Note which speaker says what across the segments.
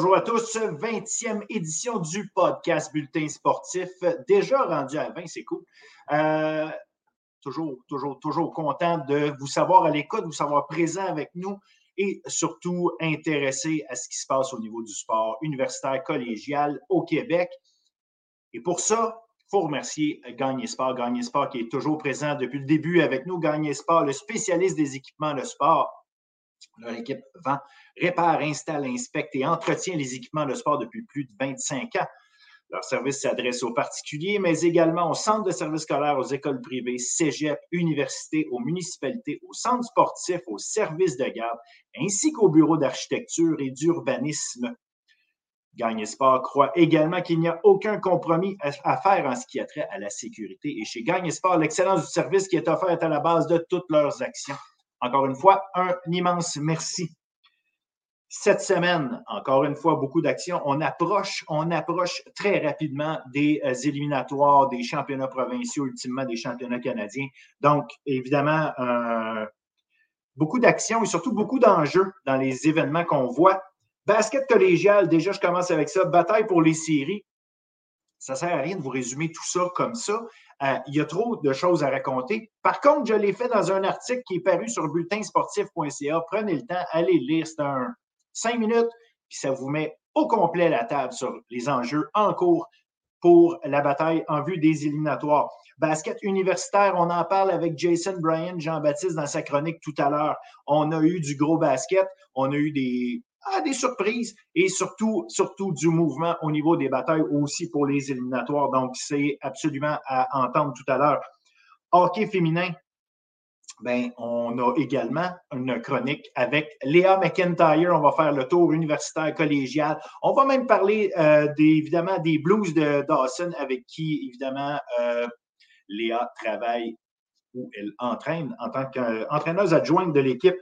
Speaker 1: bonjour à tous. 20e édition du podcast Bulletin sportif. Déjà rendu à 20, c'est cool. Euh, toujours, toujours, toujours content de vous savoir à l'écoute, de vous savoir présent avec nous et surtout intéressé à ce qui se passe au niveau du sport universitaire collégial au Québec. Et pour ça, il faut remercier Gagné Sport. Gagné Sport qui est toujours présent depuis le début avec nous. Gagné Sport, le spécialiste des équipements de sport leur équipe vend, répare, installe, inspecte et entretient les équipements de sport depuis plus de 25 ans. Leur service s'adresse aux particuliers, mais également aux centres de services scolaires, aux écoles privées, cégep, universités, aux municipalités, aux centres sportifs, aux services de garde, ainsi qu'aux bureaux d'architecture et d'urbanisme. Gagne Sport croit également qu'il n'y a aucun compromis à faire en ce qui a trait à la sécurité. Et chez Gagne Sport, l'excellence du service qui est offert est à la base de toutes leurs actions. Encore une fois, un immense merci. Cette semaine, encore une fois, beaucoup d'actions. On approche, on approche très rapidement des euh, éliminatoires des championnats provinciaux, ultimement des championnats canadiens. Donc, évidemment, euh, beaucoup d'actions et surtout beaucoup d'enjeux dans les événements qu'on voit. Basket collégial, déjà, je commence avec ça. Bataille pour les séries. Ça ne sert à rien de vous résumer tout ça comme ça. Euh, il y a trop de choses à raconter. Par contre, je l'ai fait dans un article qui est paru sur bulletinsportif.ca. Prenez le temps, allez lire. C'est un cinq minutes, puis ça vous met au complet la table sur les enjeux en cours pour la bataille en vue des éliminatoires. Basket universitaire, on en parle avec Jason Bryan, Jean-Baptiste dans sa chronique tout à l'heure. On a eu du gros basket, on a eu des, ah, des surprises et surtout, surtout du mouvement au niveau des batailles aussi pour les éliminatoires. Donc, c'est absolument à entendre tout à l'heure. Hockey féminin, ben, on a également une chronique avec Léa McIntyre. On va faire le tour universitaire collégial. On va même parler euh, évidemment des Blues de Dawson avec qui, évidemment, euh, Léa travaille ou elle entraîne en tant qu'entraîneuse adjointe de l'équipe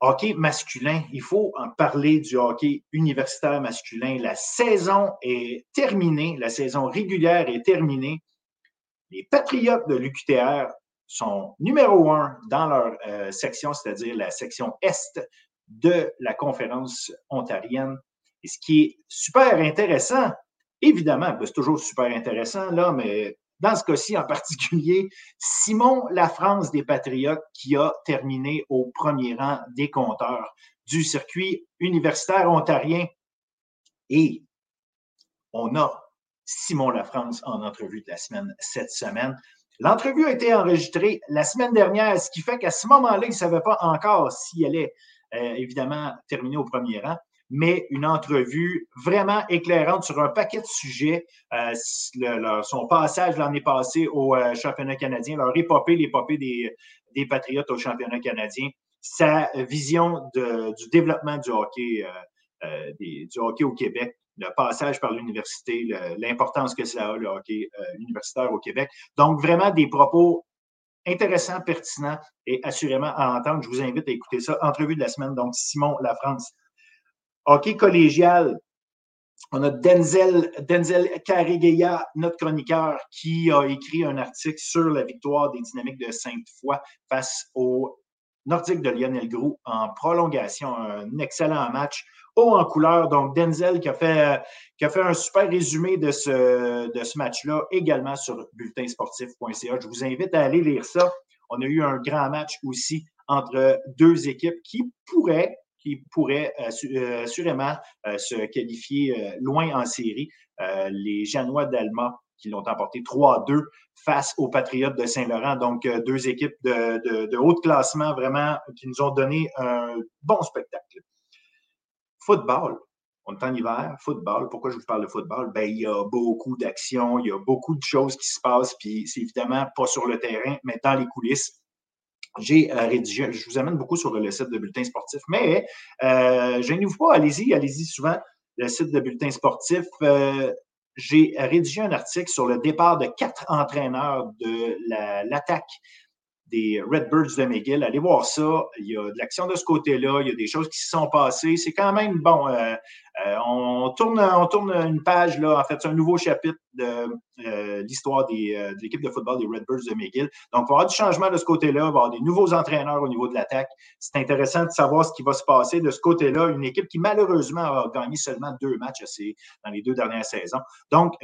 Speaker 1: hockey masculin, il faut en parler du hockey universitaire masculin. La saison est terminée, la saison régulière est terminée. Les Patriotes de l'UQTR sont numéro un dans leur euh, section, c'est-à-dire la section Est de la conférence ontarienne. Et ce qui est super intéressant, évidemment, ben, c'est toujours super intéressant, là, mais dans ce cas-ci en particulier, Simon Lafrance des Patriotes qui a terminé au premier rang des compteurs du circuit universitaire ontarien. Et on a Simon Lafrance en entrevue de la semaine cette semaine. L'entrevue a été enregistrée la semaine dernière, ce qui fait qu'à ce moment-là, il ne savait pas encore si elle allait euh, évidemment terminer au premier rang mais une entrevue vraiment éclairante sur un paquet de sujets. Euh, son passage l'année passée au euh, championnat canadien, leur épopée, l'épopée des, des Patriotes au championnat canadien, sa vision du développement du hockey, euh, du hockey au Québec, le passage par l'université, l'importance que ça a, le hockey universitaire au Québec. Donc, vraiment des propos intéressants, pertinents et assurément à entendre. Je vous invite à écouter ça. Entrevue de la semaine, donc Simon Lafrance Hockey collégial, on a Denzel, Denzel notre chroniqueur, qui a écrit un article sur la victoire des dynamiques de Sainte-Foy face au Nordique de Lionel Groux en prolongation. Un excellent match haut en couleur. Donc, Denzel qui a fait, qui a fait un super résumé de ce, de ce match-là également sur bulletinsportif.ca. Je vous invite à aller lire ça. On a eu un grand match aussi entre deux équipes qui pourraient qui pourraient euh, euh, assurément euh, se qualifier loin en série. les Janois d'Alma qui l'ont emporté 3-2 face aux Patriotes de Saint-Laurent. Donc, deux équipes de, haut classement vraiment qui nous ont donné un bon spectacle. Football. On est en hiver, football. Pourquoi je vous parle de football? Ben, il y a beaucoup d'actions, il y a beaucoup de choses qui se passent, puis c'est évidemment pas sur le terrain, mais dans les coulisses j'ai euh, rédigé, je vous amène beaucoup sur le site de Bulletin Sportif, mais euh, je vous pas, allez-y, allez-y souvent, le site de Bulletin Sportif. Euh, j'ai rédigé un article sur le départ de quatre entraîneurs de l'attaque des Redbirds de McGill. Allez voir ça. Il y a de l'action de ce côté-là. Il y a des choses qui se sont passées. C'est quand même bon. Euh, euh, on, tourne, on tourne une page, là. En fait, c'est un nouveau chapitre de euh, l'histoire de l'équipe de football des Redbirds de McGill. Donc, il va y avoir du changement de ce côté-là. Il va y avoir des nouveaux entraîneurs au niveau de l'attaque. C'est intéressant de savoir ce qui va se passer de ce côté-là. Une équipe qui, malheureusement, a gagné seulement deux matchs dans les deux dernières saisons. Donc,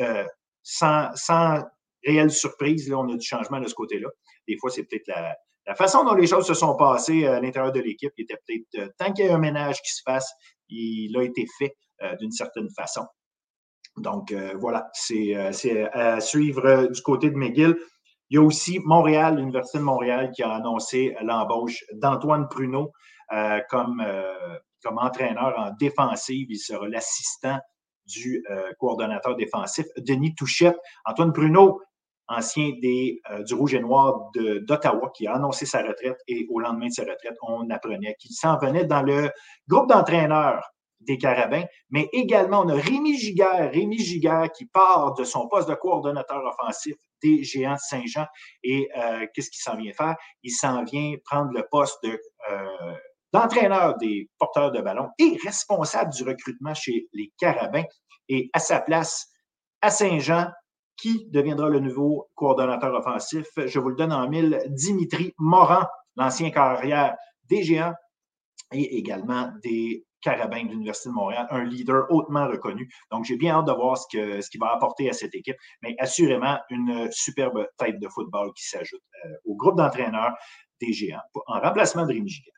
Speaker 1: sans, sans réelle surprise, là, on a du changement de ce côté-là. Des fois, c'est peut-être la, façon dont les choses se sont passées euh, à l'intérieur de l'équipe qui était peut-être, euh, tant qu'il y a un ménage qui se fasse, il a été fait euh, d'une certaine façon. Donc, voilà, c'est à suivre du côté de McGill. Il y a aussi Montréal, l'Université de Montréal, qui a annoncé l'embauche d'Antoine Pruneau comme, comme entraîneur en défensive. Il sera l'assistant du coordonnateur défensif, Denis Touchette. Antoine Pruneau, ancien des, euh, du Rouge et Noir d'Ottawa, qui a annoncé sa retraite et au lendemain de sa retraite, on apprenait qu'il s'en venait dans le groupe d'entraîneurs des Carabins, mais également on a Rémi Giguère, Rémi Giguère qui part de son poste de coordonnateur offensif des Géants de Saint-Jean et euh, qu'est-ce qu'il s'en vient faire? Il s'en vient prendre le poste de, euh, d'entraîneur des porteurs de ballon et responsable du recrutement chez les Carabins. Et à sa place, à Saint-Jean, qui deviendra le nouveau coordonnateur offensif? Je vous le donne en mille. Dimitri Moran, l'ancien carrière des Géants et également des Carabins de l'Université de Montréal, un leader hautement reconnu. Donc, j'ai bien hâte de voir ce qu'il ce va apporter à cette équipe, mais assurément une superbe tête de football qui s'ajoute euh, au groupe d'entraîneurs des Géants en remplacement de Rémi Giguet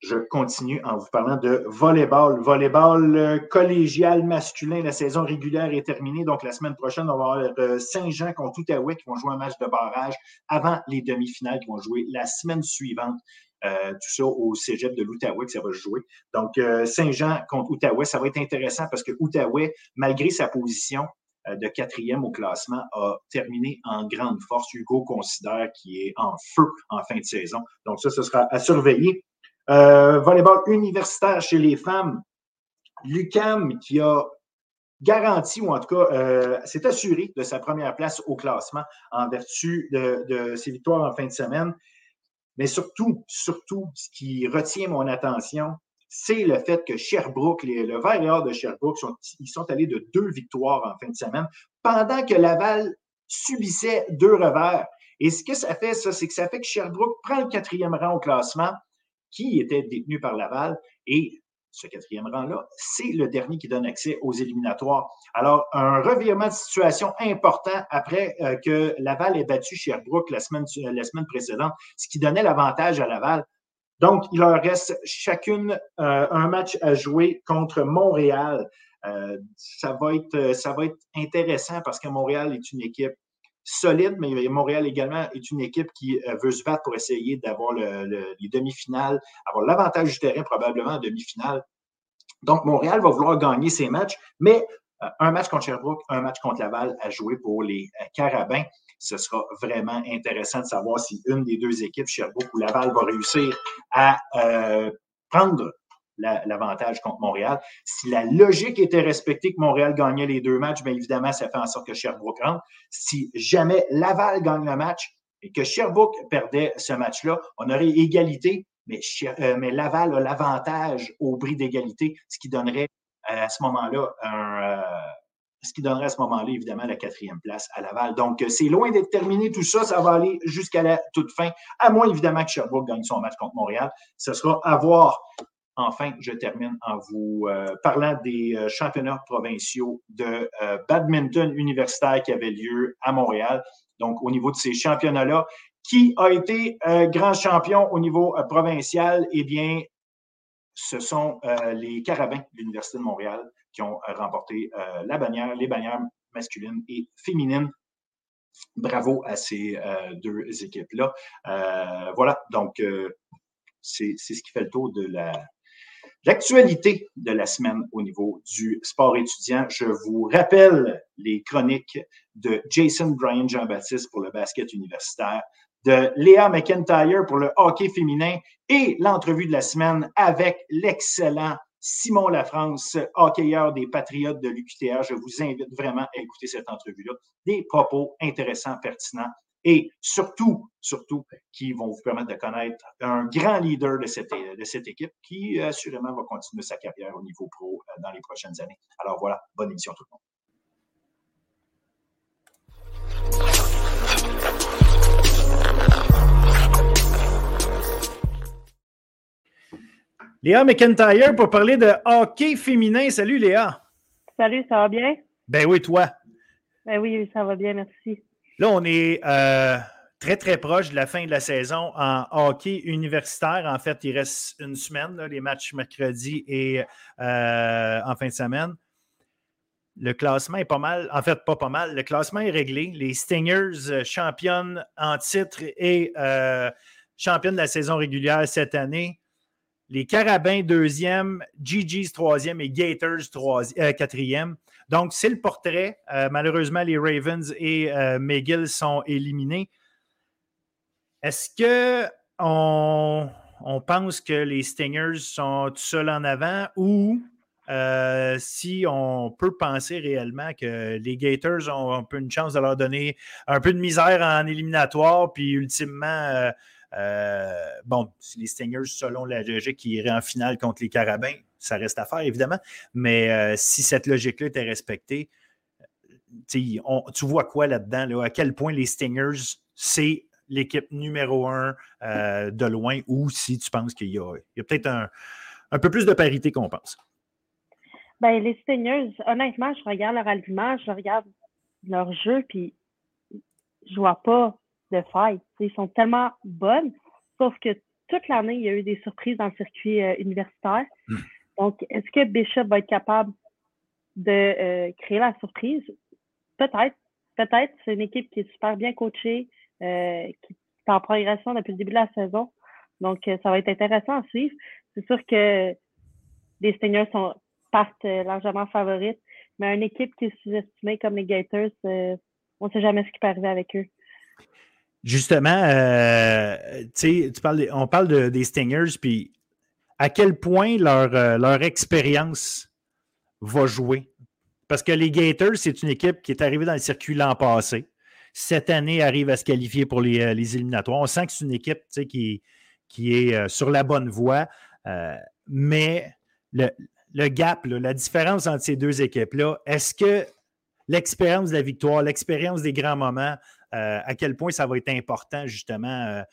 Speaker 1: je continue en vous parlant de volleyball. Volleyball euh, collégial masculin, la saison régulière est terminée. Donc, la semaine prochaine, on va avoir euh, Saint-Jean contre Outaouais qui vont jouer un match de barrage avant les demi-finales qui vont jouer la semaine suivante. Euh, tout ça au cégep de l'Outaouais que ça va jouer. Donc, Saint-Jean contre Outaouais, ça va être intéressant parce que Outaouais, malgré sa position de quatrième au classement, a terminé en grande force. Hugo considère qu'il est en feu en fin de saison. Donc, ça, ce sera à surveiller. Euh, volleyball universitaire chez les femmes, l'UCAM qui a garanti, ou en tout cas euh, s'est assuré de sa première place au classement en vertu de, ses victoires en fin de semaine. Mais surtout, surtout, ce qui retient mon attention, c'est le fait que Sherbrooke, le vert de Sherbrooke, ils sont allés de deux victoires en fin de semaine, pendant que Laval subissait deux revers. Et ce que ça fait, c'est que ça fait que Sherbrooke prend le quatrième rang au classement qui était détenu par Laval. Et ce quatrième rang-là, c'est le dernier qui donne accès aux éliminatoires. Alors, un revirement de situation important après euh, que Laval ait battu Sherbrooke la semaine, la semaine précédente, ce qui donnait l'avantage à Laval. Donc, il leur reste chacune euh, un match à jouer contre Montréal. Euh, ça, va être, ça va être intéressant parce que Montréal est une équipe solide, mais Montréal également est une équipe qui euh, veut se battre pour essayer d'avoir les demi-finales, avoir l'avantage du terrain probablement en demi-finale. Donc, Montréal va vouloir gagner ses matchs, mais euh, un match contre Sherbrooke, un match contre Laval à jouer pour les euh, Carabins. Ce sera vraiment intéressant de savoir si une des deux équipes, Sherbrooke ou Laval, va réussir à prendre l'avantage contre Montréal. Si la logique était respectée que Montréal gagnait les deux matchs, bien évidemment, ça fait en sorte que Sherbrooke rentre. Si jamais Laval gagne le match et que Sherbrooke perdait ce match-là, on aurait égalité, mais, euh, Laval a l'avantage au bris d'égalité, ce qui donnerait euh, à ce moment-là. Euh, moment-là, évidemment, la quatrième place à Laval. Donc, c'est loin d'être terminé tout ça. Ça va aller jusqu'à la toute fin, à moins, évidemment, que Sherbrooke gagne son match contre Montréal. Ce sera à voir Enfin, je termine en vous euh, parlant des euh, championnats provinciaux de euh, badminton universitaire qui avaient lieu à Montréal. Donc, au niveau de ces championnats-là, qui a été grand champion au niveau provincial? Eh bien, ce sont les Carabins de l'Université de Montréal qui ont remporté la bannière, les bannières masculines et féminines. Bravo à ces deux équipes-là. voilà, donc c'est ce qui fait le tour de la, L'actualité de la semaine au niveau du sport étudiant, je vous rappelle les chroniques de Jason Bryan Jean-Baptiste pour le basket universitaire, de Léa McIntyre pour le hockey féminin et l'entrevue de la semaine avec l'excellent Simon Lafrance, hockeyeur des Patriotes de l'UQTR. Je vous invite vraiment à écouter cette entrevue-là. Des propos intéressants, pertinents et surtout, surtout, qui vont vous permettre de connaître un grand leader de cette, de cette équipe qui, assurément, va continuer sa carrière au niveau pro dans les prochaines années. Alors voilà, bonne émission tout le monde. Léa McIntyre pour parler de hockey féminin. Salut Léa.
Speaker 2: Salut, ça va bien?
Speaker 1: Ben oui, toi.
Speaker 2: Ben oui, ça va bien, merci.
Speaker 1: Là, on est euh, très, très proche de la fin de la saison en hockey universitaire. En fait, il reste une semaine, les matchs mercredi et euh, en fin de semaine. Le classement est pas mal, en fait, pas pas mal. Le classement est réglé. Les Stingers euh, championnes en titre et championnes de la saison régulière cette année les Carabins deuxième, Gigi's troisième et Gators euh, quatrième. Donc, c'est le portrait. Euh, malheureusement, les Ravens et euh, McGill sont éliminés. Est-ce que on, pense que les Stingers sont tout seuls en avant ou si on peut penser réellement que les Gators ont un peu une chance de leur donner un peu de misère en éliminatoire, puis ultimement euh, bon, les Stingers, selon la logique, qui iraient en finale contre les Carabins, ça reste à faire, évidemment. Mais euh, si cette logique-là était respectée, tu vois quoi là-dedans? À quel point les Stingers, c'est l'équipe numéro un euh, de loin, ou si tu penses qu'il y a, peut-être un, peu plus de parité qu'on pense?
Speaker 2: Ben, les Stingers, honnêtement, je regarde leur alignement, je regarde leur jeu, puis je vois pas de faille. Ils sont tellement bonnes, sauf que toute l'année, il y a eu des surprises dans le circuit euh, universitaire. Hmm. Donc, est-ce que Bishop va être capable de euh, créer la surprise? Peut-être. Peut-être. C'est une équipe qui est super bien coachée, euh, qui est en progression depuis le début de la saison. Donc, ça va être intéressant à suivre. C'est sûr que les Stingers sont, partent largement favorites, mais une équipe qui est sous-estimée comme les Gators, on ne sait jamais ce qui peut arriver avec eux.
Speaker 1: Justement, euh, tu parles, on parle des Stingers, puis à quel point leur, euh, leur expérience va jouer. Parce que les Gators, c'est une équipe qui est arrivée dans le circuit l'an passé. Cette année, arrive à se qualifier pour les, euh, éliminatoires. On sent que c'est une équipe qui, est sur la bonne voie. mais le, gap, la différence entre ces deux équipes-là, est-ce que l'expérience de la victoire, l'expérience des grands moments euh, à quel point ça va être important, justement,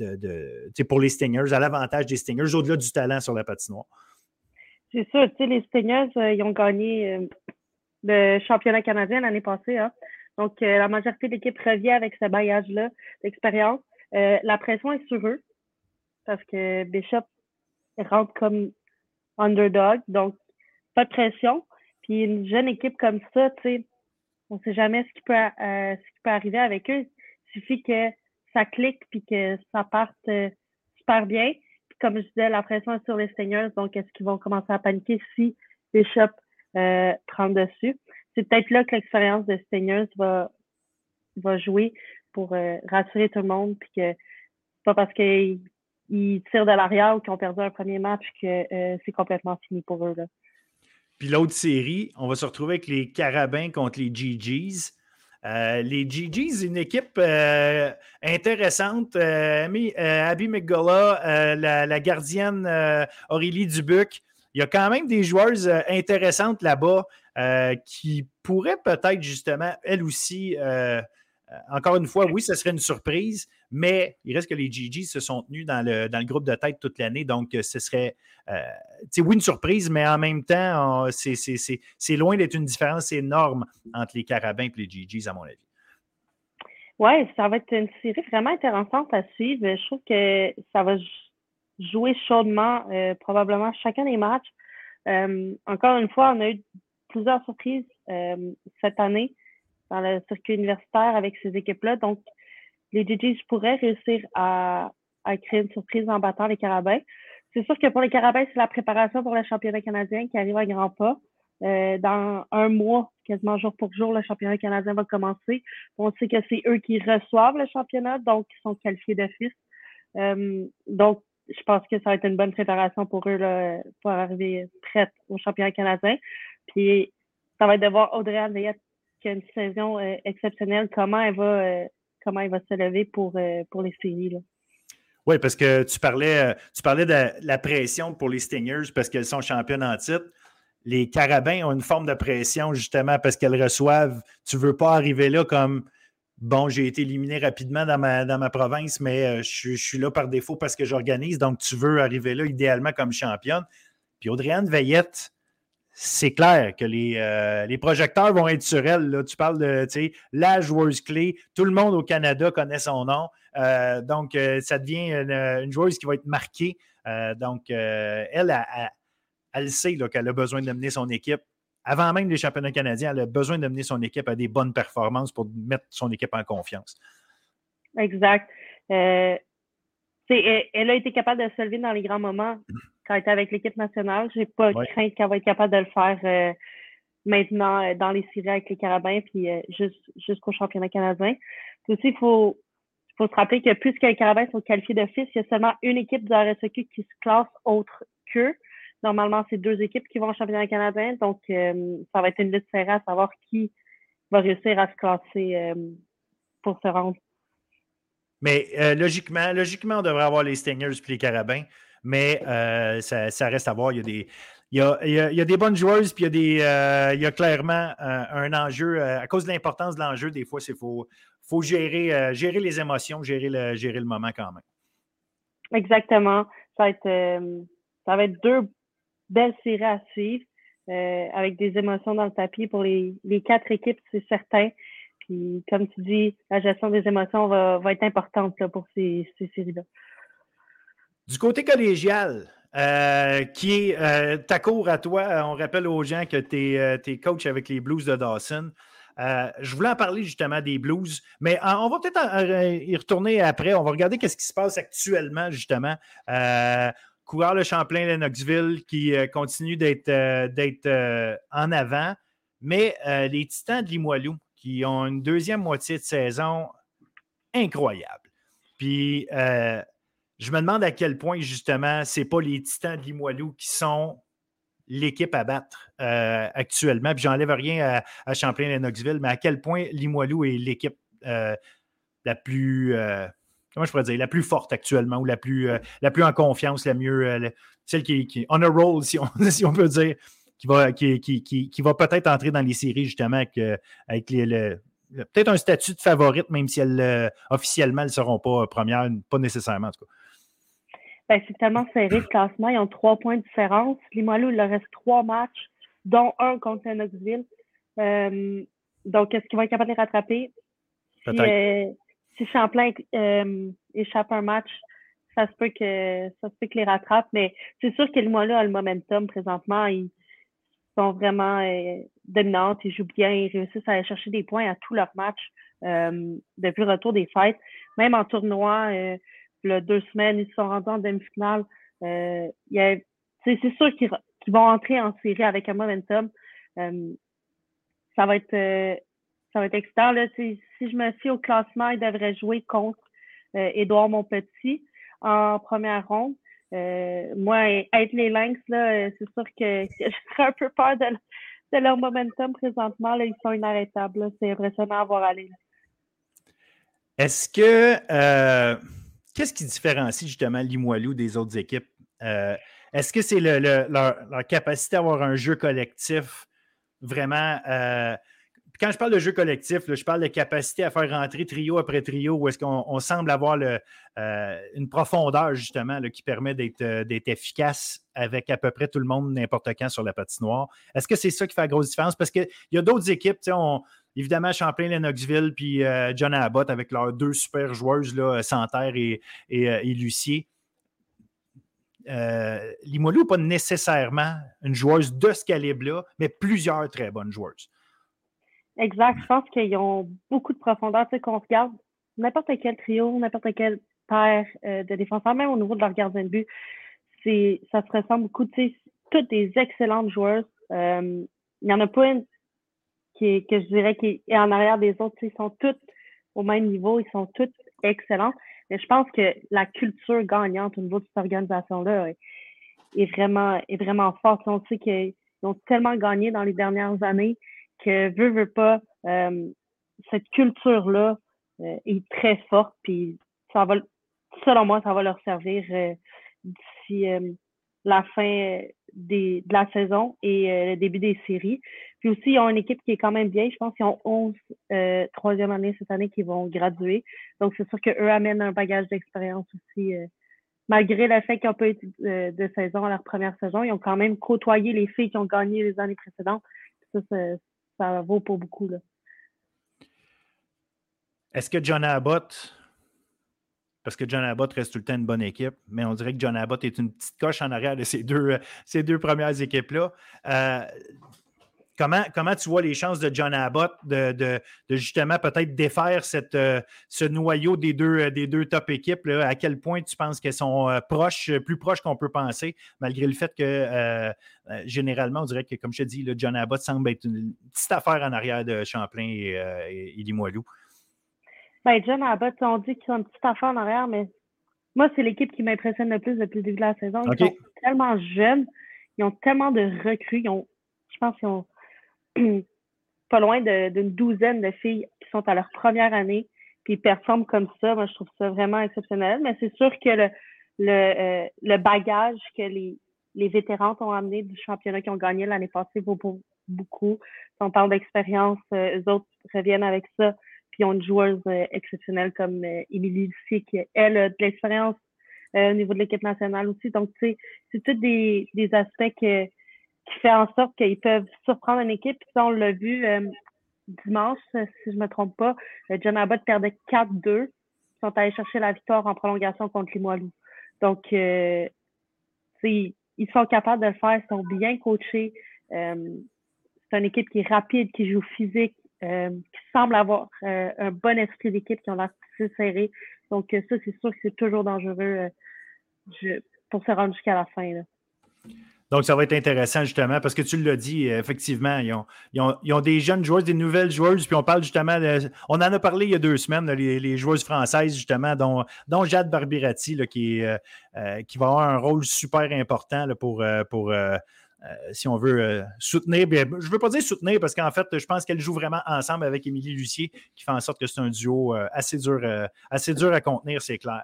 Speaker 1: euh, de, pour les Stingers, à l'avantage des Stingers, au-delà du talent sur la patinoire.
Speaker 2: C'est sûr, les Stingers, euh, ils ont gagné le championnat canadien l'année passée. Hein. Donc, la majorité de l'équipe revient avec ce bagage-là d'expérience. la pression est sur eux parce que Bishop rentre comme underdog, donc pas de pression. Puis une jeune équipe comme ça, tu sais, on ne sait jamais ce qui, peut, euh, ce qui peut arriver avec eux. Il suffit que ça clique puis que ça parte euh, super bien. Puis comme je disais, la pression est sur les seigneurs, donc est-ce qu'ils vont commencer à paniquer si Bishop euh, prend dessus? C'est peut-être là que l'expérience de seigneurs va, va jouer pour euh, rassurer tout le monde, puis que c'est pas parce qu'ils tirent de l'arrière ou qu'ils ont perdu un premier match que c'est complètement fini pour eux. Là.
Speaker 1: Puis l'autre série, on va se retrouver avec les Carabins contre les GGs. Euh, les GGs, une équipe euh, intéressante. Euh, Abby McGullah, la, gardienne Aurélie Dubuc. Il y a quand même des joueuses intéressantes là-bas qui pourraient peut-être justement, elles aussi, encore une fois, oui, ce serait une surprise, mais il reste que les GG se sont tenus dans le, dans le groupe de tête toute l'année. Donc, euh, ce serait, euh, oui, une surprise, mais en même temps, c'est loin d'être une différence énorme entre les Carabins et les GGs, à mon avis.
Speaker 2: Oui, ça va être une série vraiment intéressante à suivre. Je trouve que ça va jouer chaudement, probablement chacun des matchs. encore une fois, on a eu plusieurs surprises cette année dans le circuit universitaire avec ces équipes-là. Donc, les DJs pourraient réussir à, à, créer une surprise en battant les Carabins. C'est sûr que pour les Carabins, c'est la préparation pour le championnat canadien qui arrive à grands pas. Euh, dans un mois, quasiment jour pour jour, le championnat canadien va commencer. On sait que c'est eux qui reçoivent le championnat, donc ils sont qualifiés d'office. Euh, donc, je pense que ça va être une bonne préparation pour eux là, pour arriver prête au championnat canadien. Puis, ça va être de voir Audrey Andriette qui a une saison euh, exceptionnelle, comment elle va, euh, comment il va se lever pour, euh, pour les séries.
Speaker 1: Oui, parce que tu parlais, tu parlais de la pression pour les Stingers parce qu'elles sont championnes en titre. Les Carabins ont une forme de pression justement parce qu'elles reçoivent. Tu ne veux pas arriver là comme bon, j'ai été éliminé rapidement dans ma, dans ma province, mais je, je, suis là par défaut parce que j'organise. Donc, tu veux arriver là idéalement comme championne. Puis Audriane Veillette, c'est clair que les, euh, les, projecteurs vont être sur elle. Là. Tu parles de la joueuse clé. Tout le monde au Canada connaît son nom. Euh, donc, euh, ça devient une, joueuse qui va être marquée. donc, elle, elle, sait qu'elle a besoin d'amener son équipe. Avant même les championnats canadiens, elle a besoin d'amener son équipe à des bonnes performances pour mettre son équipe en confiance.
Speaker 2: Exact. elle a été capable de se lever dans les grands moments quand elle était avec l'équipe nationale. J'ai pas crainte qu'elle va être capable de le faire euh, maintenant euh, dans les séries avec les Carabins, puis euh, jusqu'au championnat canadien. Puis aussi, il faut, faut se rappeler que puisque les Carabins sont qualifiés d'office, il y a seulement une équipe du RSEQ qui se classe autre qu'eux. Normalement, c'est deux équipes qui vont au championnat canadien, donc ça va être une lutte serrée à savoir qui va réussir à se classer pour se rendre.
Speaker 1: Mais logiquement, logiquement, on devrait avoir les Stingers et les Carabins mais euh, ça, reste à voir. Il y a des, il y a, des bonnes joueuses, puis il y a, des, euh, il y a clairement euh, un enjeu. à cause de l'importance de l'enjeu, des fois, il faut, faut gérer, gérer les émotions, gérer le, gérer le moment quand même.
Speaker 2: Exactement. Ça va être, ça va être deux belles séries à suivre, avec des émotions dans le tapis pour les, quatre équipes, c'est certain. Puis, comme tu dis, la gestion des émotions va, être importante pour ces séries-là.
Speaker 1: Du côté collégial, euh, qui est euh, ta cour à toi, on rappelle aux gens que tu es, euh, coach avec les Blues de Dawson. je voulais en parler justement des Blues, mais on va peut-être y retourner après. On va regarder qu'est-ce qui se passe actuellement, justement. Coureur le Champlain Lennoxville qui continue d'être en avant, mais les Titans de Limoilou qui ont une deuxième moitié de saison incroyable. Puis je me demande à quel point, justement, ce n'est pas les Titans de Limoilou qui sont l'équipe à battre euh, actuellement. Puis j'enlève rien à, Champlain et Knoxville, mais à quel point Limoilou est l'équipe euh, la plus. Euh, comment je pourrais dire, la plus forte actuellement ou la plus, la plus en confiance, la mieux, celle qui, est on a roll, si on, si on peut dire, qui va, qui, qui, va peut-être entrer dans les séries justement avec, avec les, peut-être un statut de favorite, même si elles, officiellement, elles ne seront pas premières, pas nécessairement en tout cas.
Speaker 2: Ben, c'est tellement serré le classement. Ils ont trois points de différence. Limoilou, il leur reste trois matchs, dont un contre Knoxville. Euh, donc, est-ce qu'ils vont être capables de les rattraper? Si, euh, si Champlain euh, échappe un match, ça se peut que ça se peut que les rattrape, mais c'est sûr que Limoilou a le momentum présentement. Ils sont vraiment euh, dominantes, ils jouent bien, ils réussissent à aller chercher des points à tous leurs matchs depuis le retour des fêtes. Même en tournoi, a deux semaines, ils se sont rendus en demi-finale. Euh, c'est sûr qu'ils vont entrer en série avec un momentum. Euh, ça va être euh, ça va être excitant. Là. Si, je me fie au classement, ils devraient jouer contre Édouard Montpetit en première ronde. moi, être les Lynx, c'est sûr que, je serais un peu peur de, leur momentum présentement. Là, ils sont inarrêtables. C'est impressionnant à voir aller.
Speaker 1: Est-ce que Qu'est-ce qui différencie justement Limoilou des autres équipes? Euh, est-ce que c'est leur, capacité à avoir un jeu collectif vraiment. Euh, quand je parle de jeu collectif, je parle de capacité à faire rentrer trio après trio, où est-ce qu'on semble avoir euh, une profondeur justement qui permet d'être efficace avec à peu près tout le monde n'importe quand sur la patinoire. Est-ce que c'est ça qui fait la grosse différence? Parce qu'il y a d'autres équipes, on, Évidemment, Champlain, Lennoxville, puis euh, John Abbott avec leurs deux super joueuses, là, Santerre et, et, euh, Lucier. Euh, Limoilou pas nécessairement une joueuse de ce calibre-là, mais plusieurs très bonnes joueuses.
Speaker 2: Exact. Je pense qu'ils ont beaucoup de profondeur. Tu sais, qu'on regarde n'importe quel trio, n'importe quel paire de défenseurs, même au niveau de leur gardien de but, ça se ressemble beaucoup. Tu toutes des excellentes joueuses. il n'y en a pas une que je dirais qu'il est en arrière des autres. Ils sont tous au même niveau, ils sont tous excellents. Mais je pense que la culture gagnante au niveau de cette organisation-là est, vraiment, est vraiment forte. On sait qu'ils ont tellement gagné dans les dernières années que, veut, veut pas, euh, cette culture-là est très forte. Puis ça va, selon moi, ça va leur servir d'ici la fin de la saison et le début des séries. Puis aussi, ils ont une équipe qui est quand même bien. Je pense qu'ils ont 11 troisième année cette année qui vont graduer. Donc, c'est sûr qu'eux amènent un bagage d'expérience aussi malgré le fait qu'ils n'ont pas eu de, saison à leur première saison, ils ont quand même côtoyé les filles qui ont gagné les années précédentes. Ça, ça, vaut pour beaucoup.
Speaker 1: Est-ce que John Abbott, parce que John Abbott reste tout le temps une bonne équipe, mais on dirait que John Abbott est une petite coche en arrière de ces deux, ces deux premières équipes-là. Euh, Comment, tu vois les chances de John Abbott de, justement peut-être défaire cette, euh, ce noyau des deux, euh, des deux top équipes? À quel point tu penses qu'elles sont euh, proches, plus proches qu'on peut penser, malgré le fait que généralement, on dirait que, comme je te dis, John Abbott semble être une petite affaire en arrière de Champlain et, Limoilou.
Speaker 2: Ben, John Abbott, on dit qu'ils ont une petite affaire en arrière, mais moi, c'est l'équipe qui m'impressionne le plus depuis le début de la saison. Ils sont tellement jeunes, ils ont tellement de recrues, je pense qu'ils ont pas loin d'une douzaine de filles qui sont à leur première année, puis ils performent comme ça. Moi, je trouve ça vraiment exceptionnel. Mais c'est sûr que le, le, euh, le bagage que les, les vétérans ont amené du championnat qui ont gagné l'année passée vaut beaucoup. Si on parle d'expérience, euh, eux autres reviennent avec ça. Puis ils ont une joueuse euh, exceptionnelle comme Émilie Lucie, qui, elle, a de l'expérience au niveau de l'équipe nationale aussi. Donc, tu sais, c'est tous des, aspects qui fait en sorte qu'ils peuvent surprendre une équipe. Puis on l'a vu euh, dimanche, si je ne me trompe pas, euh, John Abbott perdait 4-2. Ils sont allés chercher la victoire en prolongation contre les. Donc, euh, ils sont capables de le faire, ils sont bien coachés. c'est une équipe qui est rapide, qui joue physique, qui semble avoir un bon esprit d'équipe, qui ont l'air très serré. Donc, ça, c'est sûr que c'est toujours dangereux pour se rendre jusqu'à la fin.
Speaker 1: Donc, ça va être intéressant justement parce que tu l'as dit, effectivement, ils ont, des jeunes joueuses, des nouvelles joueuses, puis on parle justement, de, on en a parlé il y a deux semaines, les, joueuses françaises justement, dont, Jade Barbirati, qui, euh, euh, va avoir un rôle super important euh, pour si on veut soutenir. je ne veux pas dire soutenir parce qu'en fait, je pense qu'elle joue vraiment ensemble avec Émilie Lucier, qui fait en sorte que c'est un duo assez, dur, assez dur à contenir, c'est clair.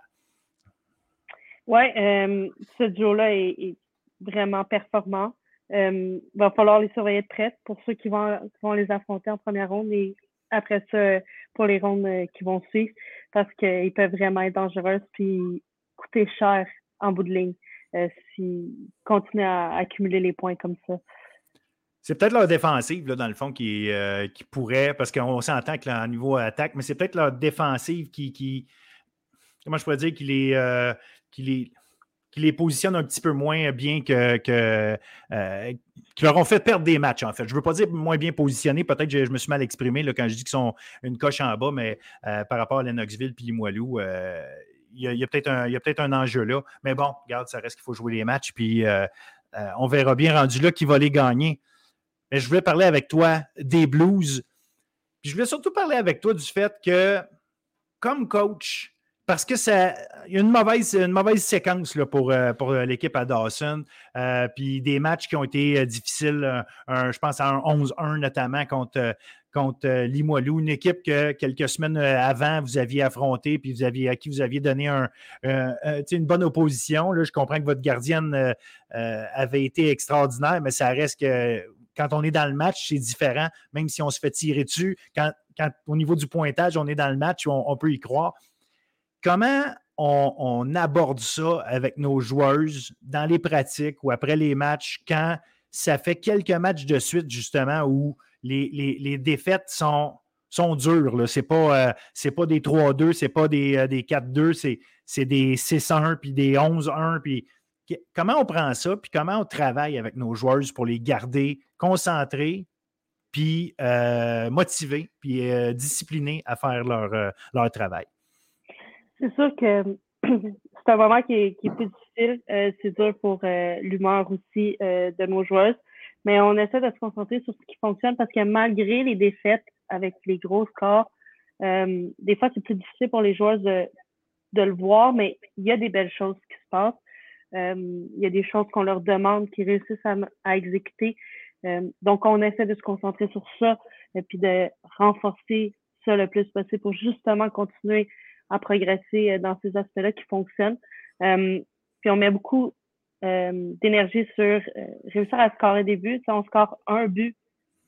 Speaker 2: Oui, ce duo-là est vraiment performants. Il euh, va falloir les surveiller de près pour ceux qui vont, les affronter en première ronde et après ça pour les rondes euh, qui vont suivre parce qu'ils peuvent vraiment être dangereux puis coûter cher en bout de ligne euh, s'ils continuent à accumuler les points comme ça.
Speaker 1: C'est peut-être leur défensive, là, dans le fond, qui, qui pourrait, parce qu'on s'entend que là, niveau attaque, mais c'est peut-être leur défensive qui, qui, comment je pourrais dire, qui les, qui les, les positionne un petit peu moins bien que, que euh, qui leur ont fait perdre des matchs, en fait. Je ne veux pas dire moins bien positionnés, peut-être que je, me suis mal exprimé là, quand je dis qu'ils sont une coche en bas, mais euh, par rapport à Lennoxville et Limoilou, euh, il y a, peut-être un, peut un enjeu là. Mais bon, regarde, ça reste qu'il faut jouer les matchs, puis on verra bien rendu là qui va les gagner. Mais je voulais parler avec toi des Blues. Puis je voulais surtout parler avec toi du fait que, comme coach, parce que ça, il y a une mauvaise, une mauvaise séquence là, pour, euh, pour euh, l'équipe à Dawson. Euh, puis des matchs qui ont été difficiles, je pense à un 11-1 notamment contre, contre Limoilou, une équipe que quelques semaines avant vous aviez affronté, puis vous aviez, à qui vous aviez donné un, une bonne opposition. Je comprends que votre gardienne avait été extraordinaire, mais ça reste que quand on est dans le match, c'est différent, même si on se fait tirer dessus. Quand, au niveau du pointage, on est dans le match, on peut y croire. Comment on, aborde ça avec nos joueuses dans les pratiques ou après les matchs quand ça fait quelques matchs de suite, justement, où les, défaites sont, dures. Ce n'est pas, euh, pas des 3-2, ce n'est pas des, euh, des 4-2, c'est des 6-1 puis des 11-1. Puis comment on prend ça, puis comment on travaille avec nos joueuses pour les garder concentrées, puis euh, motivées, puis disciplinés à faire leur, leur travail?
Speaker 2: C'est sûr que c'est un moment qui est, plus difficile. Euh, c'est dur pour euh, l'humeur aussi euh, de nos joueuses. Mais on essaie de se concentrer sur ce qui fonctionne parce que malgré les défaites avec les gros scores, des fois, c'est plus difficile pour les joueuses de, de le voir, mais il y a des belles choses qui se passent. il y a des choses qu'on leur demande qu'ils réussissent à, à exécuter. donc, on essaie de se concentrer sur ça et puis de renforcer ça le plus possible pour justement continuer à progresser euh, dans ces aspects-là qui fonctionnent. Euh, puis on met beaucoup d'énergie sur réussir à scorer des buts. on score un but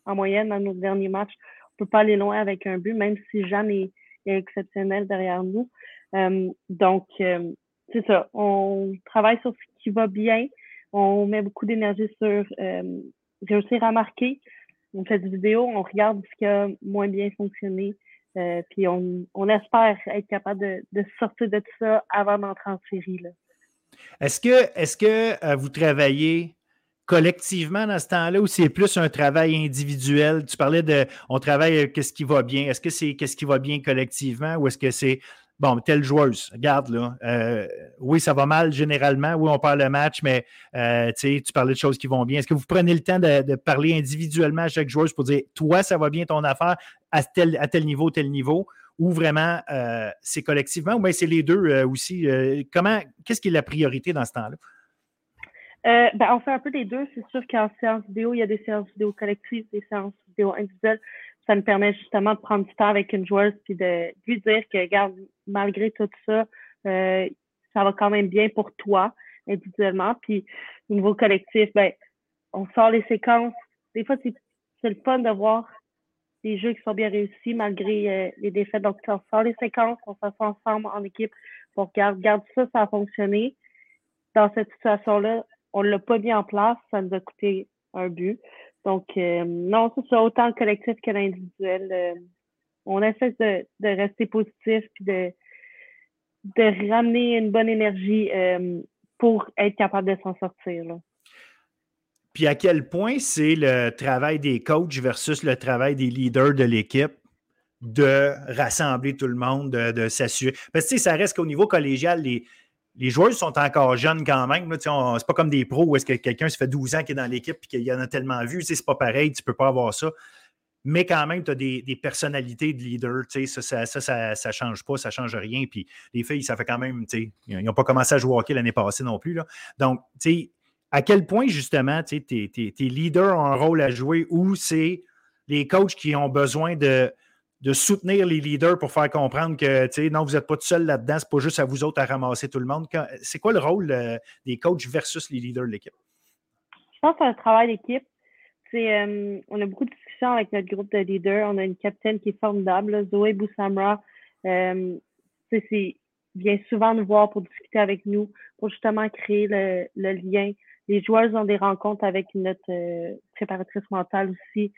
Speaker 2: en moyenne dans nos derniers matchs. On peut pas aller loin avec un but, même si Jeanne est, exceptionnel derrière nous. donc, c'est ça. On travaille sur ce qui va bien. On met beaucoup d'énergie sur réussir à marquer. On fait des vidéos, on regarde ce qui a moins bien fonctionné. Euh, puis on, espère être capable de, sortir de tout ça avant d'entrer en série.
Speaker 1: Est-ce que, euh, vous travaillez collectivement dans ce temps-là ou c'est plus un travail individuel? Tu parlais de on travaille euh, qu'est-ce qui va bien? Est-ce que c'est qu'est-ce qui va bien collectivement ou est-ce que c'est bon, telle joueuse, regarde là, euh, oui, ça va mal généralement, oui, on perd le match, mais tu parlais de choses qui vont bien. Est-ce que vous prenez le temps de, parler individuellement à chaque joueuse pour dire, toi, ça va bien ton affaire à tel niveau, tel niveau, ou vraiment euh, c'est collectivement, ou bien c'est les deux aussi? comment, qu'est-ce qui est la priorité dans ce temps-là?
Speaker 2: Ben, on fait un peu les deux. C'est sûr qu'en séance vidéo, il y a des séances vidéo collectives, des séances vidéo individuelles ça me permet justement de prendre du temps avec une joueuse puis de lui dire que, regarde, malgré tout ça, euh, ça va quand même bien pour toi individuellement. Puis au niveau collectif, ben, on sort les séquences. Des fois, c'est le fun de voir des jeux qui sont bien réussis malgré euh, les défaites. Donc, on sort les séquences, on s'assoit ensemble en équipe pour regarder, regarde ça, ça a fonctionné. Dans cette situation-là, on ne l'a pas mis en place, ça nous a coûté un but. Donc, euh, non, c'est autant le collectif que l'individuel. Euh, on essaie de, rester positif puis de, de ramener une bonne énergie euh, pour être capable de s'en sortir.
Speaker 1: Puis à quel point c'est le travail des coachs versus le travail des leaders de l'équipe de rassembler tout le monde, de, s'assurer? Parce que ça reste qu'au niveau collégial, les, les joueurs sont encore jeunes quand même. Ce n'est pas comme des pros où est-ce que quelqu'un se fait 12 ans qui est dans l'équipe et qu'il y en a tellement vu. C'est pas pareil, tu peux pas avoir ça. Mais quand même, tu as des, personnalités de leader. Ça, ça, ça, change pas, ça change rien. Puis les filles, ça fait quand même. Ils n'ont pas commencé à jouer au hockey l'année passée non plus. Là. Donc, à quel point, justement, tes, leaders ont un rôle à jouer ou c'est les coachs qui ont besoin de soutenir les leaders pour faire comprendre que non, vous n'êtes pas tout seul là-dedans, c'est pas juste à vous autres à ramasser tout le monde. C'est quoi le rôle euh, des coachs versus les leaders de l'équipe?
Speaker 2: Je pense que c'est un travail d'équipe. Euh, on a beaucoup de discussions avec notre groupe de leaders. On a une capitaine qui est formidable, Zoé Boussamra. Euh, vient souvent nous voir pour discuter avec nous, pour justement créer le, lien. Les joueurs ont des rencontres avec notre euh, préparatrice mentale aussi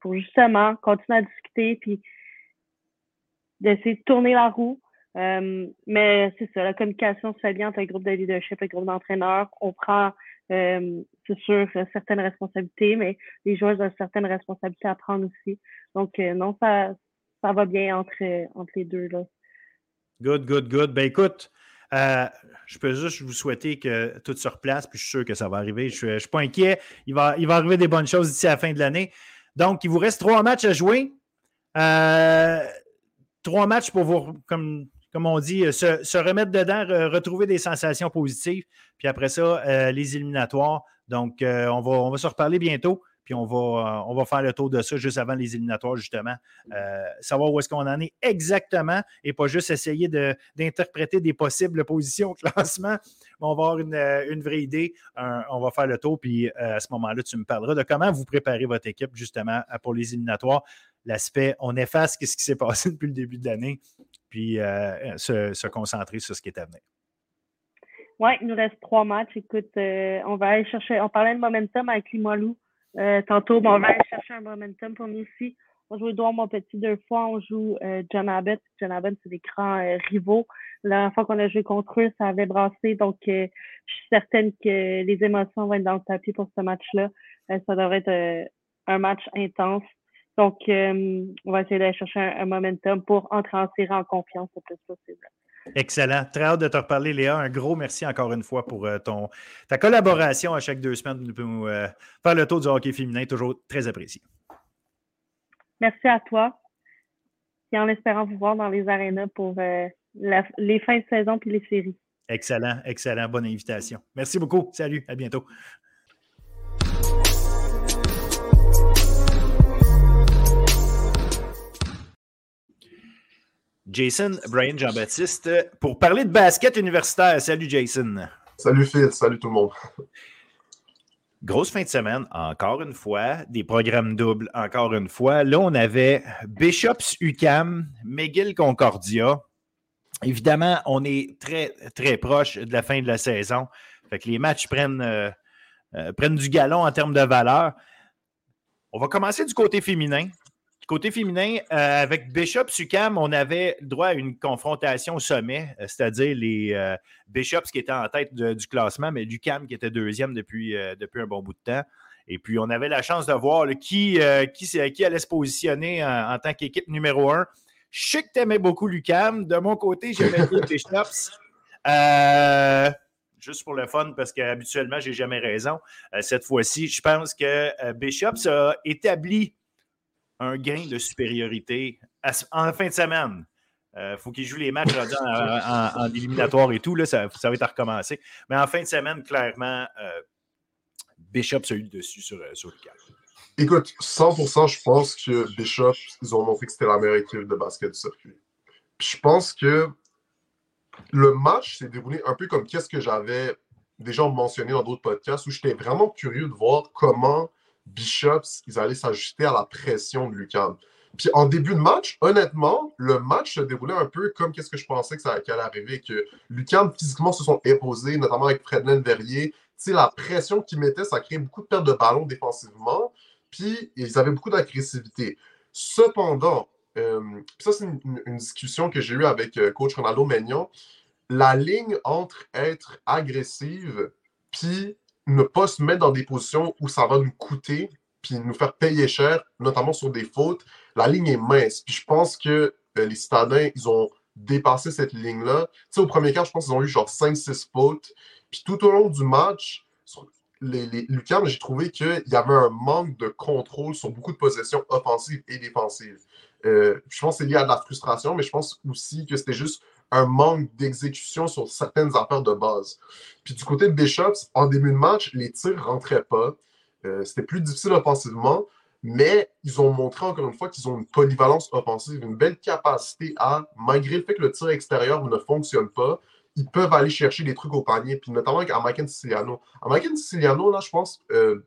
Speaker 2: pour justement continuer à discuter puis d'essayer de tourner la roue. Euh, mais c'est ça, la communication se fait bien entre le groupe de leadership et le groupe d'entraîneurs. On prend, euh, c'est sûr, certaines responsabilités, mais les joueurs ont certaines responsabilités à prendre aussi. Donc, euh, non, ça, ça va bien entre, entre les deux. Là.
Speaker 1: Good, good, good. Ben écoute, je peux juste vous souhaiter que tout se replace, puis je suis sûr que ça va arriver. Je ne suis, pas inquiet. Il va, il va arriver des bonnes choses d'ici à la fin de l'année. Donc, il vous reste trois matchs à jouer. Euh, trois matchs pour vous, comme, comme on dit, se, remettre dedans, retrouver des sensations positives. Puis après ça, euh, les éliminatoires. Donc, euh, on, va, on va se reparler bientôt. Puis on va, euh, on va faire le tour de ça juste avant les éliminatoires, justement. Euh, savoir où est-ce qu'on en est exactement et pas juste essayer d'interpréter des possibles positions au classement. On va avoir une, euh, vraie idée. on va faire le tour. Puis à ce moment-là, tu me parleras de comment vous préparez votre équipe, justement, pour les éliminatoires. L'aspect, on efface ce qui s'est passé depuis le début de l'année, puis se, concentrer sur ce qui est à venir.
Speaker 2: Oui, il nous reste trois matchs. Écoute, on va aller chercher. On parlait de momentum avec Limoilou. Euh, tantôt, on va aller chercher un momentum pour nous aussi. On joue Edouard Petit deux fois. On joue euh, John Abbott. John Abbott, c'est des grands euh, rivaux. La dernière fois qu'on a joué contre eux, ça avait brassé. Donc, je suis certaine que les émotions vont être dans le tapis pour ce match-là. ça devrait être un match intense. Donc, on va essayer d'aller chercher un, un, momentum pour entrer en série en confiance le plus possible.
Speaker 1: Excellent. Très hâte de te reparler, Léa. Un gros merci encore une fois pour euh, ton, ta collaboration à chaque deux semaines pour nous euh, faire le tour du hockey féminin. Toujours très apprécié.
Speaker 2: Merci à toi. Et en espérant vous voir dans les arénas pour euh, les fins de saison puis les séries.
Speaker 1: Excellent, excellent. Bonne invitation. Merci beaucoup. Salut, à bientôt. Jason Brian Jean-Baptiste pour parler de basket universitaire. Salut Jason.
Speaker 3: Salut Phil, salut tout le monde.
Speaker 1: Grosse fin de semaine, encore une fois, des programmes doubles, encore une fois. Là, on avait Bishops UCAM, McGill Concordia. Évidemment, on est très, très proche de la fin de la saison. Fait que les matchs prennent, euh, euh, prennent du galon en termes de valeur. On va commencer du côté féminin. Côté féminin, euh, avec Bishop Sucam, on avait droit à une confrontation au sommet, euh, c'est-à-dire les euh, Bishops qui étaient en tête du classement, mais Lucam qui était deuxième depuis, depuis un bon bout de temps. Et puis, on avait la chance de voir qui, qui, qui, allait se positionner en, tant qu'équipe numéro un. Je sais que tu aimais beaucoup Lucam. De mon côté, j'aimais bien Bishops. juste pour le fun, parce qu'habituellement, je n'ai jamais raison. cette fois-ci, je pense que Bishops a établi un gain de supériorité en fin de semaine. Il euh, faut qu'il joue les matchs en, éliminatoire et tout. Là, ça, va être à recommencer. Mais en fin de semaine, clairement, euh, Bishop a eu le dessus sur, euh, sur le cas.
Speaker 3: Écoute, 100%, je pense que Bishop, ils ont montré que c'était la meilleure équipe de basket du circuit. je pense que le match s'est déroulé un peu comme qu'est-ce que j'avais déjà mentionné dans d'autres podcasts où j'étais vraiment curieux de voir comment Bishops, ils allaient s'ajuster à la pression de Lucan. Puis en début de match, honnêtement, le match se déroulait un peu comme qu'est-ce que je pensais que ça allait arriver, que Lucan physiquement se sont imposés, notamment avec Fredlin Verrier. Tu sais, la pression qu'ils mettaient, ça créait beaucoup de pertes de ballon défensivement, puis ils avaient beaucoup d'agressivité. Cependant, euh, ça c'est une, discussion que j'ai eue avec euh, coach Ronaldo Maignan, la ligne entre être agressive puis ne pas se mettre dans des positions où ça va nous coûter puis nous faire payer cher, notamment sur des fautes. La ligne est mince. Puis je pense que euh, les citadins, ils ont dépassé cette ligne-là. Tu sais, au premier quart, je pense qu'ils ont eu genre 5-6 fautes. Puis tout au long du match, les, les j'ai trouvé qu'il y avait un manque de contrôle sur beaucoup de possessions offensives et défensives. Euh, je pense que c'est lié à de la frustration, mais je pense aussi que c'était juste un manque d'exécution sur certaines affaires de base. Puis du côté de Bishops, en début de match, les tirs rentraient pas. Euh, c'était plus difficile offensivement, mais ils ont montré encore une fois qu'ils ont une polyvalence offensive, une belle capacité à, malgré le fait que le tir extérieur ne fonctionne pas, ils peuvent aller chercher des trucs au panier, puis notamment avec Amaken Siciliano. Amaken Siciliano, là, je pense, euh,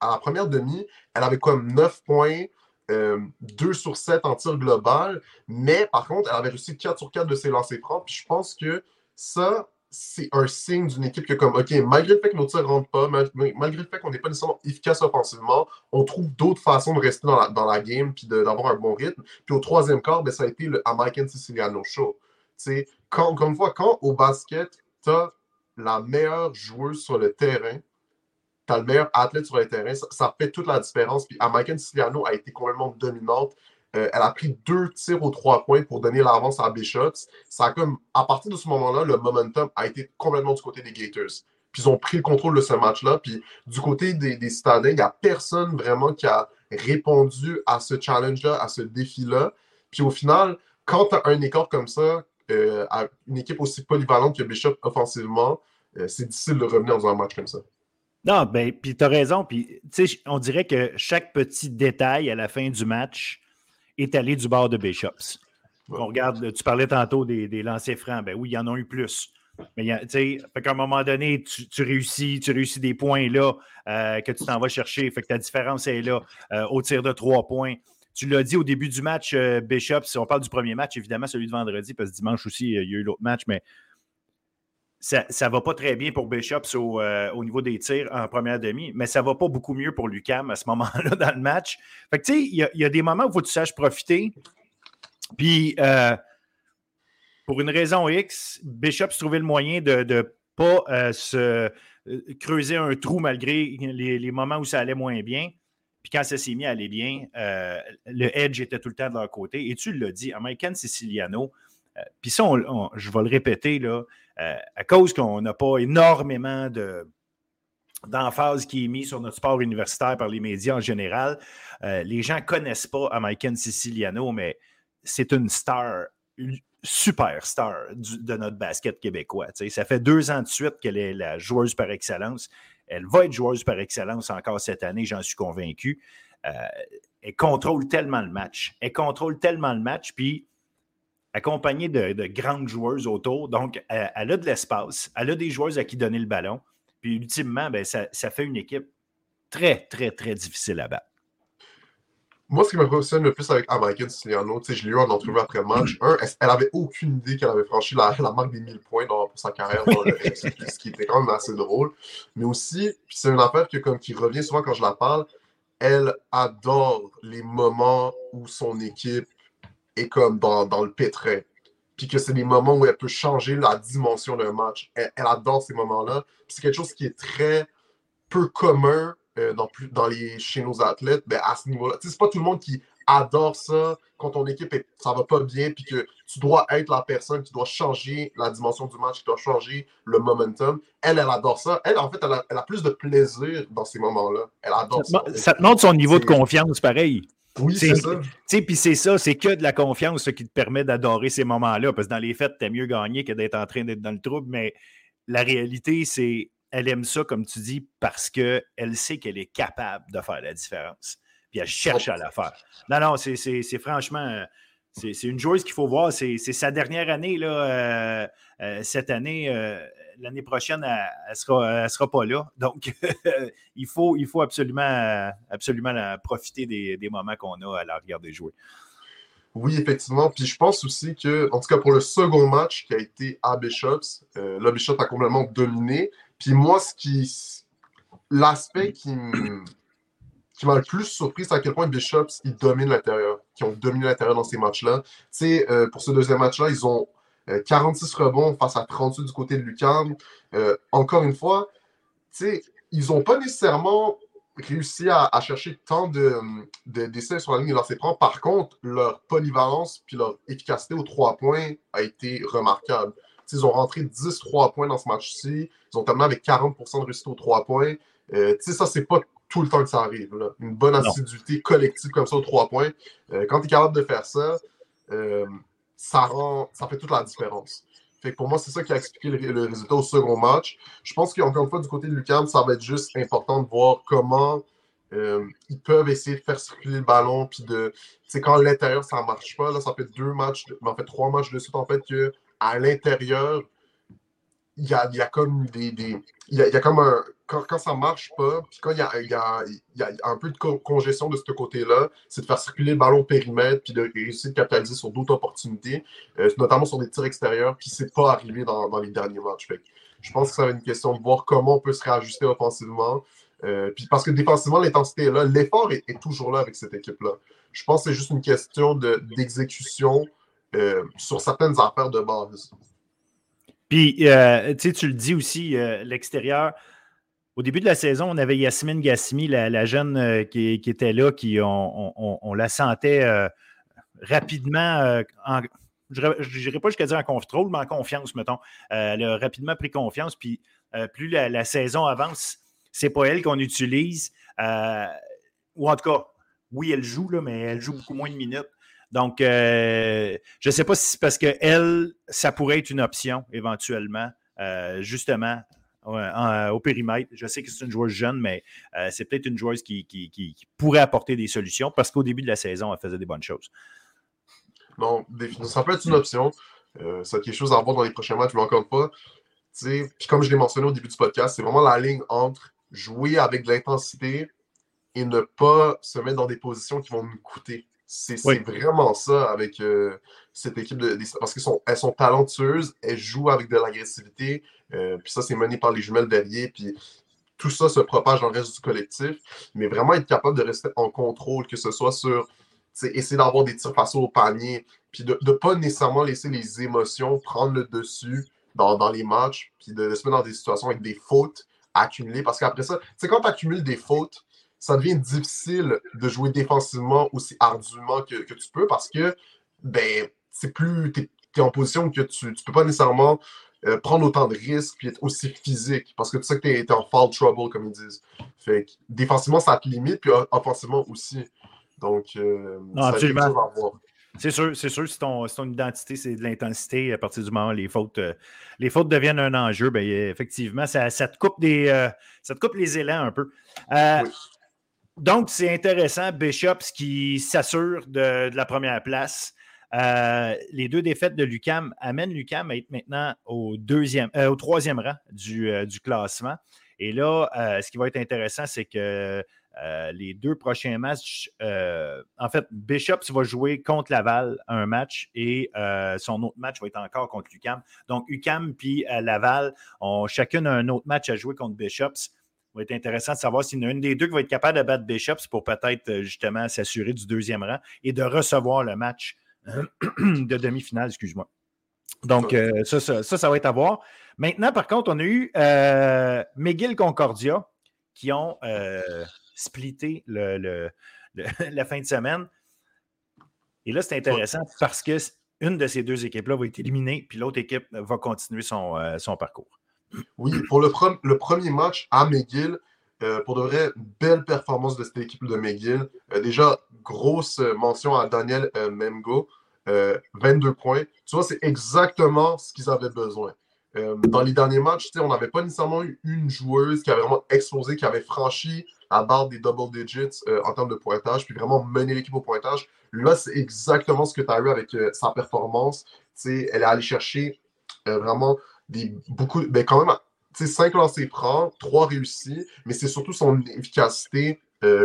Speaker 3: à la première demi, elle avait comme 9 points, 2 euh, sur 7 en tir global, mais par contre, elle avait réussi 4 sur 4 de ses lancers francs. Puis je pense que ça, c'est un signe d'une équipe que, comme, OK, malgré le fait que nos tirs ne rentrent pas, malgré le fait qu'on n'est pas nécessairement efficace offensivement, on trouve d'autres façons de rester dans la, game puis d'avoir un bon rythme. Puis au troisième quart, ben, ça a été le American Siciliano Show. Quand, encore une fois, quand au basket, tu as la meilleure joueuse sur le terrain, tu as le meilleur athlète sur le terrain, ça, fait toute la différence. Puis American Siciliano a été complètement dominante. Euh, elle a pris deux tirs aux trois points pour donner l'avance à Bishops. Ça comme, à partir de ce moment-là, le momentum a été complètement du côté des Gators. Puis ils ont pris le contrôle de ce match-là. Puis du côté des, des Citadins, il n'y a personne vraiment qui a répondu à ce challenge-là, à ce défi-là. Puis au final, quand tu as un écart comme ça, euh, une équipe aussi polyvalente que Bishop offensivement, euh, c'est difficile de revenir dans un match comme ça.
Speaker 1: Non, ben, puis tu as raison. Puis, on dirait que chaque petit détail à la fin du match est allé du bord de Bishops. On regarde, tu parlais tantôt des, des lancers francs. Ben oui, il y en a eu plus. Mais tu sais, qu'à un moment donné, tu, réussis, tu réussis des points là euh, que tu t'en vas chercher. Fait que ta différence est là euh, au tir de trois points. Tu l'as dit au début du match, euh, Bishop, si on parle du premier match, évidemment, celui de vendredi, parce que dimanche aussi, il y a eu l'autre match, mais ça ne va pas très bien pour Bishops euh, au, niveau des tirs en première demi, mais ça ne va pas beaucoup mieux pour Lucam à ce moment-là dans le match. Fait que tu sais, il y, a des moments où tu saches profiter. Puis, euh, pour une raison X, Bishops trouvait le moyen de ne pas euh, se creuser un trou malgré les, moments où ça allait moins bien. Puis quand ça s'est mis à aller bien, le edge était tout le temps de leur côté. Et tu l'as dit, American Siciliano, puis ça, je vais le répéter, là, à cause qu'on n'a pas énormément de, d'emphase qui est mise sur notre sport universitaire par les médias en général. Euh, les gens ne connaissent pas American Siciliano, mais c'est une star, super star de notre basket québécois. Ça fait deux ans de suite qu'elle est la joueuse par excellence. Elle va être joueuse par excellence encore cette année, j'en suis convaincu. Euh, elle contrôle tellement le match. Elle contrôle tellement le match, puis accompagnée de, grandes joueuses autour. Donc, elle, a de l'espace, elle a des joueuses à qui donner le ballon. Puis, ultimement, ben, ça, fait une équipe très, très, très difficile à battre.
Speaker 3: Moi, ce qui m'impressionne le plus avec American Siciliano, je l'ai eu en entrevue après le match. Un, elle avait aucune idée qu'elle avait franchi la, marque des 1000 points pour sa carrière ce qui était quand même assez drôle. Mais aussi, c'est une affaire que, comme, qui revient souvent quand je la parle, elle adore les moments où son équipe est comme dans, dans le pétrin. Puis que c'est des moments où elle peut changer la dimension d'un match. Elle, elle, adore ces moments-là. C'est quelque chose qui est très peu commun euh, dans, plus, dans les, chez nos athlètes, ben, à ce niveau-là. C'est pas tout le monde qui adore ça quand ton équipe, ça va pas bien, puis que tu dois être la personne qui doit changer la dimension du match, qui doit changer le momentum. Elle, elle adore ça. Elle, en fait, elle a, elle a plus de plaisir dans ces moments-là. Elle adore ça.
Speaker 1: Ça, te montre son niveau de confiance, pareil.
Speaker 3: Oui, c'est ça.
Speaker 1: Puis c'est ça, c'est que de la confiance qui te permet d'adorer ces moments-là. Parce que dans les fêtes, t'as mieux gagné que d'être en train d'être dans le trouble. Mais la réalité, c'est elle aime ça, comme tu dis, parce qu'elle sait qu'elle est capable de faire la différence. Puis elle cherche à la faire. Non, non, c'est franchement. C'est une joueuse qu'il faut voir. C'est sa dernière année, là, euh, euh, cette année. Euh, l'année prochaine, elle ne sera, sera, pas là. Donc, il, faut, il faut absolument, absolument profiter des, moments qu'on a à la regarder jouer.
Speaker 3: Oui, effectivement. Puis je pense aussi que, en tout cas pour le second match qui a été à Bishops, là, Bishops a complètement dominé. Puis moi, ce qui. L'aspect qui m'a le plus surpris, c'est à quel point Bishops, ils dominent l'intérieur, qui ont dominé l'intérieur dans ces matchs-là. Tu sais, euh, pour ce deuxième match-là, ils ont 46 euh, rebonds face à 38 du côté de Lucan. Euh, encore une fois, ils n'ont pas nécessairement réussi à, chercher tant de, d'essais sur la ligne de lancer franc. Par contre, leur polyvalence puis leur efficacité aux trois points a été remarquable. ils ont rentré 10 3 points dans ce match-ci. Ils ont terminé avec 40% de réussite aux trois points. Euh, ça, c'est pas tout le temps que ça arrive. Une bonne assiduité collective comme ça aux trois points. Euh, quand tu es capable de faire ça, euh, ça, rend, ça fait toute la différence. Fait pour moi, c'est ça qui a expliqué le, résultat au second match. Je pense qu'encore une fois, du côté de Lucam, ça va être juste important de voir comment ils peuvent essayer de faire circuler le ballon. Puis de. quand à l'intérieur, ça ne marche pas, là, ça fait deux matchs, en fait trois matchs de suite, en fait, qu'à l'intérieur, il y a, comme des. y a, comme un. Quand, quand ça marche pas, puis quand il y a, y, a, un peu de congestion de ce côté-là, c'est de faire circuler le ballon au périmètre, puis de réussir de capitaliser sur d'autres opportunités, euh, notamment sur des tirs extérieurs, puis c'est pas arrivé dans, dans, les derniers matchs. Je pense que ça va être une question de voir comment on peut se réajuster offensivement. Euh, puis parce que défensivement, l'intensité est là. L'effort est, toujours là avec cette équipe-là. Je pense que c'est juste une question d'exécution euh, sur certaines affaires de base.
Speaker 1: Puis, euh, tu le dis aussi, euh, l'extérieur. Au début de la saison, on avait Yasmine Gassimi, la, jeune euh, qui, était là, qui on, la sentait rapidement je n'irai pas jusqu'à dire en contrôle, mais en confiance, mettons. elle a rapidement pris confiance. Puis plus la, saison avance, c'est pas elle qu'on utilise. ou en tout cas, oui, elle joue, mais elle joue beaucoup moins de minutes. Donc, euh, je ne sais pas si c'est parce qu'elle, ça pourrait être une option éventuellement, euh, justement, au périmètre. Je sais que c'est une joueuse jeune, mais euh, c'est peut-être une joueuse qui, pourrait apporter des solutions parce qu'au début de la saison, elle faisait des bonnes choses.
Speaker 3: Non, ça peut être une option. c'est quelque chose à voir dans les prochains matchs, mais encore fois, puis comme je l'ai mentionné au début du podcast, c'est vraiment la ligne entre jouer avec de l'intensité et ne pas se mettre dans des positions qui vont nous coûter. C'est vraiment ça avec euh, cette équipe de, parce qu'elles sont, elles sont talentueuses, elles jouent avec de l'agressivité, euh, puis ça c'est mené par les jumelles derrière, puis tout ça se propage dans le reste du collectif, mais vraiment être capable de rester en contrôle, que ce soit sur essayer d'avoir des tirs faciles au panier, puis de ne pas nécessairement laisser les émotions prendre le dessus dans, dans les matchs, puis de, de, se mettre dans des situations avec des fautes accumulées, parce qu'après ça, c'est quand tu accumules des fautes, ça devient difficile de jouer défensivement aussi ardument que, tu peux parce que ben, c'est plus. Tu es, en position que tu ne peux pas nécessairement euh, prendre autant de risques et être aussi physique parce que tu sais que tu es, en fall trouble, comme ils disent. Fait défensivement, ça te limite, puis offensivement aussi. Donc, euh,
Speaker 1: absolument. C'est sûr, c'est sûr, si ton, ton identité, c'est de l'intensité, à partir du moment où les fautes, euh, les fautes deviennent un enjeu, ben, effectivement, ça, te coupe des, ça te coupe les élans un peu. Donc, c'est intéressant, Bishops qui s'assure de, la première place. les deux défaites de Lucam amènent Lucam à être maintenant au, au troisième rang du, du classement. Et là, ce qui va être intéressant, c'est que euh, les deux prochains matchs, euh, en fait, Bishops va jouer contre Laval un match et euh, son autre match va être encore contre UCAM. Donc, UCAM puis Laval ont chacun un autre match à jouer contre Bishops. Va être intéressant de savoir s'il y en a une des deux qui va être capable de battre Bishops pour peut-être justement s'assurer du deuxième rang et de recevoir le match de demi-finale, excuse-moi. Donc, ça, ça, ça, va être à voir. Maintenant, par contre, on a eu McGill Concordia qui ont splitter le, la fin de semaine. Et là, c'est intéressant parce que une de ces deux équipes-là va être éliminée, puis l'autre équipe va continuer son, euh, son parcours.
Speaker 3: Oui, pour le, premier match à McGill, euh, pour de vrai, belle performance de cette équipe de McGill. Euh, déjà, grosse mention à Daniel Memgo, 22 points. Tu vois, c'est exactement ce qu'ils avaient besoin. dans les derniers matchs, on n'avait pas nécessairement eu une joueuse qui avait vraiment explosé, qui avait franchi à barre des double digits euh, en termes de pointage, puis vraiment mener l'équipe au pointage. Là, c'est exactement ce que tu as eu avec euh, sa performance. elle est allée chercher euh, vraiment des, beaucoup, ben quand même, 5 lancers francs, 3 réussis, mais c'est surtout son efficacité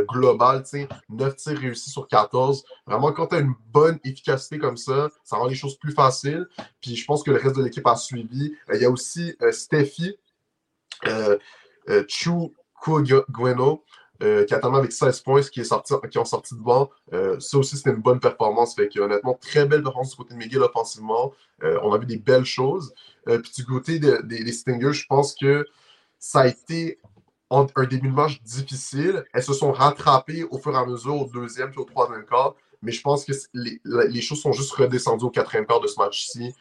Speaker 3: globale, 9 tirs réussis sur 14. Vraiment, quand tu as une bonne efficacité comme ça, ça rend les choses plus faciles. Puis je pense que le reste de l'équipe a suivi. Il y a aussi Steffi, Chu Gueno, euh, qui a terminé avec 16 points, qui, est sorti, qui ont sorti de banc. Euh, ça aussi, c'était une bonne performance. Fait honnêtement, très belle performance du côté de McGill offensivement. Euh, on a vu des belles choses. puis du côté des Stingers, je pense que ça a été un début de match difficile. Elles se sont rattrapées au fur et à mesure au deuxième puis au troisième quart. Mais je pense que les, les choses sont juste redescendues au quatrième quart de ce match-ci.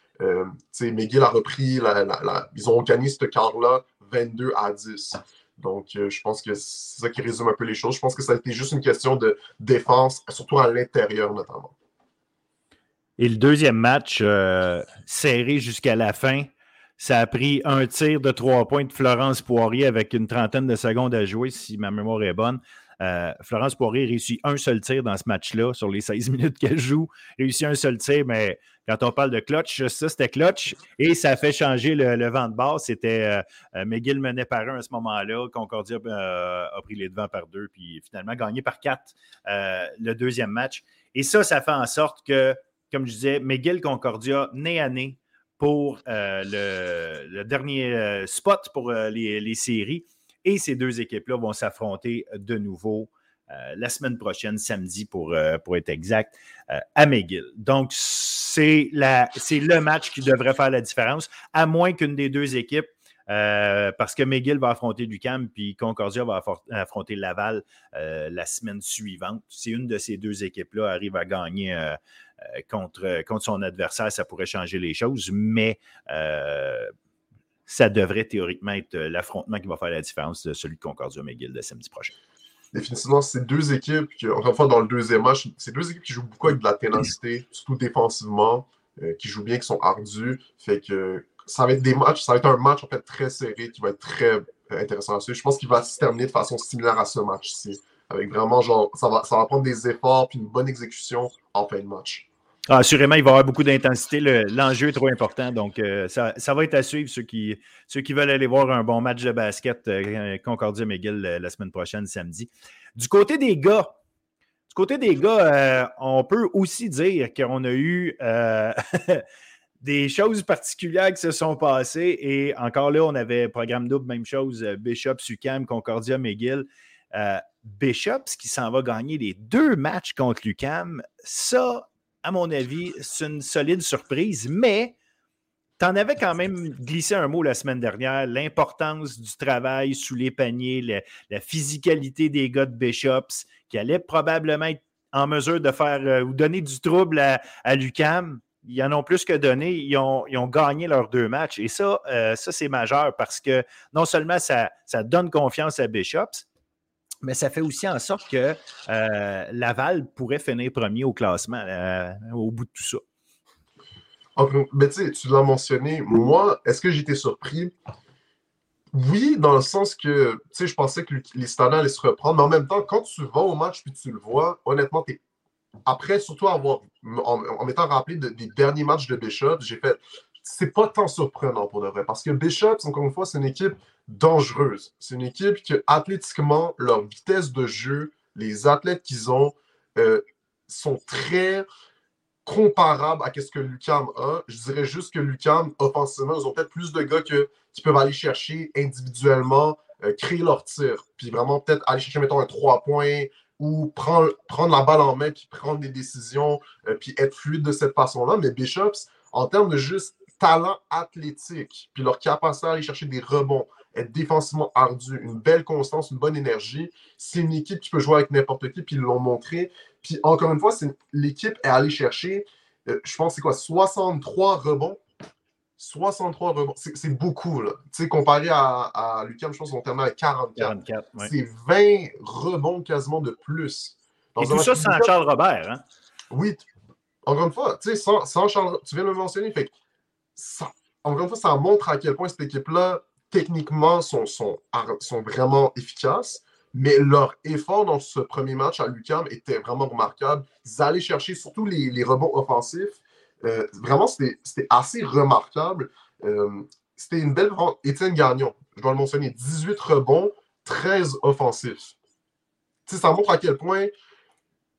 Speaker 3: McGill a repris, la, ils ont gagné ce quart-là 22 à 10. Donc, euh, je pense que c'est ça qui résume un peu les choses. Je pense que ça a été juste une question de défense, surtout à l'intérieur notamment.
Speaker 1: Et le deuxième match, euh, serré jusqu'à la fin, ça a pris un tir de trois points de Florence Poirier avec une trentaine de secondes à jouer, si ma mémoire est bonne. Euh, Florence Poirier réussit un seul tir dans ce match-là sur les 16 minutes qu'elle joue. Réussit un seul tir, mais quand on parle de clutch, ça, c'était clutch. Et ça a fait changer le, vent de base. C'était euh, euh, McGill menait par un à ce moment-là. Concordia a pris les devants par deux, puis finalement gagné par quatre le deuxième match. Et ça, ça fait en sorte que, comme je disais, McGill-Concordia, nez à nez pour le, dernier spot pour les séries. Et ces deux équipes-là vont s'affronter de nouveau euh, la semaine prochaine, samedi pour, euh, pour être exact, euh, à McGill. Donc, c'est le match qui devrait faire la différence, à moins qu'une des deux équipes, parce que McGill va affronter Lucam, puis Concordia va affronter Laval la semaine suivante. Si une de ces deux équipes-là arrive à gagner contre, contre son adversaire, ça pourrait changer les choses, mais ça devrait théoriquement être euh, l'affrontement qui va faire la différence de celui de Concordia McGill de samedi prochain.
Speaker 3: Définitivement, c'est deux équipes, qui, encore une fois, dans le deuxième match, c'est deux équipes qui jouent beaucoup avec de la ténacité, surtout défensivement, euh, qui jouent bien, qui sont ardus. Fait que ça va être des matchs, ça va être un match en fait très serré qui va être très euh, intéressant à suivre. Je pense qu'il va se terminer de façon similaire à ce match-ci. Avec vraiment, genre, ça va, ça va prendre des efforts puis une bonne exécution en fin de match.
Speaker 1: Ah, assurément, il va y avoir beaucoup d'intensité. L'enjeu est trop important. Donc, euh, ça, va être à suivre ceux qui, veulent aller voir un bon match de basket euh, Concordia McGill euh, la semaine prochaine, samedi. Du côté des gars, du côté des gars, on peut aussi dire qu'on a eu des choses particulières qui se sont passées. Et encore là, on avait programme double, même chose, Bishop, Sucam, Concordia, McGill. Bishops qui s'en va gagner les deux matchs contre Lucam. Ça, à mon avis, c'est une solide surprise, mais tu en avais quand même glissé un mot la semaine dernière, l'importance du travail sous les paniers, la physicalité des gars de Bishops, qui allaient probablement être en mesure de faire euh, ou donner du trouble à, Lucam. Ils en ont plus que donné. Ils ont, gagné leurs deux matchs. Et ça, euh, ça c'est majeur parce que non seulement ça, ça donne confiance à Bishops, mais ça fait aussi en sorte que euh, Laval pourrait finir premier au classement euh, au bout de tout ça.
Speaker 3: Mais tu l'as mentionné, moi, est-ce que j'étais surpris? Oui, dans le sens que je pensais que les standards allaient se reprendre, mais en même temps, quand tu vas au match puis tu le vois, honnêtement, tu après, surtout avoir, en, m'étant rappelé des derniers matchs de Bishop, j'ai fait, c'est pas tant surprenant pour de vrai. Parce que Bishop, encore une fois, c'est une équipe dangereuse. C'est une équipe qui, athlétiquement, leur vitesse de jeu, les athlètes qu'ils ont, euh, sont très comparables à ce que Lucam a. Je dirais juste que Lucam, offensivement, ils ont peut-être plus de gars que, qui peuvent aller chercher individuellement, euh, créer leur tir, puis vraiment peut-être aller chercher, mettons, un 3 points ou prendre, prendre la balle en main, puis prendre des décisions, euh, puis être fluide de cette façon-là. Mais Bishops, en termes de juste talent athlétique, puis leur capacité à aller chercher des rebonds, être défensivement ardu, une belle constance, une bonne énergie, c'est une équipe qui peut jouer avec n'importe qui, puis ils l'ont montré. Puis encore une fois, l'équipe est allée chercher, euh, je pense, c'est quoi, 63 rebonds? 63 rebonds. C'est beaucoup, là. Tu sais, comparé à, à Lucas, je pense qu'on termine à 44. C'est 20 rebonds quasiment de plus.
Speaker 1: Et tout ça sans Charles Robert, hein?
Speaker 3: Oui. Encore une fois, tu sais, sans, sans, Charles tu viens de le mentionner, fait ça, encore une fois, ça montre à quel point cette équipe-là, techniquement, sont, sont, vraiment efficaces. Mais leur effort dans ce premier match à Lucam était vraiment remarquable. Ils allaient chercher surtout les, les rebonds offensifs. Euh, vraiment, c'était assez remarquable. Euh, c'était une belle. Étienne Gagnon, je dois le mentionner, 18 rebonds, 13 offensifs. ça montre à quel point,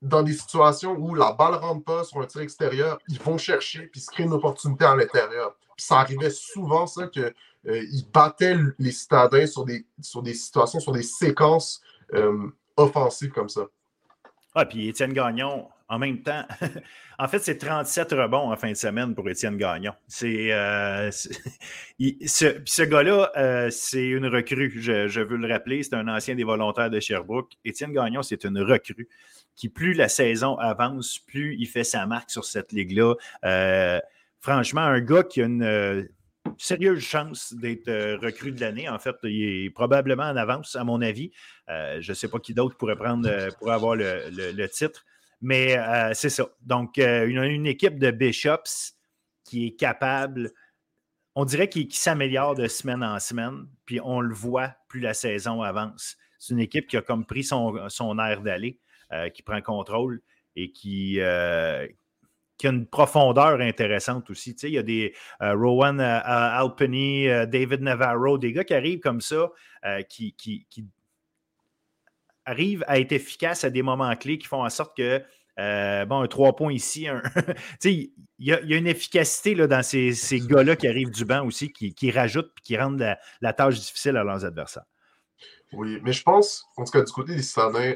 Speaker 3: dans des situations où la balle ne rentre pas sur un tir extérieur, ils vont chercher puis se créent une opportunité à l'intérieur. Ça arrivait souvent, ça, qu'ils euh, battaient les citadins sur des, sur des situations, sur des séquences offensives comme ça.
Speaker 1: Ah, puis Étienne Gagnon, en même temps, en fait, c'est 37 rebonds en fin de semaine pour Étienne Gagnon. C'est, euh, ce, ce gars-là, euh, c'est une recrue, je, veux le rappeler. C'est un ancien des volontaires de Sherbrooke. Étienne Gagnon, c'est une recrue qui, plus la saison avance, plus il fait sa marque sur cette ligue-là. Euh, franchement, un gars qui a une sérieuse chance d'être recrue de l'année. En fait, il est probablement en avance, à mon avis. je ne sais pas qui d'autre pourrait prendre pour avoir le titre. Mais euh, c'est ça. Donc, euh, une, une, équipe de Bishops qui est capable, on dirait qu'il s'améliore de semaine en semaine, puis on le voit plus la saison avance. C'est une équipe qui a comme pris son, son air d'aller, euh, qui prend contrôle et qui, qui a une profondeur intéressante aussi. Tu sais, il y a des Rowan Alpini, David Navarro, des gars qui arrivent comme ça, qui, qui, qui, arrive à être efficace à des moments clés qui font en sorte que, euh, bon, un trois points ici, il y, a une efficacité là, dans ces, gars-là qui arrivent du banc aussi, qui, qui rajoutent et qui rendent la, tâche difficile à leurs adversaires.
Speaker 3: Oui, mais je pense, en tout cas, du côté des Citadins,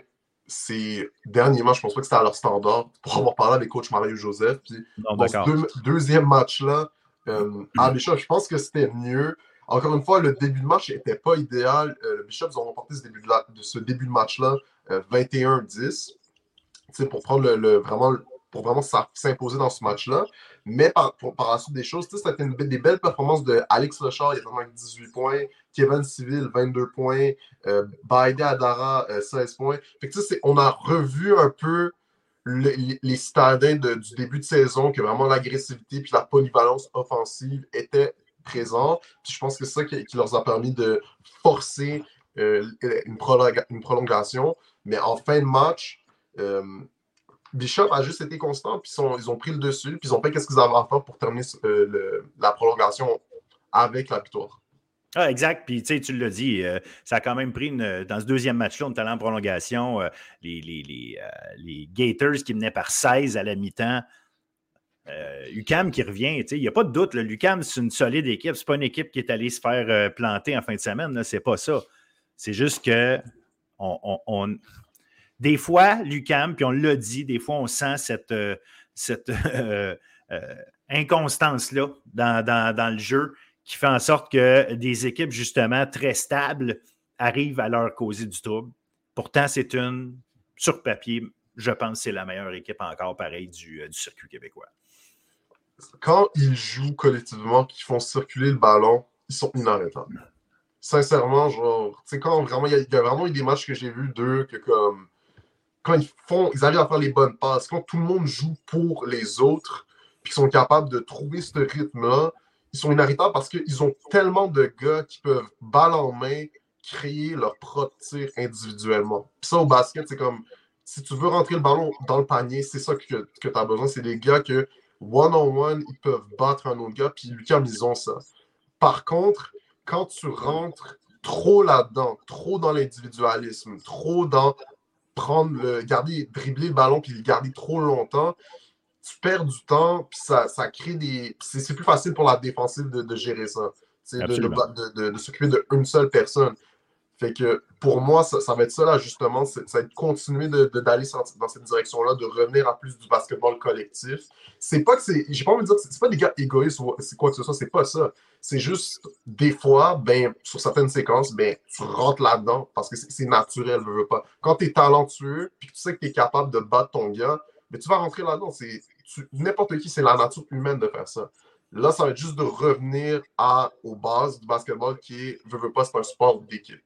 Speaker 3: ces derniers matchs, je pense pas que c'était à leur standard. Pour avoir parlé avec coach Mario Joseph, puis dans ce deuxième match-là, euh, à je pense que c'était mieux. Encore une fois, le début de match n'était pas idéal. Euh, le Bishops ont remporté ce début de, ce début de match-là 21-10 euh, pour prendre le, vraiment pour vraiment s'imposer dans ce match-là. Mais par, la suite des choses, c'était des belles performances de Alex Lechard, il a 18 points, Kevin Civil, 22 points, euh, Adara, 16 points. on a revu un peu les, citadins du début de saison, que vraiment l'agressivité et la polyvalence offensive étaient présent. je pense que c'est ça qui, leur a permis de forcer euh, une, prolongation. Mais en fin de match, euh, Bishop a juste été constant, puis ils ont pris le dessus, puis ils ont fait ce qu'ils avaient à faire pour terminer euh, la prolongation avec la victoire.
Speaker 1: Ah, exact. Puis, tu l'as dit, ça a quand même pris dans ce deuxième match-là, on était en prolongation. les, les, les, Gators qui menaient par 16 à la mi-temps euh, UCAM qui revient, il n'y a pas de doute. L'UCAM, c'est une solide équipe. Ce n'est pas une équipe qui est allée se faire euh, planter en fin de semaine. Ce n'est pas ça. C'est juste que des fois, l'UCAM, puis on l'a dit, des fois, on sent cette, euh, cette inconstance-là dans, le jeu qui fait en sorte que des équipes, justement, très stables arrivent à leur causer du trouble. Pourtant, c'est une, sur papier, je pense que c'est la meilleure équipe encore pareil du, du circuit québécois
Speaker 3: quand ils jouent collectivement, qu'ils font circuler le ballon, ils sont inarrêtables. Sincèrement, genre, tu sais, quand vraiment, il y, a vraiment eu des matchs que j'ai vus d'eux que comme quand ils font, ils arrivent à faire les bonnes passes, quand tout le monde joue pour les autres, puis qu'ils sont capables de trouver ce rythme-là, ils sont inarrêtables parce qu'ils ont tellement de gars qui peuvent, balle en main, créer leur propre tir individuellement. Puis ça, au basket, c'est comme si tu veux rentrer le ballon dans le panier, c'est ça que, tu as besoin. C'est des gars que one-on-one, ils peuvent battre un autre gars, puis Lucam, ils ont ça. Par contre, quand tu rentres trop là-dedans, trop dans l'individualisme, trop dans prendre le, garder, dribbler le ballon puis le garder trop longtemps, tu perds du temps, puis ça, ça crée des. C'est plus facile pour la défensive de, de gérer ça. De, de, de s'occuper d'une seule personne. Fait que pour moi, ça, va être ça l'ajustement, ça va être continuer d'aller dans cette direction-là, de revenir à plus du basketball collectif. C'est pas que c'est. J'ai pas envie de dire que c'est pas des gars égoïstes ou c'est quoi que ce soit, c'est pas ça. C'est juste des fois, ben, sur certaines séquences, ben, tu rentres là-dedans parce que c'est naturel, je veux pas. Quand tu es talentueux puis que tu sais que tu es capable de battre ton gars, ben, tu vas rentrer là-dedans. N'importe qui, c'est la nature humaine de faire ça. Là, ça va être juste de revenir à, aux bases du basketball qui est, je veux pas, c'est un sport d'équipe.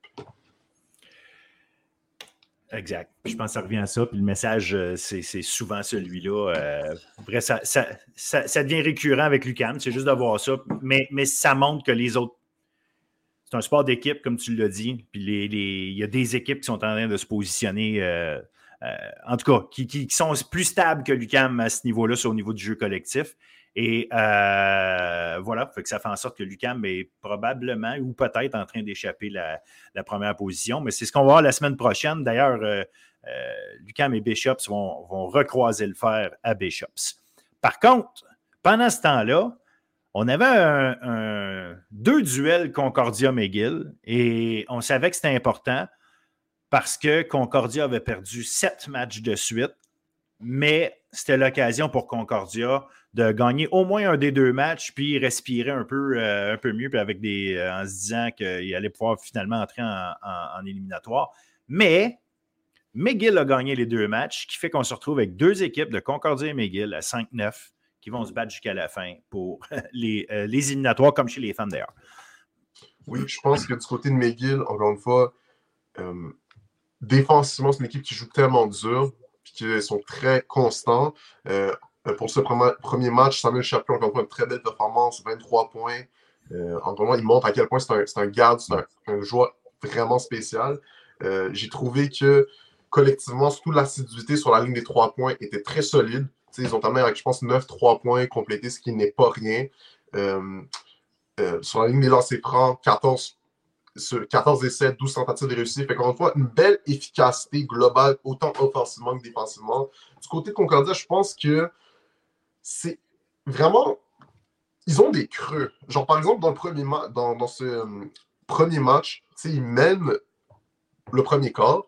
Speaker 1: Exact. Je pense que ça revient à ça. Puis le message, euh, c'est souvent celui-là. Euh, après, ça, ça, ça, devient récurrent avec Lucam. C'est juste d'avoir ça. Mais, mais ça montre que les autres. C'est un sport d'équipe, comme tu l'as dit. Puis les, les, il y a des équipes qui sont en train de se positionner. Euh, en tout cas, qui, sont plus stables que Lucam à ce niveau-là, c'est au niveau du jeu collectif. Et euh, voilà, fait que ça fait en sorte que Lucam est probablement ou peut-être en train d'échapper la, première position. Mais c'est ce qu'on va voir la semaine prochaine. D'ailleurs, euh, euh, Lucam et Bishops vont, recroiser le fer à Bishops. Par contre, pendant ce temps-là, on avait deux duels Concordia-McGill et on savait que c'était important parce que Concordia avait perdu sept matchs de suite, mais c'était l'occasion pour Concordia de gagner au moins un des deux matchs, puis respirer un peu, euh, un peu mieux, puis avec des, euh, en se disant qu'il allait pouvoir finalement entrer en, éliminatoire. Mais McGill a gagné les deux matchs, ce qui fait qu'on se retrouve avec deux équipes de Concordia et McGill à 5-9 qui vont se battre jusqu'à la fin pour les, euh, les, éliminatoires, comme chez les femmes d'ailleurs.
Speaker 3: Oui, je pense que du côté de McGill, encore une fois, défensivement, c'est une équipe qui joue tellement dur, puis qu'ils sont très constants. Euh, pour ce premier match, Samuel Chapeau a encore une très belle performance, 23 points. Euh, encore il montre à quel point c'est un, un, garde, c'est un, joueur vraiment spécial. Euh, j'ai trouvé que collectivement, surtout l'assiduité sur la ligne des trois points était très solide. ils ont terminé avec, je pense, 9 3 points complétés, ce qui n'est pas rien. sur la ligne des lancers francs, 14, 14 essais, 12 tentatives de réussite. Fait encore une fois, une belle efficacité globale, autant offensivement que défensivement. Du côté de Concordia, je pense que c'est vraiment. Ils ont des creux. Genre, par exemple, dans, le premier dans, dans ce euh, premier match, ils mènent le premier quart.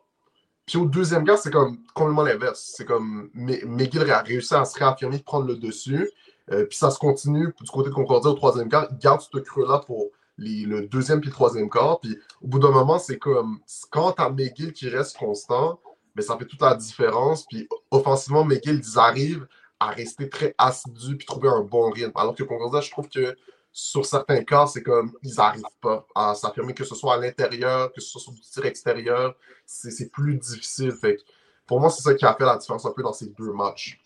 Speaker 3: Puis au deuxième quart, c'est comme complètement l'inverse. C'est comme McGill a réussi à se réaffirmer, prendre le dessus. Euh, puis ça se continue du côté de Concordia au troisième quart. Ils gardent ce creux-là pour le deuxième puis le troisième quart. Puis au bout d'un moment, c'est comme quand tu as McGill qui reste constant, mais ça fait toute la différence. Puis offensivement, McGill, ils arrivent à rester très assidu puis trouver un bon rythme. Alors que Concordia, je trouve que sur certains cas, c'est comme ils n'arrivent pas à s'affirmer, que ce soit à l'intérieur, que ce soit sur du tir extérieur, c'est plus difficile. Fait pour moi, c'est ça qui a fait la différence un peu dans ces deux matchs.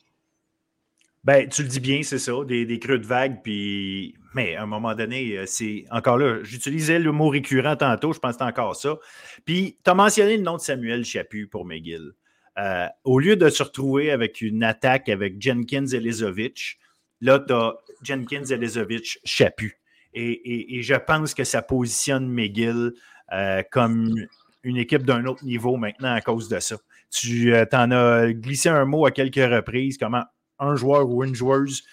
Speaker 1: Ben, tu le dis bien, c'est ça, des, des, creux de vague, puis. Mais à un moment donné, euh, c'est. Encore là, j'utilisais le mot récurrent tantôt, je pense que c'est encore ça. Puis, tu as mentionné le nom de Samuel Chaput pour McGill. Euh, au lieu de se retrouver avec une attaque avec Jenkins Elizovic, là, tu as Jenkins Elizovic Chapu. Et, et, je pense que ça positionne McGill euh, comme une équipe d'un autre niveau maintenant à cause de ça. Tu euh, en as glissé un mot à quelques reprises, comment un joueur ou une joueuse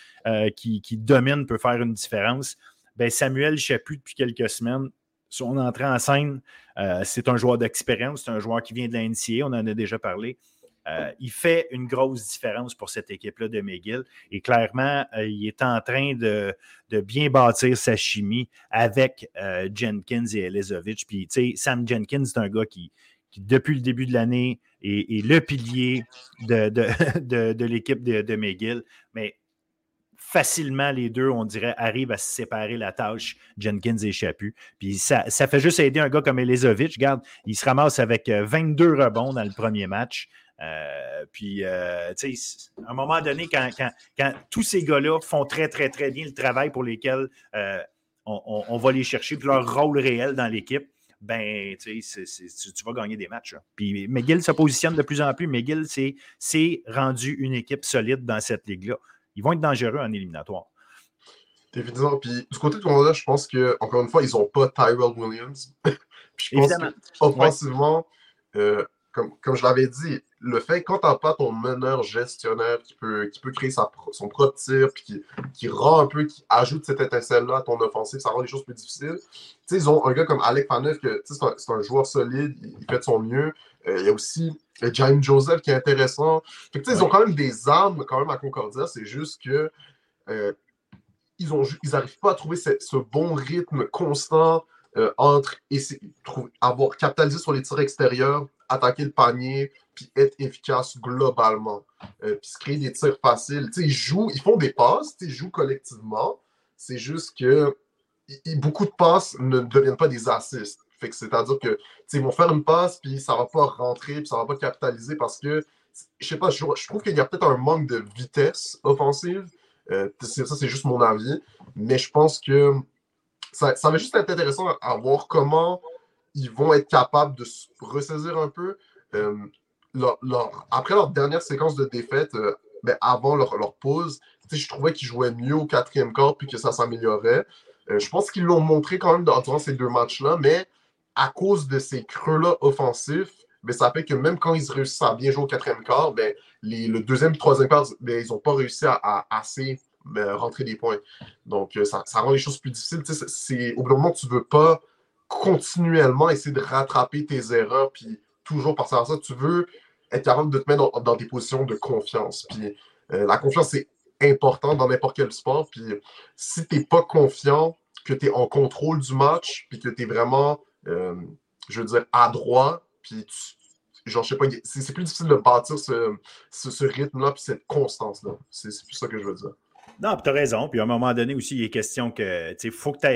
Speaker 1: qui, domine peut faire une différence. Ben, Samuel Chapu, depuis quelques semaines, son entrée en scène, c'est un joueur d'expérience, c'est un joueur qui vient de la on en a déjà parlé. Euh, il fait une grosse différence pour cette équipe-là de McGill. Et clairement, euh, il est en train de, bien bâtir sa chimie avec euh, Jenkins et Elizovic. Puis, tu sais, Sam Jenkins, c'est un gars qui, depuis le début de l'année, est, le pilier de, l'équipe de, McGill. Mais facilement, les deux, on dirait, arrivent à se séparer la tâche, Jenkins et Chapu. Puis ça, ça fait juste aider un gars comme Elizovic. Regarde, il se ramasse avec 22 rebonds dans le premier match. Euh, puis, euh, tu sais, à un moment donné, quand, tous ces gars-là font très, très, très bien le travail pour lesquels euh, on, va les chercher, puis leur rôle réel dans l'équipe, ben, tu, vas gagner des matchs. Puis McGill se positionne de plus en plus. McGill c'est rendu une équipe solide dans cette ligue-là. Ils vont être dangereux en éliminatoire.
Speaker 3: Évidemment. Puis du côté de Canada, je pense que encore une fois, ils n'ont pas Tyrell Williams. je pense offensivement, euh, comme, comme je l'avais dit, le fait quand tu n'as pas ton meneur gestionnaire qui peut, qui peut créer sa, son propre tir, puis qui, qui, rend un peu, qui ajoute cette étincelle-là à ton offensive, ça rend les choses plus difficiles. sais ils ont un gars comme Alec Faneuf, que c'est un, un, joueur solide, il, fait de son mieux. Euh, il y a aussi euh, James Joseph qui est intéressant. Fait que, Ils ont quand même des armes quand même à Concordia, c'est juste que ils n'arrivent pas à trouver ce, bon rythme constant euh, entre avoir capitalisé sur les tirs extérieurs, attaquer le panier, puis être efficace globalement. Euh, puis se créer des tirs faciles. ils jouent, ils font des passes, ils jouent collectivement. C'est juste que beaucoup de passes ne deviennent pas des assists. c'est-à-dire que ils vont faire une passe, puis ça va pas rentrer, puis ça va pas capitaliser parce que, je sais pas, je trouve qu'il y a peut-être un manque de vitesse offensive euh, ça, c'est juste mon avis. Mais je pense que ça, va juste être intéressant à, voir comment ils vont être capables de se ressaisir un peu. Euh, après leur dernière séquence de défaite, euh, ben, avant leur, pause, je trouvais qu'ils jouaient mieux au quatrième quart puis que ça s'améliorait. je pense qu'ils l'ont montré quand même durant ces deux matchs-là, mais à cause de ces creux-là offensifs, ben, ça fait que même quand ils réussissent à bien jouer au quatrième quart, ben, le deuxième troisième quart, ben, ils n'ont pas réussi à, assez rentrer des points. Donc, euh, ça, rend les choses plus difficiles. Au bout d'un moment, tu ne veux pas continuellement essayer de rattraper tes erreurs, puis toujours passer à ça. Tu veux être capable de te mettre dans, des positions de confiance. Puis euh, la confiance, c'est important dans n'importe quel sport. Puis si tu n'es pas confiant, que tu es en contrôle du match, puis que tu es vraiment, euh, je veux dire, adroit, puis genre, je sais pas, c'est plus difficile de bâtir ce, ce, rythme-là, puis cette constance-là. C'est plus ça que je veux dire.
Speaker 1: Non, tu as raison. Puis à un moment donné aussi, il est question que il faut que tu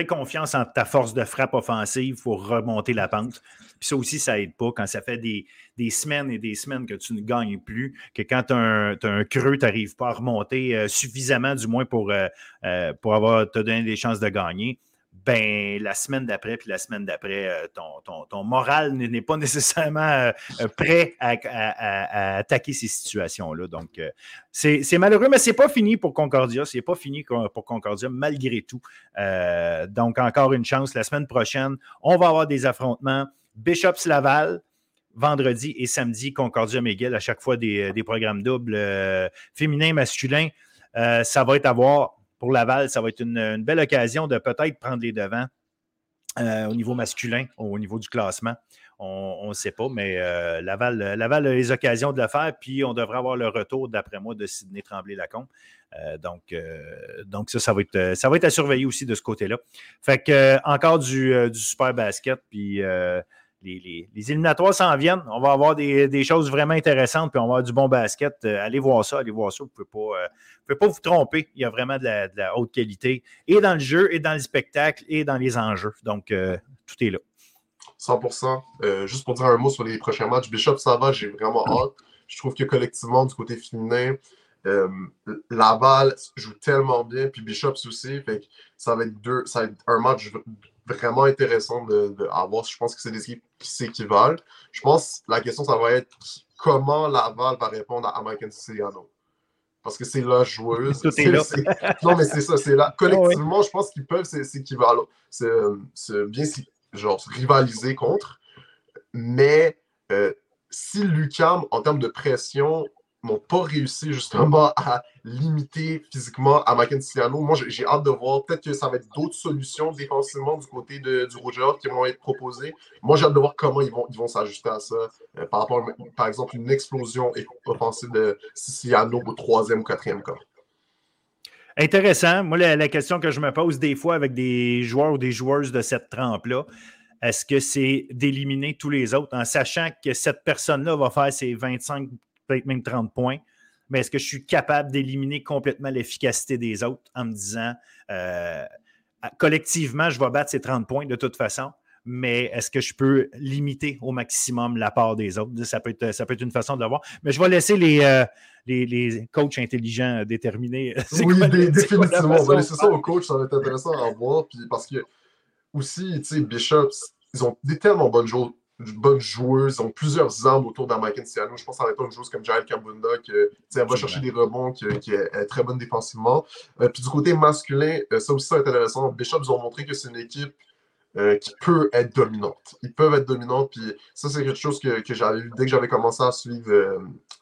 Speaker 1: aies, confiance en ta force de frappe offensive pour remonter la pente. Puis ça aussi, ça aide pas quand ça fait des, semaines et des semaines que tu ne gagnes plus, que quand tu as, un creux, tu n'arrives pas à remonter euh, suffisamment, du moins pour, euh, euh, pour avoir te donner des chances de gagner ben, la semaine d'après, puis la semaine d'après, euh, ton, ton, moral n'est pas nécessairement euh, euh, prêt à, attaquer ces situations-là. Donc, c'est malheureux, mais c'est pas fini pour Concordia. C'est pas fini pour Concordia, malgré tout. donc, encore une chance. La semaine prochaine, on va avoir des affrontements. Bishops Laval, vendredi et samedi, Concordia McGill, à chaque fois des, des programmes doubles féminins, masculins. ça va être à voir pour Laval, ça va être une, belle occasion de peut-être prendre les devants euh, au niveau masculin, au niveau du classement. On ne sait pas, mais euh, Laval, Laval a les occasions de le faire, puis on devrait avoir le retour, d'après moi, de Sidney Tremblay-Lacombe. Euh, donc, ça, ça va, être, ça va être à surveiller aussi de ce côté-là. Fait que encore du, du super basket, puis les, éliminatoires s'en viennent. On va avoir des, choses vraiment intéressantes, puis on va avoir du bon basket. Euh, allez voir ça, allez voir ça. Vous ne pouvez, euh, pas vous tromper. Il y a vraiment de la, haute qualité, et dans le jeu, et dans le spectacle, et dans les enjeux. Donc, euh, tout est là.
Speaker 3: 100% Juste pour dire un mot sur les prochains matchs, Bishop, ça va, j'ai vraiment hâte. Je trouve que collectivement, du côté féminin, Laval joue tellement bien, puis Bishop aussi. Fait ça va être deux, ça va être un match vraiment intéressant de, voir. Je pense que c'est des équipes qui s'équivalent. Je pense que la question, ça va être comment Laval va répondre à American Siciliano. Parce que c'est la joueuse. non, mais c'est ça, c'est là. Collectivement, je pense qu'ils peuvent s'équivaler. C'est bien genre, rivaliser contre. Mais euh, si Lucam, en termes de pression, n'ont pas réussi justement à limiter physiquement à Siciliano. Moi, j'ai hâte de voir. Peut-être que ça va être d'autres solutions défensivement du côté de, du Roger qui vont être proposées. Moi, j'ai hâte de voir comment ils vont s'ajuster à ça. Euh, par rapport, par exemple, une explosion offensive de Siciliano au troisième ou quatrième quart.
Speaker 1: Intéressant. Moi, la, question que je me pose des fois avec des joueurs ou des joueuses de cette trempe-là, est-ce que c'est d'éliminer tous les autres en sachant que cette personne-là va faire ses 25 peut-être même 30 points. Mais est-ce que je suis capable d'éliminer complètement l'efficacité des autres en me disant euh, collectivement, je vais battre ces 30 points de toute façon, mais est-ce que je peux limiter au maximum la part des autres? Ça peut être, ça peut être une façon de le voir. Mais je vais laisser les, euh, les, coachs intelligents déterminer.
Speaker 3: Oui, définitivement. On va laisser ça aux coachs, ça va être intéressant à voir. Puis parce que aussi, tu sais, Bishop, ils ont des tellement bonnes bonne joueuse. Ils ont plusieurs armes autour d'Amaken Siano. Je pense à une joueuse comme Jael Kambunda qui elle va chercher des rebonds, qui, est, très bonne défensivement. Euh, puis du côté masculin, euh, ça aussi, c'est intéressant. Bishop, ils ont montré que c'est une équipe euh, qui peut être dominante. Ils peuvent être dominants. Puis ça, c'est quelque chose que, j'avais vu dès que j'avais commencé à suivre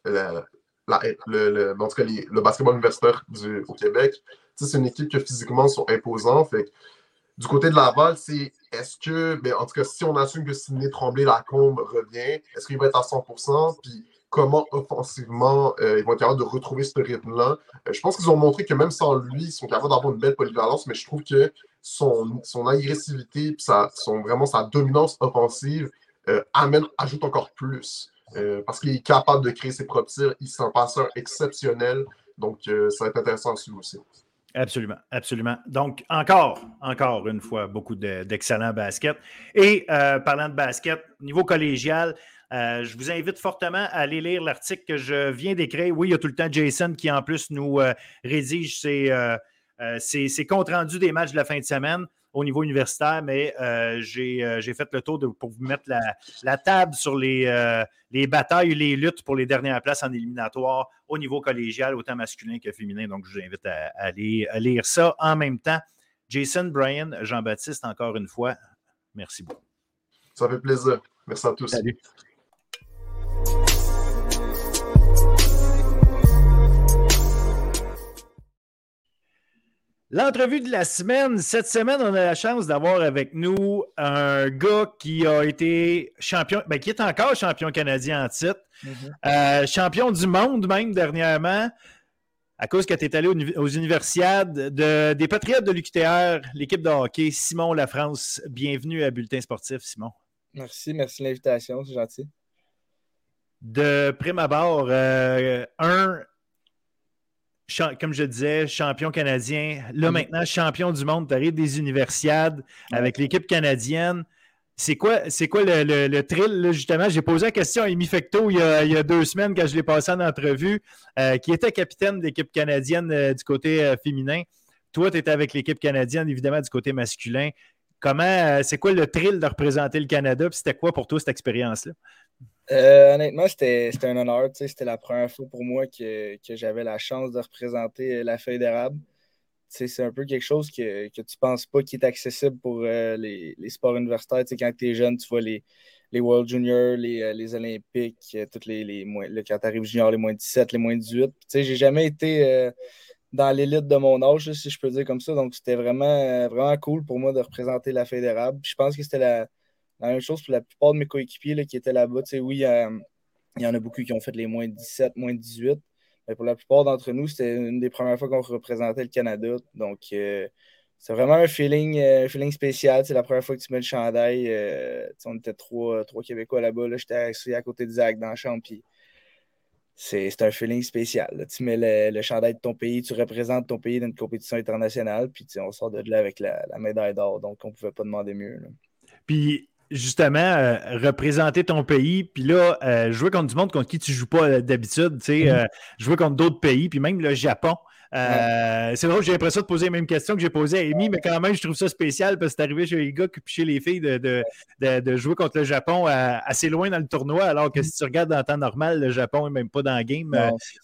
Speaker 3: le, en tout cas, le basketball universitaire au Québec. C'est une équipe qui physiquement sont imposants. Fait du côté de Laval, c'est est-ce que, ben, en tout cas, si on assume que Sidney Tremblay-Lacombe revient, est-ce qu'il va être à 100% Puis comment offensivement euh, ils vont être capables de retrouver ce rythme-là? Euh, je pense qu'ils ont montré que même sans lui, ils sont capables d'avoir une belle polyvalence, mais je trouve que son, agressivité son, vraiment sa dominance offensive euh, amène, ajoute encore plus. parce qu'il est capable de créer ses propres tirs. Il est un passeur exceptionnel. Donc, ça va être intéressant à suivre aussi.
Speaker 1: Absolument, absolument. Donc, encore, encore une fois, beaucoup d'excellents baskets. Et euh, parlant de basket, niveau collégial, euh, je vous invite fortement à aller lire l'article que je viens d'écrire. Oui, il y a tout le temps Jason qui, en plus, nous euh, rédige ses, ses, comptes rendus des matchs de la fin de semaine au niveau universitaire, mais euh, euh, j'ai fait le tour de, pour vous mettre la, table sur les, euh, les batailles, les luttes pour les dernières places en éliminatoire au niveau collégial, autant masculin que féminin. Donc, je vous invite à, aller lire ça en même temps. Jason, Brian, Jean-Baptiste, encore une fois, merci beaucoup.
Speaker 3: Ça fait plaisir. Merci à tous.
Speaker 1: Salut. L'entrevue de la semaine. Cette semaine, on a la chance d'avoir avec nous un gars qui a été champion, ben, qui est encore champion canadien en titre, mm-hmm. euh, champion du monde même dernièrement, à cause que tu es allé aux, universiades de, des Patriotes de l'UQTR, l'équipe de hockey, Simon La France. Bienvenue à Bulletin Sportif, Simon.
Speaker 4: Merci, merci de l'invitation, c'est gentil.
Speaker 1: De prime abord, euh, un, comme je disais, champion canadien. Là, maintenant, champion du monde. Tu arrives des universiades avec l'équipe canadienne. C'est quoi, c'est quoi le, le, thrill, justement? J'ai posé la question à Amy Fecto il y, a, deux semaines quand je l'ai passé en entrevue, euh, qui était capitaine d'équipe canadienne euh, du côté euh, féminin. Toi, tu étais avec l'équipe canadienne, évidemment, du côté masculin. Comment, c'est quoi le thrill de représenter le Canada? C'était quoi pour toi cette expérience-là?
Speaker 4: Euh, honnêtement, c'était un honneur. C'était la première fois pour moi que, j'avais la chance de représenter la feuille d'érable. C'est un peu quelque chose que, tu ne penses pas qui est accessible pour euh, les, sports universitaires. quand tu es jeune, tu vois les, les World Juniors, les, euh, Olympiques, toutes les, les le, quand tu arrives junior, les moins 17, les moins 18. J'ai jamais été dans l'élite de mon âge, si je peux dire comme ça. Donc, c'était vraiment, vraiment cool pour moi de représenter la feuille d'érable. Je pense que c'était la la même chose pour la plupart de mes coéquipiers qui étaient là-bas. Oui, euh, il y en a beaucoup qui ont fait les moins 17, moins 18. Mais pour la plupart d'entre nous, c'était une des premières fois qu'on représentait le Canada. Donc, euh, c'est vraiment un feeling, euh, feeling spécial. C'est la première fois que tu mets le chandail. on était trois, trois Québécois là-bas. Là, J'étais assis à côté de Zach dans la chambre. c'est un feeling spécial. Tu mets le, chandail de ton pays, tu représentes ton pays dans une compétition internationale. Puis on sort de là avec la, médaille d'or. Donc, on ne pouvait pas demander mieux.
Speaker 1: Puis justement, euh, représenter ton pays, puis là, euh, jouer contre du monde contre qui tu joues pas euh, d'habitude, tu sais, jouer contre d'autres pays, puis même le Japon. C'est drôle, j'ai l'impression de poser les mêmes questions que j'ai posées à Amy, mais quand même, je trouve ça spécial parce que c'est arrivé chez les gars puis chez les filles de, de, jouer contre le Japon assez loin dans le tournoi, alors que si tu regardes dans le temps normal, le Japon n'est même pas dans le game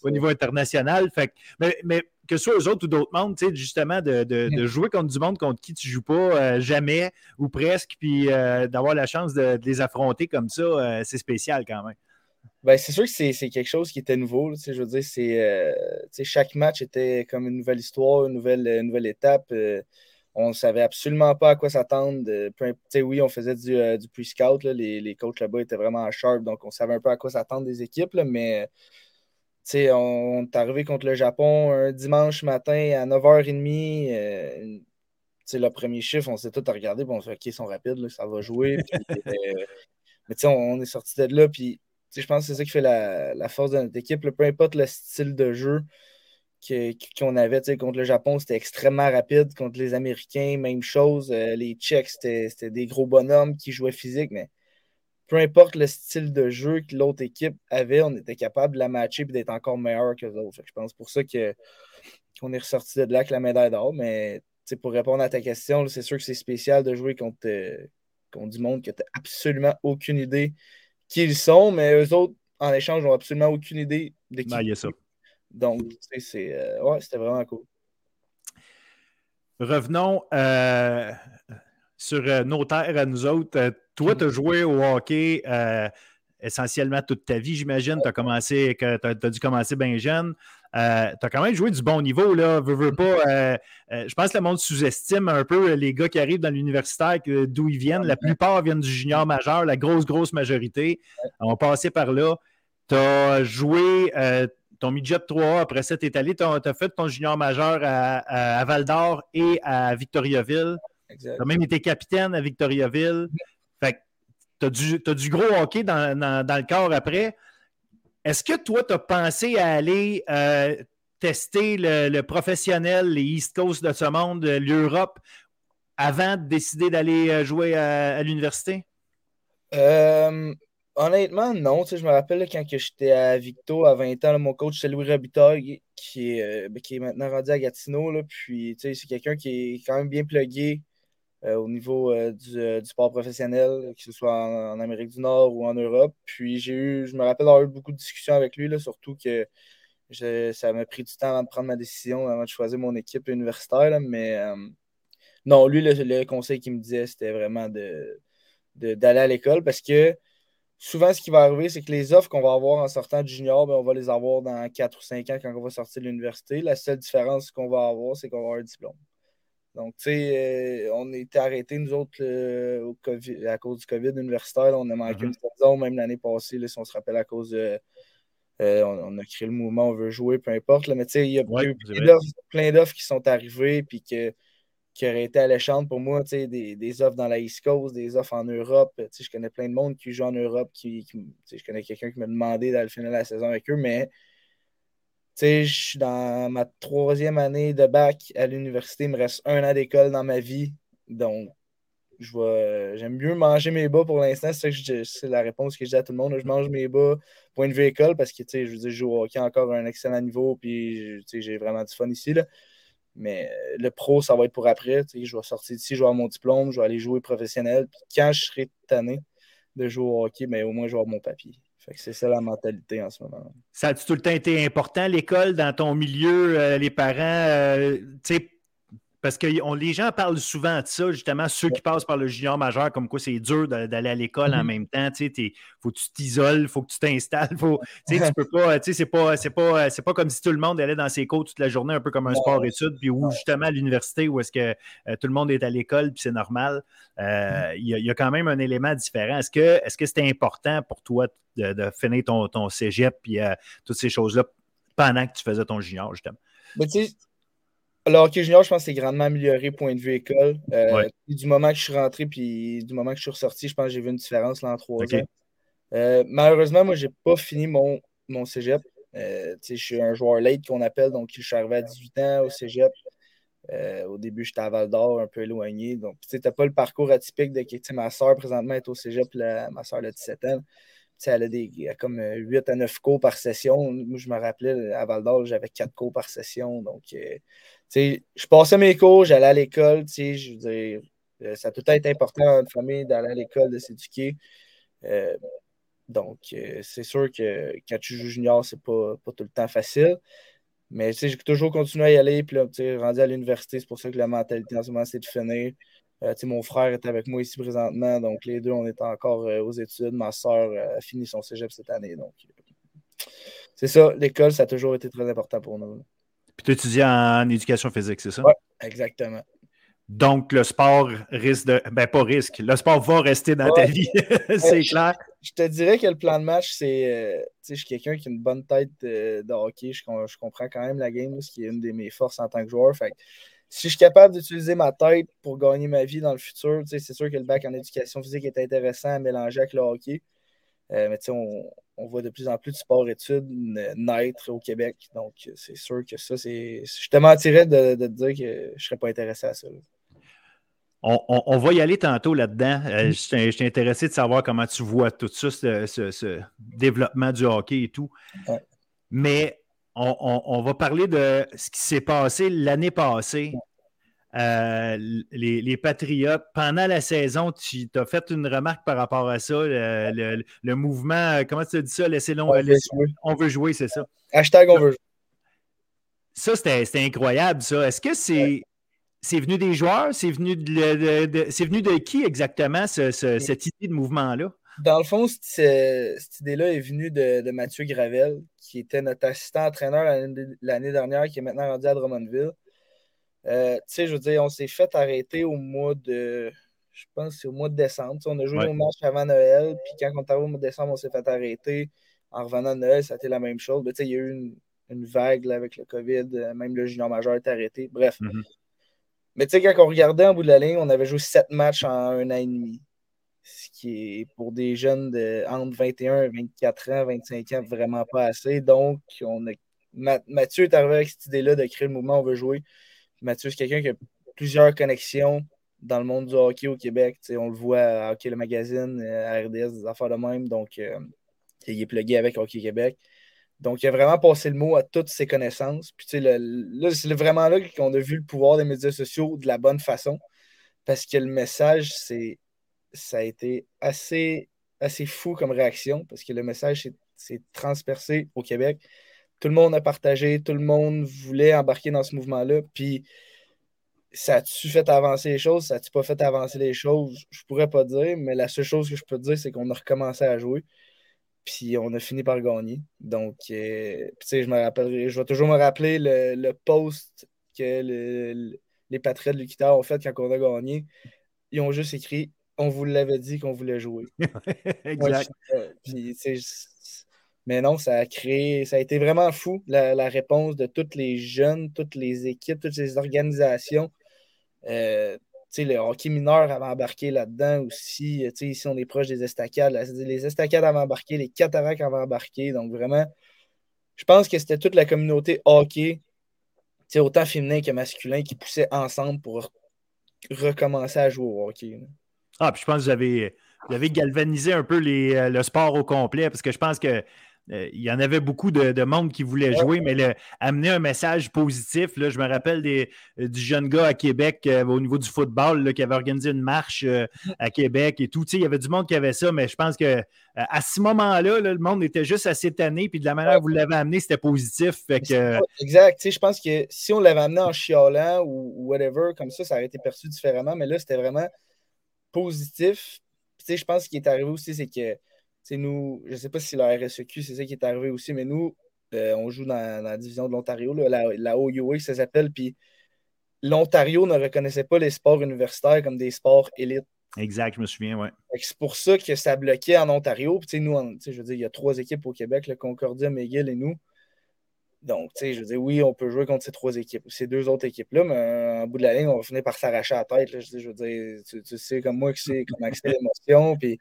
Speaker 1: au niveau international. Fait, mais, mais que ce soit eux autres ou d'autres mondes, justement, de, jouer contre du monde contre qui tu ne joues pas euh, jamais ou presque, puis euh, d'avoir la chance de, les affronter comme ça, euh, c'est spécial quand même.
Speaker 4: Ben, c'est sûr que c'est quelque chose qui était nouveau. je veux dire, c'est chaque match était comme une nouvelle histoire, une nouvelle, nouvelle étape. on ne savait absolument pas à quoi s'attendre. oui, on faisait du, du pre-scout. Les, les, coachs là-bas étaient vraiment sharp, donc on savait un peu à quoi s'attendre des équipes, mais on est arrivé contre le Japon un dimanche matin à 9h30. Euh, le premier chiffre, on s'est tout regardé. Bon, on OK, ils sont rapides, ça va jouer. Euh, mais on, est sorti de là. Puis, je pense que c'est ça qui fait la, force de notre équipe. peu importe le style de jeu qu'on avait contre le Japon, c'était extrêmement rapide. Contre les Américains, même chose. Euh, les Tchèques, c'était des gros bonhommes qui jouaient physique. Mais peu importe le style de jeu que l'autre équipe avait, on était capable de la matcher et d'être encore meilleur que les autres. Je pense pour ça qu'on est ressorti de là avec la médaille d'or. Mais pour répondre à ta question, c'est sûr que c'est spécial de jouer contre, contre du monde que tu n'as absolument aucune idée qui ils sont, mais eux autres, en échange, n'ont absolument aucune idée de qui.
Speaker 1: Ben, il y a ça.
Speaker 4: Donc, c'est, euh, ouais, c'était vraiment cool.
Speaker 1: Revenons euh, sur euh, nos terres à nous autres. Toi, tu as joué au hockey essentiellement toute ta vie, j'imagine. Tu as commencé, tu as, dû commencer bien jeune. tu as quand même joué du bon niveau, là. pas. je pense que le monde sous-estime un peu les gars qui arrivent dans l'universitaire, d'où ils viennent. La plupart viennent du junior majeur, la grosse, grosse majorité. On passé par là. Tu as joué ton midget 3 après ça, tu es allé, tu as, fait ton junior majeur à, Val d'Or et à Victoriaville. Tu as même été capitaine à Victoriaville. Fait tu as, du gros hockey dans, le corps après. Est-ce que toi, tu as pensé à aller euh, tester le, professionnel, les East Coast de ce monde, l'Europe, avant de décider d'aller euh, jouer à, l'université?
Speaker 4: Euh, Honnêtement, non. je me rappelle quand j'étais à Victo à 20 ans, mon coach, c'est Louis Robitaille, qui est, ben, qui est maintenant rendu à Gatineau. Là, puis c'est quelqu'un qui est quand même bien plugué au niveau euh, du, sport professionnel, que ce soit en, Amérique du Nord ou en Europe. Puis j'ai eu, je me rappelle avoir eu beaucoup de discussions avec lui, là, surtout que ça m'a pris du temps avant de prendre ma décision, avant de choisir mon équipe universitaire. mais non, lui, le, conseil qu'il me disait, c'était vraiment de d'aller à l'école parce que souvent, ce qui va arriver, c'est que les offres qu'on va avoir en sortant de junior, ben, on va les avoir dans 4 ou 5 ans quand on va sortir de l'université. La seule différence qu'on va avoir, c'est qu'on va avoir un diplôme. Donc, tu sais, euh, on était arrêtés, nous autres, au COVID, à cause du COVID universitaire. on a manqué mm-hmm. une saison, même l'année passée, si on se rappelle, à cause de. Euh, on, a créé le mouvement, on veut jouer, peu importe. mais tu sais, il y a plein d'offres qui sont arrivées, puis que qui aurait été alléchante pour moi, des, des offres dans la East Coast, des offres en Europe. Je connais plein de monde qui joue en Europe. Qui, je connais quelqu'un qui m'a demandé d'aller finir la saison avec eux, mais je suis dans ma troisième année de bac à l'université. Il me reste un an d'école dans ma vie. Donc, j'aime mieux manger mes bas pour l'instant. C'est la réponse que je dis à tout le monde. Je mange mes bas pour une vue école parce que je veux dire, je joue au hockey encore à un excellent niveau. Puis j'ai vraiment du fun ici. Là. Mais euh, le pro, ça va être pour après. Je vais sortir d'ici, je vais avoir mon diplôme, je vais aller jouer professionnel. Puis quand je serai tanné de jouer au hockey, mais ben, au moins, je vais avoir mon papier. C'est ça la mentalité en ce moment.
Speaker 1: Ça a-tu tout le temps été important, l'école, dans ton milieu, euh, les parents? Euh, parce que les gens parlent souvent de ça, justement, ceux qui passent par le junior majeur, comme quoi c'est dur d'aller à l'école en mm-hmm. même temps. Il faut que tu t'isoles, il faut que tu t'installes. tu peux pas, c'est pas, pas, pas comme si tout le monde allait dans ses cours toute la journée, un peu comme un sport-études, puis où justement à l'université, où est-ce que euh, tout le monde est à l'école, puis c'est normal. Euh, mm-hmm. Il y, a quand même un élément différent. Est-ce que c'est -ce c'était important pour toi de, finir ton, ton cégep, puis euh, toutes ces choses-là pendant que tu faisais ton junior, justement?
Speaker 4: Mais tu sais, le hockey junior, je pense que c'est grandement amélioré point de vue école. Euh, du moment que je suis rentré, puis du moment que je suis ressorti, je pense que j'ai vu une différence là, en trois ans. Euh, malheureusement, moi, je n'ai pas fini mon, mon cégep. Euh, je suis un joueur late qu'on appelle, donc je suis arrivé à 18 ans au cégep. au début, j'étais à Val d'Or, un peu éloigné. Donc, tu n'as pas le parcours atypique de ma soeur présentement est au cégep, ma soeur a 17 ans. elle a, des, comme 8 à 9 cours par session. Moi, je me rappelais, à Val d'Or, j'avais 4 cours par session. Donc, je passais mes cours, j'allais à l'école, je veux dire, euh, ça a tout été important une famille d'aller à l'école, de s'éduquer. Euh, donc, euh, c'est sûr que quand tu joues junior, c'est pas, pas tout le temps facile. Mais j'ai toujours continué à y aller. Puis là, rendu à l'université, c'est pour ça que la mentalité en ce moment, c'est de finir. mon frère est avec moi ici présentement. Donc, les deux, on est encore aux études. Ma soeur a fini son cégep cette année. Donc, c'est ça. L'école, ça a toujours été très important pour nous.
Speaker 1: Puis tu étudies en éducation physique, c'est ça?
Speaker 4: Oui, exactement.
Speaker 1: Donc, le sport risque de. Ben, pas risque. Le sport va rester dans ta vie. c'est clair.
Speaker 4: Je, te dirais que le plan de match, c'est. Euh, tu sais, je suis quelqu'un qui a une bonne tête de, hockey. Je, comprends quand même la game, ce qui est une de mes forces en tant que joueur. Fait si je suis capable d'utiliser ma tête pour gagner ma vie dans le futur, c'est sûr que le bac en éducation physique est intéressant à mélanger avec le hockey. Euh, mais tu sais, on, on voit de plus en plus de sport-études naître au Québec. Donc, c'est sûr que ça, c'est. Je te mentirais de, te dire que je ne serais pas intéressé à ça.
Speaker 1: On, va y aller tantôt là-dedans. Euh, je suis intéressé de savoir comment tu vois tout ça, ce, développement du hockey et tout. Mais on, va parler de ce qui s'est passé l'année passée. Les, Patriotes. Pendant la saison, tu as fait une remarque par rapport à ça, le, mouvement, comment tu as dit ça? Laissez on, on veut jouer, c'est ça.
Speaker 4: Hashtag on veut jouer.
Speaker 1: Ça, c'était incroyable, ça. Est-ce que c'est. C'est venu des joueurs? C'est venu de, c'est venu de qui exactement, cette idée de mouvement-là?
Speaker 4: Dans le fond, cette, idée-là est venue de, Mathieu Gravel, qui était notre assistant entraîneur l'année dernière, qui est maintenant rendu à Drummondville. Euh, tu sais, je veux dire, on s'est fait arrêter au mois de. Je pense c'est au mois de décembre. on a joué au match avant Noël, puis quand on est arrivé au mois de décembre, on s'est fait arrêter. En revenant de Noël, ça a été la même chose. Mais, il y a eu une, une vague avec le COVID, euh, même le junior majeur est arrêté. Bref. Mm-hmm. Mais tu sais, quand on regardait en bout de la ligne, on avait joué sept matchs en un an et demi. Ce qui est pour des jeunes de entre 21 et 24 ans, 25 ans, vraiment pas assez. Donc, on a... Mathieu est arrivé avec cette idée-là de créer le mouvement On veut jouer. Mathieu, c'est quelqu'un qui a plusieurs connexions dans le monde du hockey au Québec. on le voit à Hockey le Magazine, euh, à RDS, des affaires de même. Donc, euh, il est plugué avec Hockey Québec. Donc, il a vraiment passé le mot à toutes ses connaissances. Puis, tu sais, c'est vraiment là qu'on a vu le pouvoir des médias sociaux de la bonne façon. Parce que le message, c'est, ça a été assez, assez fou comme réaction. Parce que le message s'est transpercé au Québec. Tout le monde a partagé, tout le monde voulait embarquer dans ce mouvement-là. Puis, ça a-tu fait avancer les choses? Ça a-tu pas fait avancer les choses? Je pourrais pas dire, mais la seule chose que je peux dire, c'est qu'on a recommencé à jouer. Puis on a fini par gagner. Donc, euh, tu sais, je me rappellerai, je vais toujours me rappeler le, post que les Patriotes de ont fait quand on a gagné. Ils ont juste écrit On vous l'avait dit qu'on voulait jouer.
Speaker 1: exact.
Speaker 4: Mais non, ça a créé, ça a été vraiment fou la, réponse de toutes les jeunes, toutes les équipes, toutes les organisations. Euh, le hockey mineur avait embarqué là-dedans aussi. Ici, on est proche des estacades. Les estacades avaient embarqué, les cataractes avaient embarqué. Donc, vraiment, je pense que c'était toute la communauté hockey, autant féminin que masculin, qui poussait ensemble pour recommencer à jouer au hockey.
Speaker 1: Ah, puis je pense que vous avez, galvanisé un peu euh, le sport au complet, parce que je pense que euh, il y en avait beaucoup de, monde qui voulait jouer, mais le, amener un message positif. Là, je me rappelle des, euh, du jeune gars à Québec euh, au niveau du football qui avait organisé une marche à Québec et tout. il y avait du monde qui avait ça, mais je pense que à ce moment-là, le monde était juste assez tanné, puis de la manière que vous l'avez amené, c'était positif.
Speaker 4: Exact. Je pense que si on l'avait amené en chialant ou, whatever, comme ça, ça aurait été perçu différemment, mais là, c'était vraiment positif. je pense ce qui est arrivé aussi, c'est que nous, je ne sais pas si la RSEQ, c'est ça qui est arrivé aussi, mais nous, euh, on joue dans, la division de l'Ontario, la, la OUA, ça s'appelle, puis l'Ontario ne reconnaissait pas les sports universitaires comme des sports élites.
Speaker 1: Exact, je me souviens, oui.
Speaker 4: C'est pour ça que ça bloquait en Ontario. Puis, nous, je veux dire, il y a trois équipes au Québec, le Concordia, McGill et nous. Donc, je veux dire, oui, on peut jouer contre ces trois équipes, ces deux autres équipes-là, mais en bout de la ligne, on va finir par s'arracher la tête. Je, veux dire, tu, sais comme moi que c'est comment c'est l'émotion. Puis,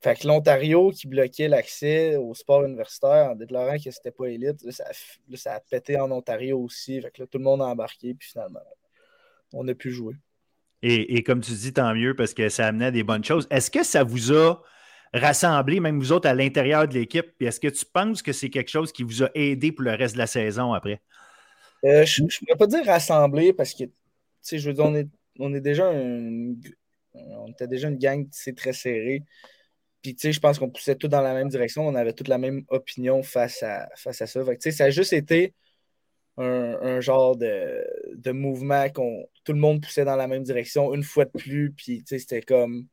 Speaker 4: fait que l'Ontario qui bloquait l'accès au sport universitaire en déclarant que c'était pas élite, ça, a pété en Ontario aussi. Fait que là, tout le monde a embarqué, puis finalement, on a pu jouer.
Speaker 1: Et, comme tu dis, tant mieux parce que ça amenait à des bonnes choses. Est-ce que ça vous a rassemblé, même vous autres, à l'intérieur de l'équipe? Puis est-ce que tu penses que c'est quelque chose qui vous a aidé pour le reste de la saison après?
Speaker 4: Euh, je ne pourrais pas dire rassembler parce que, tu sais, je veux dire, on est, on est déjà un, on était déjà une gang très serrée. Puis, tu sais, je pense qu'on poussait tout dans la même direction. On avait toute la même opinion face à, face à ça. tu sais, ça a juste été un, genre de, mouvement qu'on tout le monde poussait dans la même direction une fois de plus. Puis, tu sais, c'était comme.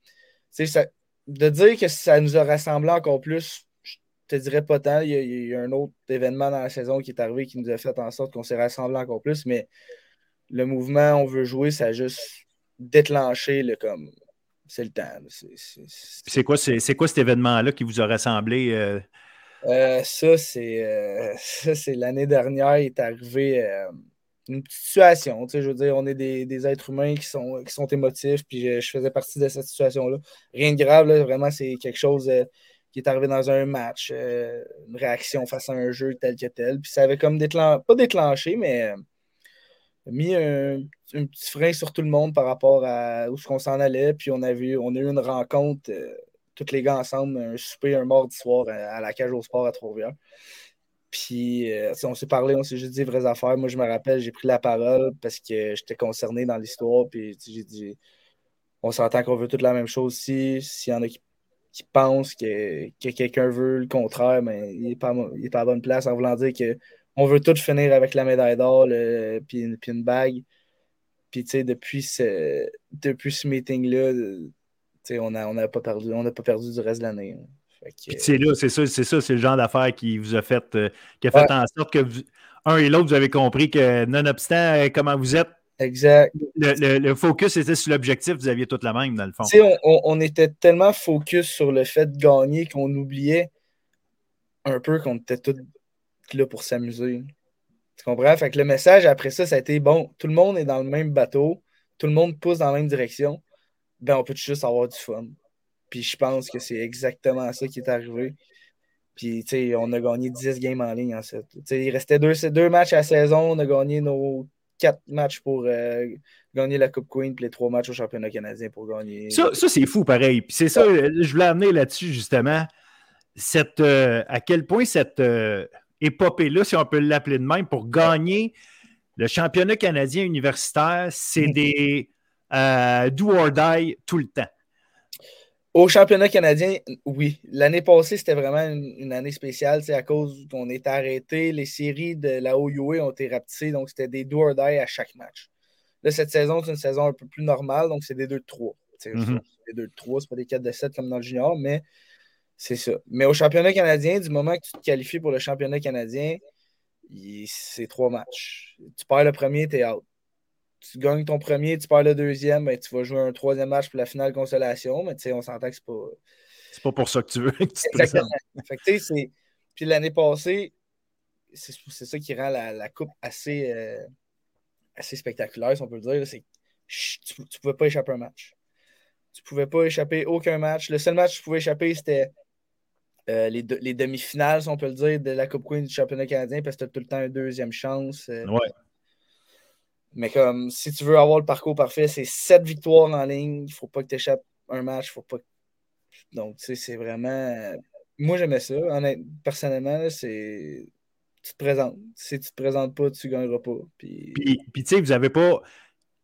Speaker 4: Tu sais, de dire que ça nous a rassemblés encore plus, je te dirais pas tant. Il y, a, il y, a, un autre événement dans la saison qui est arrivé qui nous a fait en sorte qu'on s'est rassemblés encore plus. Mais le mouvement, on veut jouer, ça a juste déclenché le comme c'est le temps.
Speaker 1: C'est quoi, quoi cet événement-là qui vous a rassemblé? Euh?
Speaker 4: Euh, ça, c'est, euh, c'est l'année dernière, il est arrivé une petite situation. je veux dire, on est des, êtres humains qui sont, qui sont émotifs, puis je, faisais partie de cette situation-là. Rien de grave, vraiment, c'est quelque chose qui est arrivé dans un match, une réaction face à un jeu tel que tel. Puis ça avait comme déclenché, pas déclenché, mais mis un, petit frein sur tout le monde par rapport à où on s'en allait. Puis on a, vu, on a eu une rencontre, euh, tous les gars ensemble, un souper un mardi soir à, la cage au sport à Trois-Rivières. Puis, euh, on s'est parlé, on s'est juste dit vraies affaires. Moi, je me rappelle, j'ai pris la parole parce que j'étais concerné dans l'histoire. Puis, j'ai dit, on s'entend qu'on veut toute la même chose. Si s'il y en a qui, pensent que, quelqu'un veut le contraire, mais ben, il n'est pas, pas à bonne place en voulant dire qu'on veut tout finir avec la médaille d'or puis, une bague. Puis, tu sais, depuis ce, depuis ce meeting-là, on n'a on pas, perdu, on pas perdu du reste de l'année.
Speaker 1: c'est là, c'est ça, c'est ça, c'est le genre d'affaire qui vous a fait, euh, qui a fait en sorte que un et l'autre, vous avez compris que nonobstant euh, comment vous êtes,
Speaker 4: Exact.
Speaker 1: Le, focus était sur l'objectif, vous aviez tout la même, dans le fond.
Speaker 4: On, on, était tellement focus sur le fait de gagner qu'on oubliait un peu qu'on était tous là pour s'amuser. Tu comprends? Fait que le message après ça, ça a été bon, tout le monde est dans le même bateau, tout le monde pousse dans la même direction ben on peut juste avoir du fun. Puis je pense que c'est exactement ça qui est arrivé. Puis, tu sais, on a gagné 10 games en ligne en fait. il restait deux, deux, matchs à la saison. On a gagné nos quatre matchs pour euh, gagner la Coupe Queen, puis les trois matchs au championnat canadien pour gagner.
Speaker 1: Ça, ça c'est fou, pareil. Puis c'est ça, je voulais amener là-dessus, justement. Cette, euh, à quel point cette euh, épopée-là, si on peut l'appeler de même, pour gagner le championnat canadien universitaire, c'est mm. des euh, do or die tout le temps?
Speaker 4: Au championnat canadien, oui. L'année passée, c'était vraiment une, année spéciale à cause qu'on était arrêté. Les séries de la OUA ont été rapetissées, donc c'était des do or die à chaque match. Là, cette saison, c'est une saison un peu plus normale, donc c'est des 2 de 3. C'est mm-hmm. des 2 de 3, c'est pas des 4 de 7 comme dans le junior, mais c'est ça. Mais au championnat canadien, du moment que tu te qualifies pour le championnat canadien, c'est trois matchs. Tu perds le premier, tu es out tu gagnes ton premier, tu perds le deuxième, ben, tu vas jouer un troisième match pour la finale consolation, mais on s'entend que c'est pas.
Speaker 1: C'est pas pour ça que tu veux
Speaker 4: Exactement. Puis l'année passée, c'est ça qui rend la, coupe assez, euh, assez spectaculaire, si on peut le dire. C'est tu, ne pouvais pas échapper un match. Tu pouvais pas échapper aucun match. Le seul match que tu pouvais échapper, c'était euh, les, les demi-finales, si on peut le dire, de la Coupe Queen du championnat canadien, parce que tu as tout le temps une deuxième chance.
Speaker 1: Euh, ouais.
Speaker 4: Mais comme si tu veux avoir le parcours parfait, c'est sept victoires en ligne. Il ne faut pas que tu échappes un match. Faut pas... Donc, tu sais, c'est vraiment. Moi, j'aimais ça. Personnellement, c'est. Tu te présentes. Si tu te présentes pas, tu ne gagneras pas. Puis,
Speaker 1: puis, tu sais, vous n'avez pas.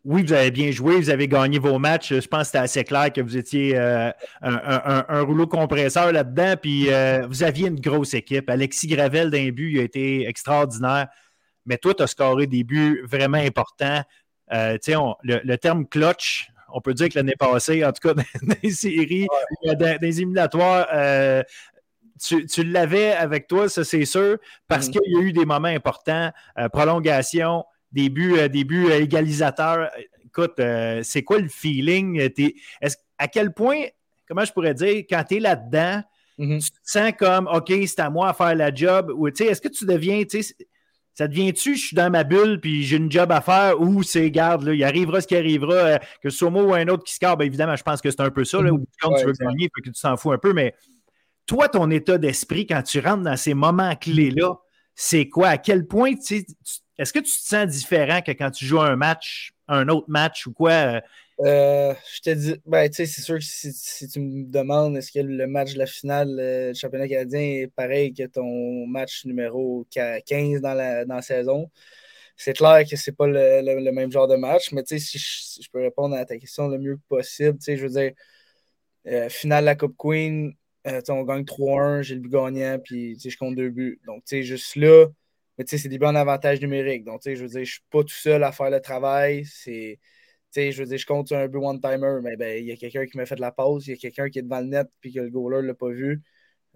Speaker 1: Oui, vous avez bien joué, vous avez gagné vos matchs. Je pense que c'était assez clair que vous étiez euh, un, rouleau compresseur là-dedans. Puis euh, vous aviez une grosse équipe. Alexis Gravel d'un but, il a été extraordinaire mais toi, tu as scoré des buts vraiment importants. Euh, le, terme clutch, on peut dire que l'année passée, en tout cas dans les séries, dans, les éliminatoires, tu, l'avais avec toi, ça c'est sûr, parce mm. qu'il y a eu des moments importants, prolongation, des buts, des buts égalisateurs. Écoute, c'est quoi le feeling? à quel point, comment je pourrais dire, quand tu es là-dedans, mm-hmm. tu te sens comme, OK, c'est à moi à faire la job, ou est-ce que tu deviens, ça devient-tu, je suis dans ma bulle, puis j'ai une job à faire, ou c'est, garde, là, il arrivera ce qui arrivera, euh, que ce soit moi ou un autre qui score, bien évidemment, je pense que c'est un peu ça, là, où quand tu veux gagner, que tu t'en fous un peu, mais toi, ton état d'esprit, quand tu rentres dans ces moments clés-là, c'est quoi? À quel point, est-ce que tu te sens différent que quand tu joues un match, un autre match ou quoi? Euh,
Speaker 4: je te dis, ben, tu sais, c'est sûr que si, tu me demandes est-ce que le match de la finale euh, du championnat canadien est pareil que ton match numéro 15 dans la, dans saison, c'est clair que c'est pas le, même genre de match, mais tu sais, si je, peux répondre à ta question le mieux possible, tu sais, je veux dire, euh, finale de la Coupe Queen, on gagne 3-1, j'ai le but gagnant, puis je compte deux buts. Donc, tu sais, juste là, mais tu sais, c'est des bons avantages numériques. Donc, je veux dire, je suis pas tout seul à faire le travail, c'est je veux dire, je compte sur un but one-timer, mais ben, il y a quelqu'un qui m'a fait de la pause, il y a quelqu'un qui est devant le net puis que le goaler ne l'a pas vu.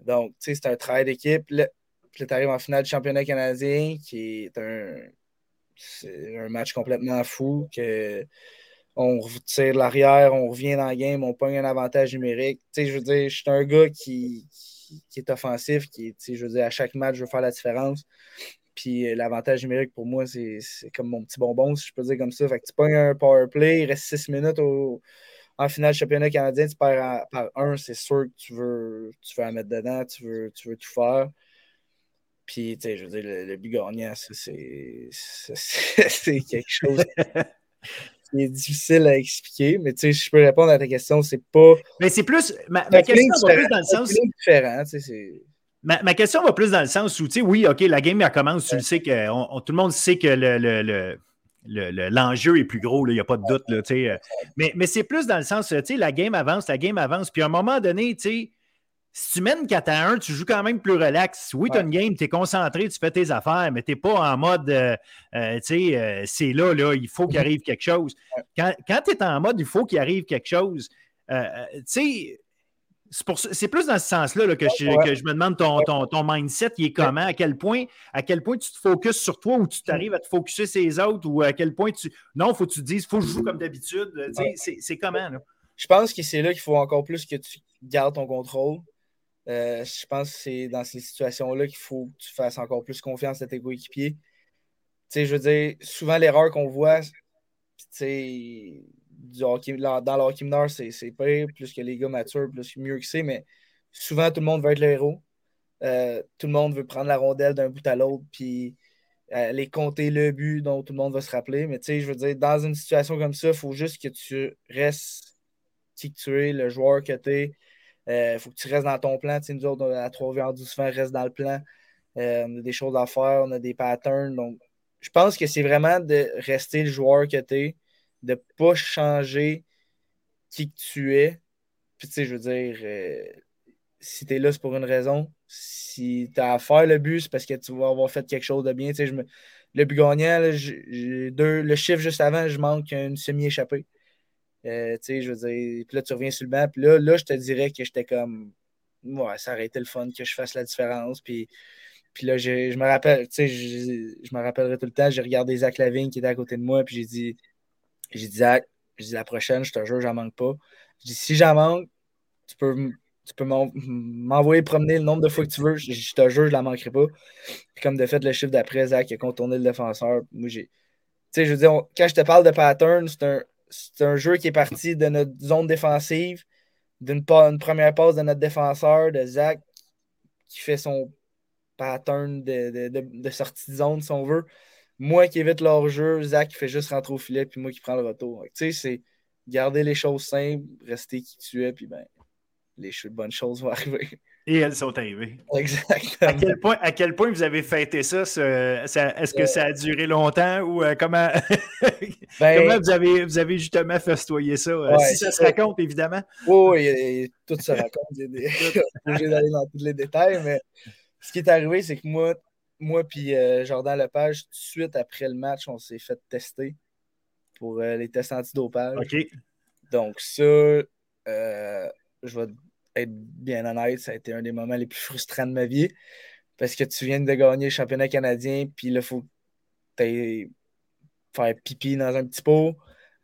Speaker 4: Donc, c'est un travail d'équipe. Puis là, tu arrives en finale du championnat canadien, qui est un, match complètement fou, que on tire l'arrière, on revient dans le game, on pogne un avantage numérique. Je veux dire, je suis un gars qui, est offensif, qui, je veux dire, à chaque match, je veux faire la différence. Puis euh, l'avantage numérique pour moi, c'est comme mon petit bonbon, si je peux dire comme ça. Fait que tu pognes un power play, il reste 6 minutes en finale du championnat canadien, tu perds par un, c'est sûr que tu veux, tu veux la mettre dedans, tu veux, tu veux tout faire. Puis, tu sais, je veux dire, le, but gagnant, c'est quelque chose qui est difficile à expliquer. Mais, tu sais, je peux répondre à ta question, c'est pas.
Speaker 1: Mais c'est plus. Ma, question, c'est plus dans le sens.
Speaker 4: C'est différent, tu sais,
Speaker 1: ma, question va plus dans le sens où, tu sais, oui, OK, la game, elle commence, tu le sais que tout le monde sait que le, l'enjeu est plus gros, il n'y a pas de doute. Là, euh. mais mais c'est plus dans le sens, tu sais, la game avance, la game avance. Puis à un moment donné, tu sais, si tu mènes 4 à 1, tu joues quand même plus relax. Oui, tu as une game, tu es concentré, tu fais tes affaires, mais tu n'es pas en mode, euh, euh, tu sais, euh, c'est là, là, il faut qu'il arrive quelque chose. Quand, tu es en mode, il faut qu'il arrive quelque chose, tu sais, c'est plus dans ce sens-là que, je, me demande ton, ton, mindset, il est comment, à quel point, à quel point tu te focuses sur toi ou tu t'arrives à te focuser sur les autres ou à quel point tu. Non, il faut que tu te dises, il faut que je joue comme d'habitude. C'est comment? Là?
Speaker 4: Je pense que c'est là qu'il faut encore plus que tu gardes ton contrôle. Euh, je pense que c'est dans ces situations-là qu'il faut que tu fasses encore plus confiance à tes coéquipiers. Tu sais, je veux dire, souvent l'erreur qu'on voit, tu sais, dans le hockey mineur, c'est pas plus que les gars matures, plus mieux que c'est, mais souvent tout le monde veut être le héros. Euh, tout le monde veut prendre la rondelle d'un bout à l'autre, puis aller compter le but dont tout le monde va se rappeler. Mais tu sais, je veux dire, dans une situation comme ça, il faut juste que tu restes qui tu es, le joueur que tu es, il euh, faut que tu restes dans ton plan. Tu sais, nous autres, à 3 v 12 souvent, reste dans le plan. Euh, on a des choses à faire, on a des patterns. Donc, je pense que c'est vraiment de rester le joueur que tu es, de ne pas changer qui que tu es. Puis, tu sais, je veux dire, euh, si tu es là, c'est pour une raison. Si tu as à faire le but, c'est parce que tu vas avoir fait quelque chose de bien. Tu sais, je me... Le but gagnant, deux... le chiffre juste avant, je manque une semi-échappée. Euh, tu sais, je veux dire, puis là, tu reviens sur le banc, puis là, là, je te dirais que j'étais comme, ouais, ça aurait été le fun que je fasse la différence, puis, puis là, je, je me rappelle, tu sais, je, je, me rappellerai tout le temps, j'ai regardé Zach Lavigne qui était à côté de moi, puis j'ai dit, j'ai dit, Zach, je dis la prochaine, je te jure, j'en manque pas. Je dis, si j'en manque, tu peux, tu peux m'envoyer promener le nombre de fois que tu veux, je, te jure, je la manquerai pas. Puis comme de fait, le chiffre d'après, Zach a contourné le défenseur. Moi, j'ai. Tu sais, je veux dire, quand je te parle de pattern, c'est un, un jeu qui est parti de notre zone défensive, d'une première passe de notre défenseur, de Zach, qui fait son pattern de, sortie de zone, si on veut. Moi qui évite leur jeu, Zach qui fait juste rentrer au filet, puis moi qui prends le retour. Tu sais, c'est garder les choses simples, rester qui tu es, puis ben, les bonnes choses vont arriver.
Speaker 1: Et elles sont arrivées.
Speaker 4: Exactement.
Speaker 1: À quel point, à quel point vous avez fêté ça? Est-ce que ça a duré longtemps ou euh, comment, ben, comment vous, avez, vous avez justement festoyé ça? Euh, si ça se raconte, évidemment.
Speaker 4: Oui, tout se raconte. obligé d'aller dans tous les détails, mais ce qui est arrivé, c'est que moi, moi puis euh, Jordan Lepage, tout de suite après le match, on s'est fait tester pour les tests antidopage.
Speaker 1: OK.
Speaker 4: Donc ça, je vais être bien honnête, ça a été un des moments les plus frustrants de ma vie. Parce que tu viens de gagner le championnat canadien, puis là, il faut que faire pipi dans un petit pot.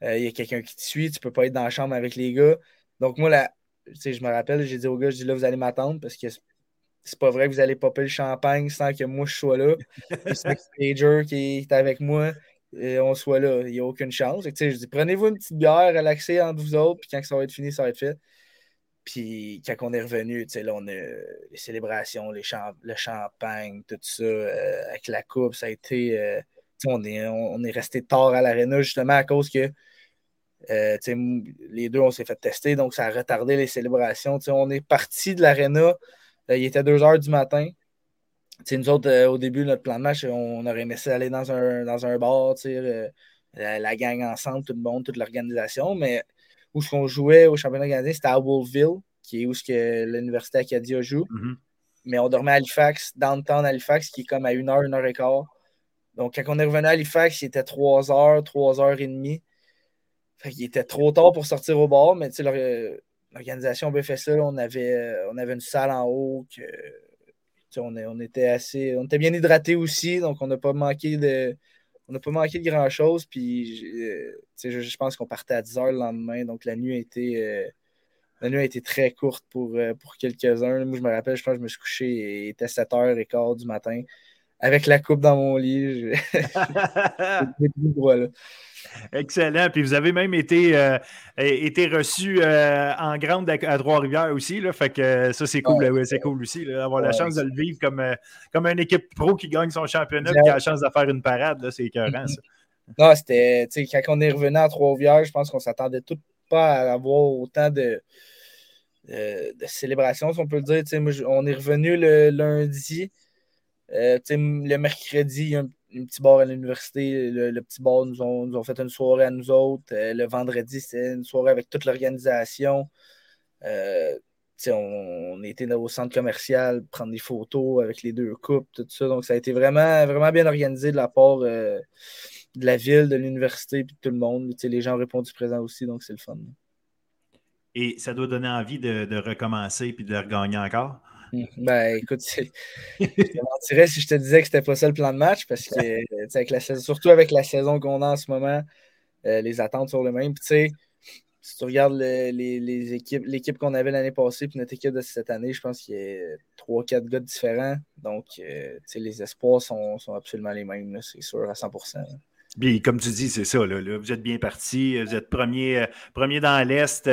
Speaker 4: Euh, il y a quelqu'un qui te suit, tu peux pas être dans la chambre avec les gars. Donc, moi, là, je me rappelle, j'ai dit aux gars, je dis là, vous allez m'attendre parce que c'est pas vrai que vous allez popper le champagne sans que moi je sois là. c'est Major qui est avec moi, et on soit là. Il n'y a aucune chance. je dis prenez-vous une petite bière, relaxez entre vous autres, puis quand ça va être fini, ça va être fait. Puis quand on est revenu, là, on a les célébrations, les le champagne, tout ça, euh, avec la coupe, ça a été. Euh, on, est, on, est resté tard à l'aréna justement à cause que euh, les deux, on s'est fait tester, donc ça a retardé les célébrations. on est parti de l'aréna, il était 2 h du matin. nous autres, au début, notre plan de match, on aurait aimé ça aller dans un, dans un bar, la, la, gang ensemble, tout le monde, toute l'organisation, mais où ce qu'on jouait au championnat canadien, c'était à Wolfville, qui est où ce que l'Université Acadia joue. Mm-hmm. Mais on dormait à Halifax, downtown Halifax, qui est comme à 1 heure, 1 heure et quart. Donc, quand on est revenu à Halifax, il était 3 heures, 3 heures et demie. Fait qu'il était trop tard pour sortir au bord, mais tu sais, l'organisation ça. On avait, on avait une salle en haut que, on, on, était assez. On était bien hydraté aussi, donc on n'a pas manqué de on n'a pas manqué de grand-chose. Puis, euh, je, pense qu'on partait à 10 h le lendemain. Donc, la nuit a été, euh, la nuit très courte pour, euh, pour quelques-uns. Moi, je me rappelle, je pense que je me suis couché il était 7h15 du matin avec la coupe dans mon lit.
Speaker 1: Excellent. Puis vous avez même été, euh, été reçu euh, en grande à, Trois-Rivières aussi. Là, fait que ça, c'est cool, c'est cool aussi. avoir la chance de le vivre comme, euh, comme une équipe pro qui gagne son championnat et qui a la chance de faire une parade. C'est écœurant, ça.
Speaker 4: Non, c'était. Quand on est revenu à Trois-Rivières, je pense qu'on ne s'attendait tout pas à avoir autant de de célébration, si on peut le dire. on est revenu le lundi. Le mercredi, il y a un, petit bar à l'université. Le, petit bar nous ont, nous ont, fait une soirée à nous autres. le vendredi, c'était une soirée avec toute l'organisation. On, était au centre commercial, prendre des photos avec les deux coupes, tout ça. Donc, ça a été vraiment, vraiment bien organisé de la part de la ville, de l'université, et de tout le monde. les gens ont répondu présent aussi, donc c'est le fun.
Speaker 1: Et ça doit donner envie de, recommencer puis de regagner encore?
Speaker 4: Ben, écoute, je te mentirais si je te disais que c'était pas ça le plan de match parce que, avec la, surtout avec la saison qu'on a en ce moment, euh, les attentes sont les mêmes. si tu regardes les, équipes, l'équipe qu'on avait l'année passée puis notre équipe de cette année, je pense qu'il y a trois, quatre gars différents. Donc, euh, les espoirs sont, absolument les mêmes, c'est sûr, à 100
Speaker 1: Bien, comme tu dis, c'est ça. Là, vous êtes bien parti. Vous êtes premier, euh, premier dans l'Est.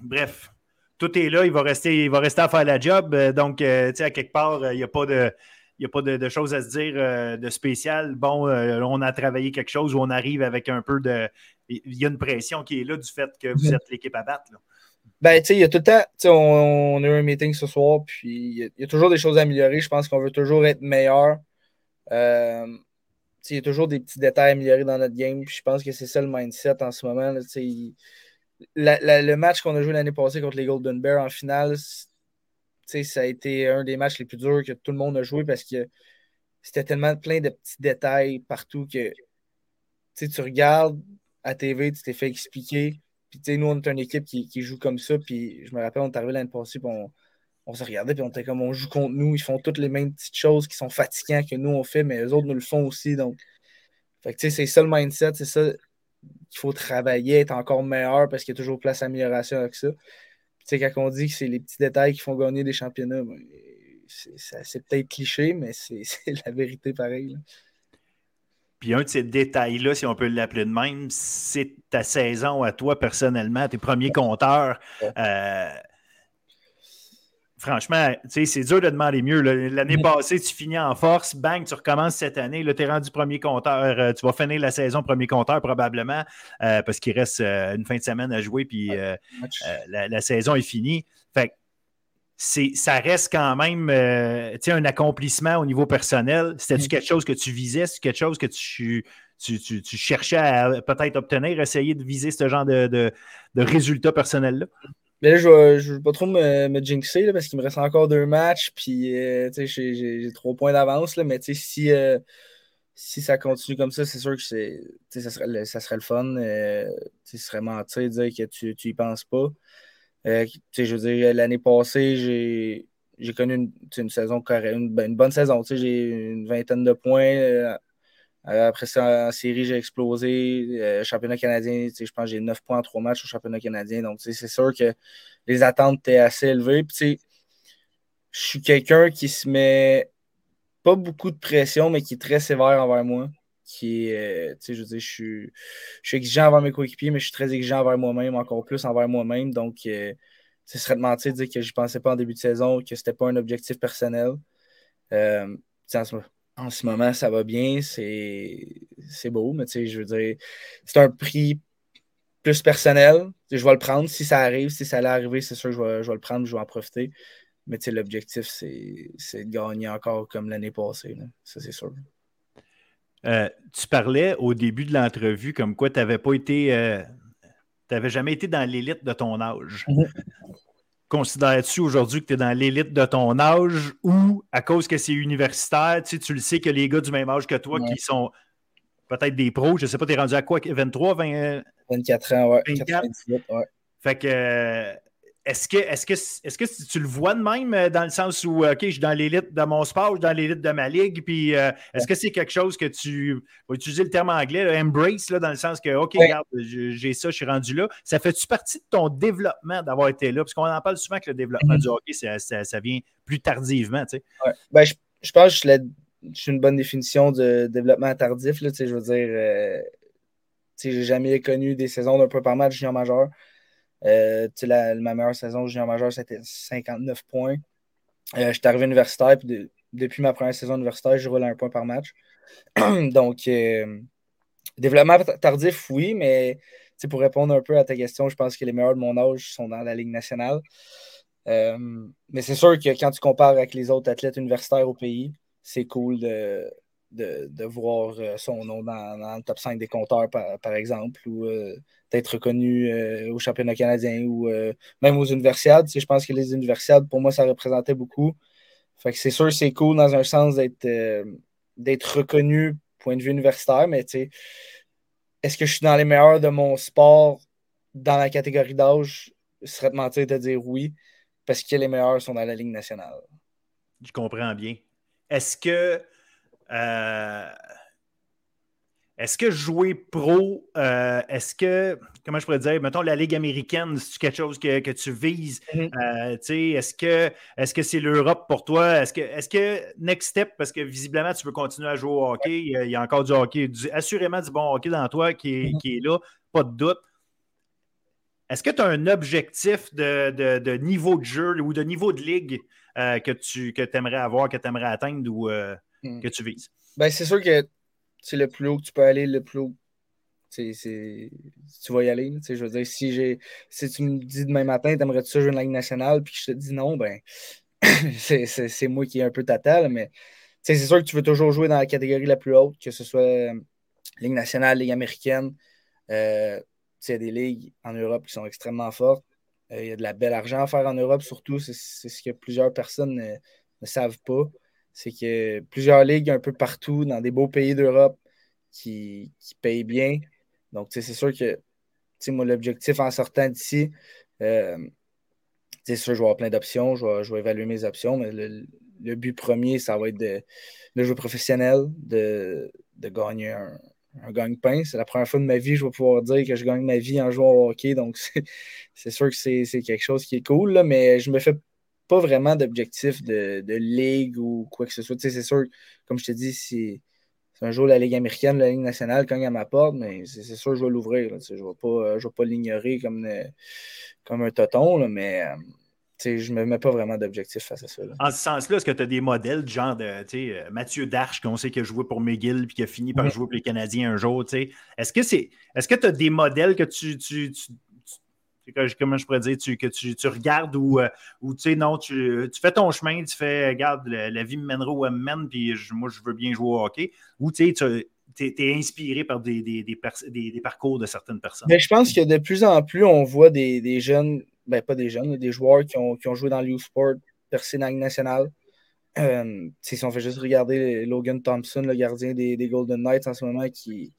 Speaker 1: Bref, tout est là. Il va rester, il va rester à faire la job. donc, tu sais, à quelque part, il n'y a pas de. Il a pas de, choses à se dire de spécial. Bon, on a travaillé quelque chose où on arrive avec un peu de. Il y a une pression qui est là du fait que vous êtes l'équipe à battre.
Speaker 4: Ben, tu sais, il y a tout le temps. On, on, a eu un meeting ce soir, puis il y, a, toujours des choses à améliorer. Je pense qu'on veut toujours être meilleur. Euh, il y a toujours des petits détails améliorés dans notre game. je pense que c'est ça le mindset en ce moment. Le match qu'on a joué l'année passée contre les Golden Bears en finale, ça a été un des matchs les plus durs que tout le monde a joué parce que c'était tellement plein de petits détails partout que tu regardes à TV, tu t'es fait expliquer. Puis nous, on est une équipe qui, joue comme ça. Puis je me rappelle, on est arrivé l'année passée, puis on, se regardait, puis on était comme on joue contre nous, ils font toutes les mêmes petites choses qui sont fatigantes que nous on fait, mais eux autres nous le font aussi. Donc, c'est ça le mindset, c'est ça qu'il faut travailler, être encore meilleur parce qu'il y a toujours place d'amélioration avec ça. Puis, quand on dit que c'est les petits détails qui font gagner des championnats, ben, c'est peut-être cliché, mais c'est la vérité pareil.
Speaker 1: Puis un de ces détails-là, si on peut l'appeler de même, c'est ta saison à toi personnellement, tes premiers compteurs. Euh, franchement, c'est dur de demander mieux. L'année mm. passée, tu finis en force, bang, tu recommences cette année. tu es rendu premier compteur. Euh, tu vas finir la saison premier compteur probablement euh, parce qu'il reste euh, une fin de semaine à jouer, puis la, saison est finie. Fait ça reste quand même un accomplissement au niveau personnel. C'était-tu mm. quelque chose que tu visais? C'est quelque chose que tu, tu, cherchais à peut-être obtenir, essayer de viser ce genre de, de, de résultats personnels-là?
Speaker 4: Mais là, je ne veux pas trop me, me jinxer parce qu'il me reste encore deux matchs. Puis, euh, j'ai trois points d'avance. Mais si, euh, si ça continue comme ça, c'est sûr que ça serait, le, ça serait le fun. Euh, ce serait mentir de dire que tu n'y penses pas. je veux dire, l'année passée, j'ai connu une, une saison correcte, une, ben, une, bonne saison. J'ai une vingtaine de points. Euh, après ça, en série, j'ai explosé. Euh, championnat canadien, je pense que j'ai 9 points en 3 matchs au championnat canadien. Donc, c'est sûr que les attentes étaient assez élevées. Je suis quelqu'un qui se met pas beaucoup de pression, mais qui est très sévère envers moi. Qui euh, je je suis, exigeant envers mes coéquipiers, mais je suis très exigeant envers moi-même, encore plus envers moi-même. Donc, ce serait de mentir de dire que je pensais pas en début de saison, que c'était pas un objectif personnel. Ça va bien, c'est beau, mais tu sais, je veux dire, c'est un prix plus personnel. Je vais le prendre si ça arrive, si ça allait arriver, c'est sûr, je vais, je vais le prendre, je vais en profiter. Mais tu sais, l'objectif, c'est de gagner encore comme l'année passée. Ça, c'est sûr.
Speaker 1: Euh, tu parlais au début de l'entrevue comme quoi tu n'avais pas été. Euh, tu n'avais jamais été dans l'élite de ton âge. Considères-tu aujourd'hui que tu es dans l'élite de ton âge ou à cause que c'est universitaire, tu, sais, tu le sais que les gars du même âge que toi qui sont peut-être des pros, je ne sais pas, tu es rendu à quoi 23, 20...
Speaker 4: 24 ans, ouais. 24? ouais.
Speaker 1: Fait que est-ce que, est-ce, que, est-ce que tu le vois de même euh, dans le sens où, euh, OK, je suis dans l'élite de mon sport, je suis dans l'élite de ma ligue, puis euh, est-ce que c'est quelque chose que tu vas utiliser le terme anglais, embrace, là, dans le sens que, OK, regarde, j'ai ça, je suis rendu là. Ça fait-tu partie de ton développement d'avoir été là? Parce qu'on en parle souvent que le développement mm-hmm. du hockey, ça, ça, vient plus tardivement, tu sais.
Speaker 4: Ouais. Ben, je, je, pense que je, suis une bonne définition de développement tardif, là, tu sais, je veux dire, tu sais, j'ai jamais connu des saisons d'un peu par match junior majeur. Euh, ma meilleure saison junior majeur, c'était 59 points. Euh, J'étais arrivé universitaire, puis depuis ma première saison universitaire, je roule un point par match. Donc, euh, développement tardif, oui, mais pour répondre un peu à ta question, je pense que les meilleurs de mon âge sont dans la Ligue nationale. Euh, mais c'est sûr que quand tu compares avec les autres athlètes universitaires au pays, c'est cool de, de, voir euh, son nom dans, le top 5 des compteurs, par, exemple, ou euh, d'être reconnu au championnat canadien ou même aux universiades. je pense que les universiades, pour moi, ça représentait beaucoup. C'est sûr c'est cool dans un sens d'être d'être reconnu point de vue universitaire, mais est-ce que je suis dans les meilleurs de mon sport dans la catégorie d'âge? Ce serait de mentir de dire oui parce que les meilleurs sont dans la Ligue nationale.
Speaker 1: Je comprends bien. Est-ce que euh, est-ce que jouer pro, euh, est-ce que, comment je pourrais dire, mettons la Ligue américaine, c'est quelque chose que, tu vises? Mm-hmm. Euh, est-ce que est-ce que c'est l'Europe pour toi? Est-ce que, est que next step, parce que visiblement tu veux continuer à jouer au hockey, il y a, encore du hockey, assurément du bon hockey dans toi qui est, mm-hmm. qui est là, pas de doute. Est-ce que tu as un objectif de, niveau de jeu ou de niveau de ligue euh, que tu que aimerais avoir, que tu aimerais atteindre ou euh, hmm. que tu vises?
Speaker 4: Ben, c'est sûr que c'est le plus haut que tu peux aller, le plus haut. tu vas y aller. Je veux dire, si, si tu me dis demain matin, t'aimerais-tu ça jouer une Ligue nationale, puis je te dis non, ben c'est moi qui ai un peu tatal, mais c'est sûr que tu veux toujours jouer dans la catégorie la plus haute, que ce soit euh, Ligue nationale, Ligue américaine. Il y a des ligues en Europe qui sont extrêmement fortes. Euh, il y a de la belle argent à faire en Europe, surtout. C'est ce que plusieurs personnes ne, savent pas. C'est que plusieurs ligues un peu partout, dans des beaux pays d'Europe, qui, payent bien. Donc, c'est sûr que moi, l'objectif en sortant d'ici, euh, c'est sûr, je vais avoir plein d'options, je vais, évaluer mes options, mais le, but premier, ça va être de, jouer professionnel, de gagner un, un gagne-pain. C'est la première fois de ma vie que je vais pouvoir dire que je gagne ma vie en jouant au hockey. Donc, c'est sûr que c'est quelque chose qui est cool, mais je me fais pas vraiment d'objectif de, ligue ou quoi que ce soit. c'est sûr, comme je te dis, si, un jour la Ligue américaine, la Ligue nationale cogne à ma porte, mais c'est sûr que je vais l'ouvrir. Je ne vais pas, pas l'ignorer comme, comme un toton, mais. Euh, je ne me mets pas vraiment d'objectif face à ça.
Speaker 1: En ce sens-là, est-ce que tu as des modèles genre de euh, Mathieu Darche, qu'on sait qu'il a joué pour McGill et qui a fini par jouer pour les Canadiens un jour? Est-ce que c'est est-ce que tu as des modèles que tu, tu, comment je pourrais dire, que tu, regardes ou, euh, ou tu sais, non, tu, fais ton chemin, tu fais, regarde, la, vie me mènera où elle me mène, puis moi, je veux bien jouer au hockey, ou tu es, inspiré par des, parcours de certaines personnes?
Speaker 4: Mais je pense que de plus en plus, on voit des, jeunes ben, pas des jeunes, des joueurs qui ont, joué dans le sport percé dans nationale. Euh, si on fait juste regarder Logan Thompson, le gardien des, Golden Knights en ce moment, qui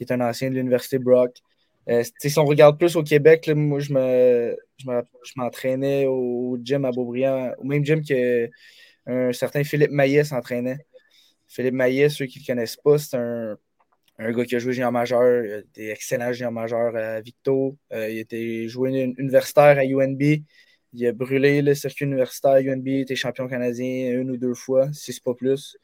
Speaker 4: est un ancien de l'Université Brock. Euh, si on regarde plus au Québec, moi, je me, je m'entraînais au gym à Beaubriand, au même gym que un certain Philippe Maillet s'entraînait. Philippe Maillet, ceux qui ne le connaissent pas, c'est un, un gars qui a joué junior majeur, il a des excellents junior majeurs à Victo. Euh, il a joué universitaire à UNB. Il a brûlé le circuit universitaire à UNB, il était champion canadien une ou deux fois, si c'est pas plus.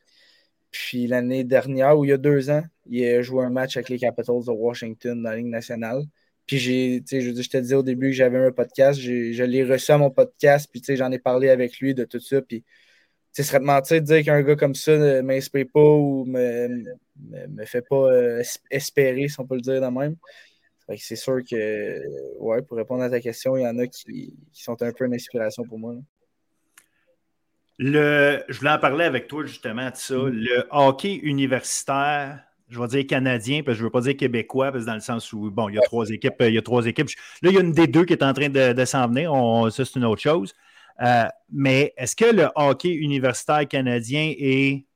Speaker 4: Puis l'année dernière, ou il y a deux ans, il a joué un match avec les Capitals de Washington dans la Ligue nationale. Puis j'ai, je, je te disais au début que j'avais un podcast, je l'ai reçu à mon podcast, puis j'en ai parlé avec lui de tout ça. Puis ce serait de mentir de dire qu'un gars comme ça ne m'inspire pas ou me, me, fait pas euh, espérer, si on peut le dire de même. C'est sûr que, ouais, pour répondre à ta question, il y en a qui, sont un peu une inspiration pour moi.
Speaker 1: Le, je voulais en parler avec toi justement de ça. Mm-hmm. Le hockey universitaire, je vais dire canadien, parce que je ne veux pas dire québécois, parce que dans le sens où, bon, il y a trois équipes. Il y a trois équipes. Là, il y a une des deux qui est en train de, s'en venir. ça, c'est une autre chose. Euh, mais est-ce que le hockey universitaire canadien est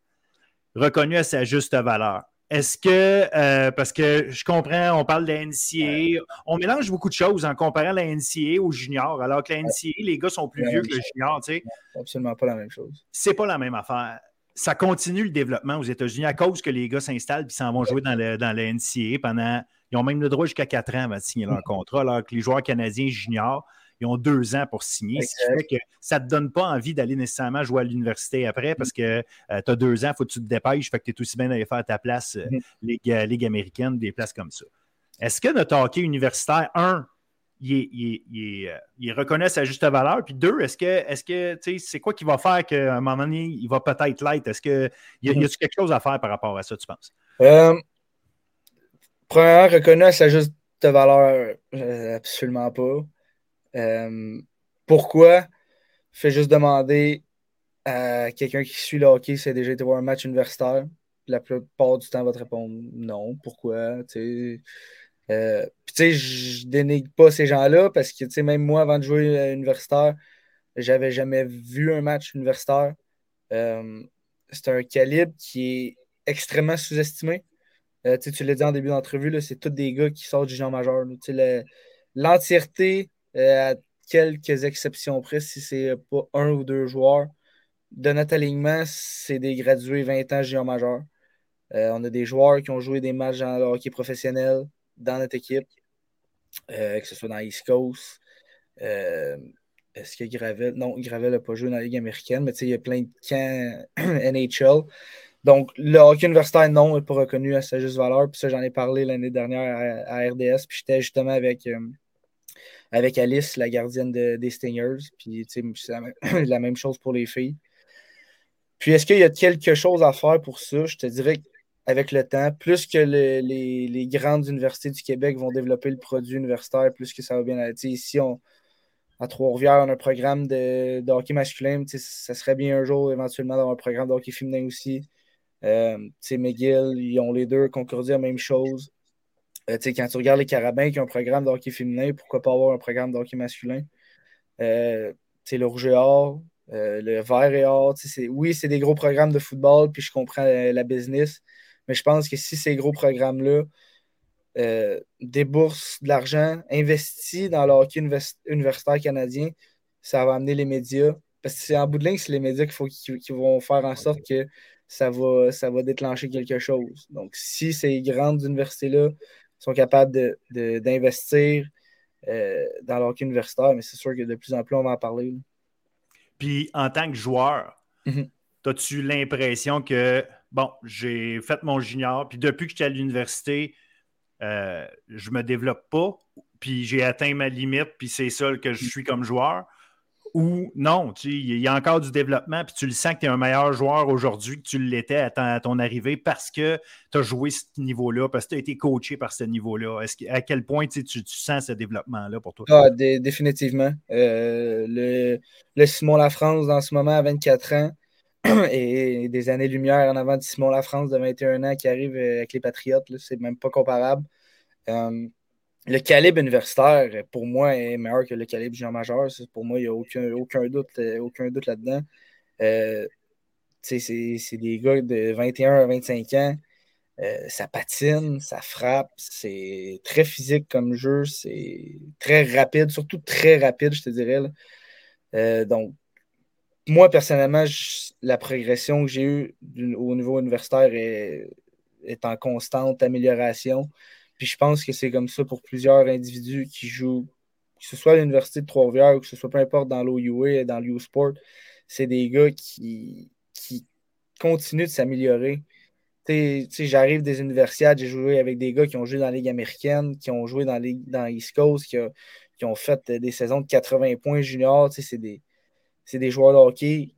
Speaker 1: reconnu à sa juste valeur? Est-ce que, euh, parce que je comprends, on parle de la NCA, on mélange beaucoup de choses en comparant la NCA au junior, alors que la NCA, les gars sont plus vieux que le junior, tu sais.
Speaker 4: Absolument pas la même chose.
Speaker 1: C'est pas la même affaire. Ça continue le développement aux États-Unis à cause que les gars s'installent et s'en vont jouer dans, le, dans la NCA pendant. Ils ont même le droit jusqu'à 4 ans avant de signer leur contrat, alors que les joueurs canadiens juniors, ils ont deux ans pour signer. Ce qui fait que ça ne te donne pas envie d'aller nécessairement jouer à l'université après parce que euh, tu as deux ans, il faut que tu te dépêches, fait que tu es aussi bien d'aller faire ta place euh, mm-hmm. Ligue, américaine, des places comme ça. Est-ce que notre hockey universitaire, un, il, euh, reconnaît sa juste valeur. Puis deux, est-ce que, est-ce que, c'est quoi qui va faire qu'à un moment donné, il va peut-être l'être? Est-ce qu'il y, a, y a quelque chose à faire par rapport à ça, tu penses?
Speaker 4: premièrement, reconnaît sa juste valeur, euh, absolument pas. Euh, pourquoi? Fais juste demander à quelqu'un qui suit le hockey si a déjà été voir un match universitaire. La plupart du temps, va te répondre non. Pourquoi? Euh, puis tu sais, je dénigre pas ces gens-là parce que tu sais, même moi, avant de jouer à universitaire, j'avais jamais vu un match universitaire. c'est un calibre qui est extrêmement sous-estimé. Euh, tu l'as dit en début d'entrevue, c'est tous des gars qui sortent du genre majeur. L'entièreté, euh, à quelques exceptions près, si c'est pas un ou deux joueurs, de notre alignement, c'est des gradués 20 ans géant majeur. Euh, on a des joueurs qui ont joué des matchs dans le hockey professionnel dans notre équipe, que ce soit dans East Coast. Est-ce que Gravel. Non, Gravel n'a pas joué dans la Ligue américaine, mais il y a plein de camps NHL. Donc, le hockey universitaire, non, n'est pas reconnu à sa juste valeur. Puis ça, j'en ai parlé l'année dernière à, RDS. Puis j'étais justement avec, euh, avec Alice, la gardienne des Stingers. Puis, c'est la, même chose pour les filles. Puis, est-ce qu'il y a quelque chose à faire pour ça? Je te dirais qu'avec le temps, plus que les, grandes universités du Québec vont développer le produit universitaire, plus que ça va bien aller. Ici, on, à Trois-Rivières, on a un programme de, hockey masculin. Ça serait bien un jour éventuellement d'avoir un programme de hockey féminin aussi. Euh, McGill, ils ont les deux Concordia, la même chose. Euh, quand tu regardes les Carabins qui ont un programme de hockey féminin, pourquoi pas avoir un programme de hockey masculin? Euh, le rouge et or, euh, le vert et or. Oui, c'est des gros programmes de football, puis je comprends la, business, mais je pense que si ces gros programmes-là déboursent de l'argent, investis dans le hockey universitaire canadien, ça va amener les médias. Parce que c'est en bout de ligne, c'est les médias qui vont faire en sorte que ça va, ça va déclencher quelque chose. Donc, si ces grandes universités-là sont capables d'investir euh, dans leur universitaire, mais c'est sûr que de plus en plus, on va en parler.
Speaker 1: Puis, en tant que joueur, mm-hmm. as-tu l'impression que, bon, j'ai fait mon junior, puis depuis que j'étais à l'université, euh, je me développe pas, puis j'ai atteint ma limite, puis c'est ça que je suis comme joueur? Ou non, il y a encore du développement, puis tu le sens que tu es un meilleur joueur aujourd'hui que tu l'étais à, ton arrivée parce que tu as joué ce niveau-là, parce que tu as été coaché par ce niveau-là. à quel point tu, sens ce développement-là pour toi?
Speaker 4: Ah, définitivement. Euh, le, le, Simon Lafrance, dans ce moment, à 24 ans, et des années-lumière en avant de Simon Lafrance de 21 ans qui arrive avec les Patriotes, c'est même pas comparable. Euh, le calibre universitaire, pour moi, est meilleur que le calibre junior majeur. Pour moi, il n'y a aucun, aucun doute, euh, aucun doute là-dedans. Euh, c'est des gars de 21 à 25 ans. Euh, ça patine, ça frappe, c'est très physique comme jeu, c'est très rapide, surtout très rapide, je te dirais. donc, moi, personnellement, la progression que j'ai eue au niveau universitaire est, est en constante amélioration. Puis je pense que c'est comme ça pour plusieurs individus qui jouent, que ce soit à l'Université de Trois-Rivières ou que ce soit peu importe dans l'OUA, dans l'U-Sport, c'est des gars qui, qui continuent de s'améliorer. J'arrive des universités, j'ai joué avec des gars qui ont joué dans la Ligue américaine, qui ont joué dans, la dans East Coast, qui, ont fait des saisons de 80 points juniors. C'est des, des joueurs de hockey